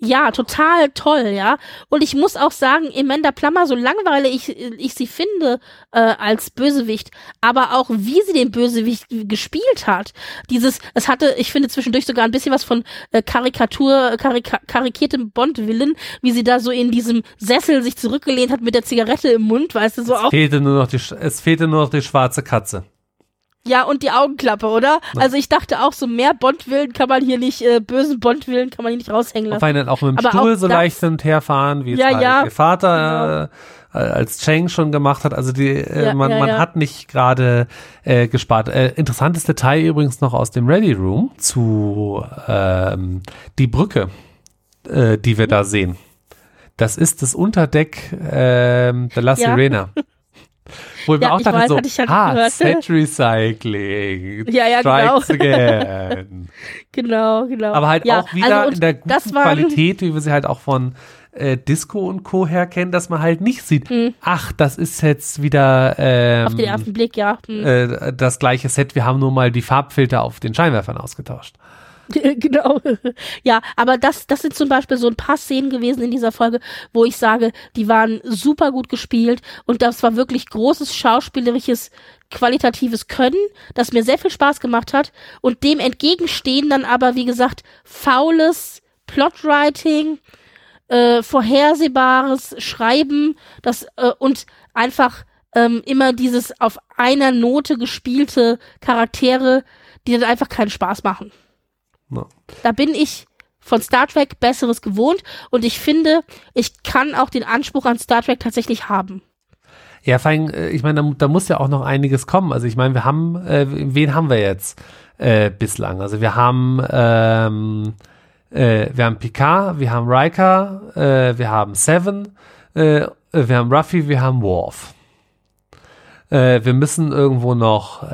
Ja, total toll, ja. Und ich muss auch sagen, Amanda Plummer, so langweilig ich, ich sie finde äh, als Bösewicht, aber auch wie sie den Bösewicht gespielt hat. Dieses, es hatte, ich finde zwischendurch sogar ein bisschen was von äh, Karikatur, karika karikiertem Bond-Willen, wie sie da so in diesem Sessel sich zurückgelehnt hat mit der Zigarette im Mund, weißt du, so es auch. Fehlte nur noch die, es fehlte nur noch die schwarze Katze. Ja, und die Augenklappe, oder? Ja. Also ich dachte auch, so mehr Bond-Willen kann man hier nicht, äh, bösen Bond-Willen kann man hier nicht raushängen Auf lassen. einen auch mit dem Aber Stuhl so leicht hin und her fahren, wie es Ja, halt ja. ihr Vater äh, als Chang schon gemacht hat. Also die, äh, Ja, man, man hat nicht gerade äh, gespart. Äh, interessantes Detail übrigens noch aus dem Ready Room zu ähm, die Brücke, äh, die wir da sehen. Das ist das Unterdeck ähm, der La. Sirena. <laughs> Wo wir Ja, auch ich dachten weiß, so, ich ah. Set Recycling. Ja, ja, genau. Again. <laughs> Genau, genau. Aber halt ja, auch wieder also, in der guten waren, Qualität, wie wir sie halt auch von äh, Disco und Co. her kennen, dass man halt nicht sieht, Hm. ach, das ist jetzt wieder ähm, Auf den ersten Blick, ja. Hm. äh, das gleiche Set, wir haben nur mal die Farbfilter auf den Scheinwerfern ausgetauscht. <laughs> genau. Ja, aber das, das sind zum Beispiel so ein paar Szenen gewesen in dieser Folge, wo ich sage, die waren super gut gespielt und das war wirklich großes schauspielerisches, qualitatives Können, das mir sehr viel Spaß gemacht hat und dem entgegenstehen dann aber, wie gesagt, faules Plotwriting, äh, vorhersehbares Schreiben, das äh, und einfach ähm, immer dieses auf einer Note gespielte Charaktere, die dann einfach keinen Spaß machen. Ja. Da bin ich von Star Trek Besseres gewohnt und ich finde, ich kann auch den Anspruch an Star Trek tatsächlich haben. Ja, vor allem, äh, ich meine, da, da muss ja auch noch einiges kommen. Also ich meine, wir haben, äh, wen haben wir jetzt äh, bislang? Also wir haben, ähm, äh, wir haben Picard, wir haben Riker, äh, wir haben Seven, äh, wir haben Ruffy, wir haben Worf. Wir müssen irgendwo noch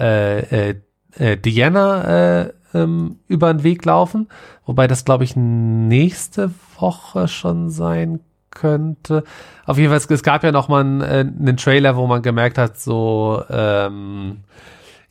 Diana ähm, über den Weg laufen, wobei das, glaube ich, nächste Woche schon sein könnte. Auf jeden Fall, es, gab ja noch mal einen, äh, einen Trailer, wo man gemerkt hat, so, ähm,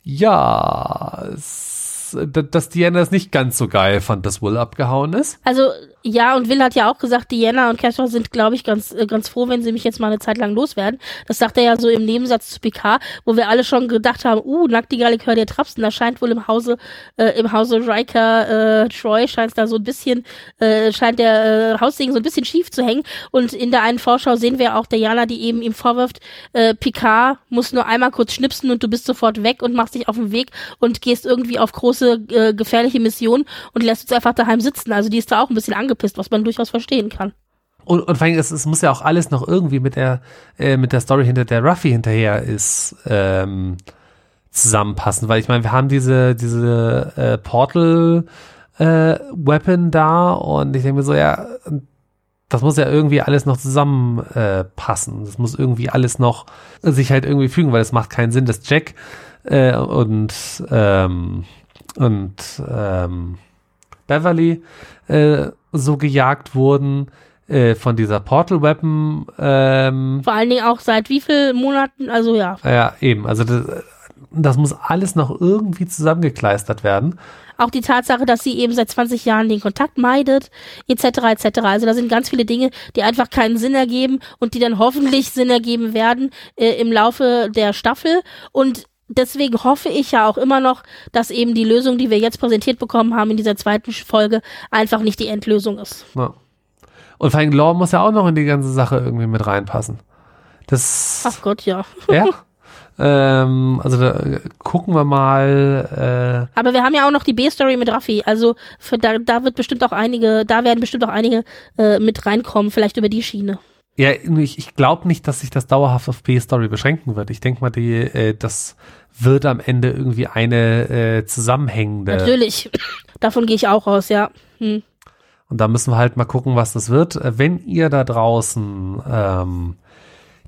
ja, es, dass Diana es nicht ganz so geil fand, dass Will abgehauen ist. Also, ja, und Will hat ja auch gesagt, Diana und Castor sind, glaube ich, ganz, äh, ganz froh, wenn sie mich jetzt mal eine Zeit lang loswerden. Das sagt er ja so im Nebensatz zu Picard, wo wir alle schon gedacht haben, uh, Nacktigall, hör dir Trapsen, da scheint wohl im Hause, äh, im Hause Riker, äh, Troy scheint da so ein bisschen, äh, scheint der äh, Haussegen so ein bisschen schief zu hängen. Und in der einen Vorschau sehen wir auch Diana, die eben ihm vorwirft, äh, Picard muss nur einmal kurz schnipsen und du bist sofort weg und machst dich auf den Weg und gehst irgendwie auf große, äh, gefährliche Missionen und lässt uns einfach daheim sitzen. Also die ist da auch ein bisschen angepisst, was man durchaus verstehen kann. Und, und vor allem, es, es muss ja auch alles noch irgendwie mit der, äh, mit der Story hinter der Ruffy hinterher ist, ähm, zusammenpassen, weil ich meine, wir haben diese, diese äh, Portal äh, Weapon da und ich denke mir so, ja, das muss ja irgendwie alles noch zusammenpassen. Äh, das muss irgendwie alles noch sich halt irgendwie fügen, weil es macht keinen Sinn, dass Jack äh, und ähm, und ähm, Beverly äh, so gejagt wurden äh, von dieser Portal Weapon. Ähm, Vor allen Dingen auch seit wie vielen Monaten, also ja. ja, eben. Also das, das muss alles noch irgendwie zusammengekleistert werden. Auch die Tatsache, dass sie eben seit 20 Jahren den Kontakt meidet, etc. etc. Also da sind ganz viele Dinge, die einfach keinen Sinn ergeben und die dann hoffentlich Sinn ergeben werden äh, im Laufe der Staffel. Und deswegen hoffe ich ja auch immer noch, dass eben die Lösung, die wir jetzt präsentiert bekommen haben in dieser zweiten Folge, einfach nicht die Endlösung ist. Ja. Und vor allem Law muss ja auch noch in die ganze Sache irgendwie mit reinpassen. Das, Ach Gott, ja. ja. <laughs> ähm, also da äh, gucken wir mal. Äh, Aber wir haben ja auch noch die B-Story mit Raffi. Also für, da, da wird bestimmt auch einige, da werden bestimmt auch einige äh, mit reinkommen, vielleicht über die Schiene. Ja, ich, ich glaube nicht, dass sich das dauerhaft auf B-Story beschränken wird. Ich denke mal, die, äh, das wird am Ende irgendwie eine äh, zusammenhängende. Natürlich. Davon gehe ich auch aus, ja. Hm. Und da müssen wir halt mal gucken, was das wird. Wenn ihr da draußen ähm,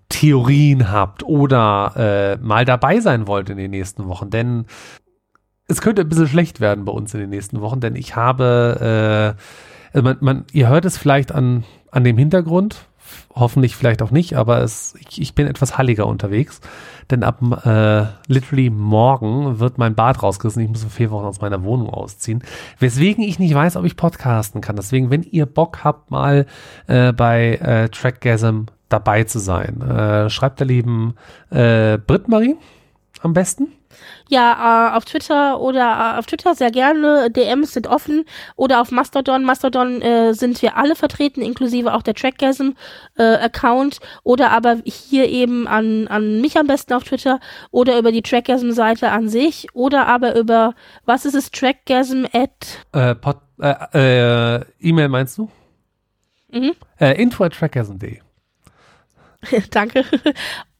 Theorien habt oder äh, mal dabei sein wollt in den nächsten Wochen, denn es könnte ein bisschen schlecht werden bei uns in den nächsten Wochen, denn ich habe, äh, also man, man, ihr hört es vielleicht an, an dem Hintergrund, hoffentlich vielleicht auch nicht, aber es, ich, ich bin etwas halliger unterwegs, denn ab äh, literally morgen wird mein Bad rausgerissen. Ich muss in vier Wochen aus meiner Wohnung ausziehen, weswegen ich nicht weiß, ob ich podcasten kann. Deswegen, wenn ihr Bock habt, mal äh, bei äh, Trackgasm dabei zu sein, äh, schreibt der lieben äh, Britt Marie am besten. Ja, äh, auf Twitter oder äh, auf Twitter sehr gerne. DMs sind offen oder auf Mastodon. Mastodon äh, sind wir alle vertreten, inklusive auch der Trackgasm äh, Account oder aber hier eben an an mich am besten auf Twitter oder über die Trackgasm Seite an sich oder aber über was ist es Trackgasm at Äh, Pod, äh, äh, E-Mail meinst du? Mhm. Äh, info at trackgasm.de. <laughs> Danke.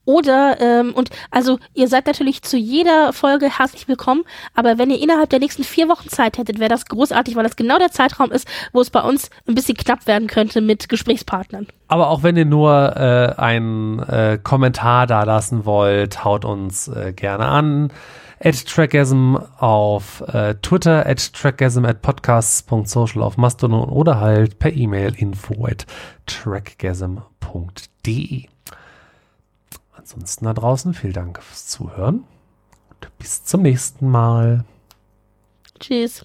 Oder, ähm, und also ihr seid natürlich zu jeder Folge herzlich willkommen, aber wenn ihr innerhalb der nächsten vier Wochen Zeit hättet, wäre das großartig, weil das genau der Zeitraum ist, wo es bei uns ein bisschen knapp werden könnte mit Gesprächspartnern. Aber auch wenn ihr nur äh, einen äh, Kommentar da lassen wollt, haut uns äh, gerne an. At Trackgasm auf äh, Twitter, at Trackgasm at podcasts.social auf Mastodon oder halt per E-Mail info at trackgasm.de. Ansonsten da draußen vielen Dank fürs Zuhören und bis zum nächsten Mal. Tschüss.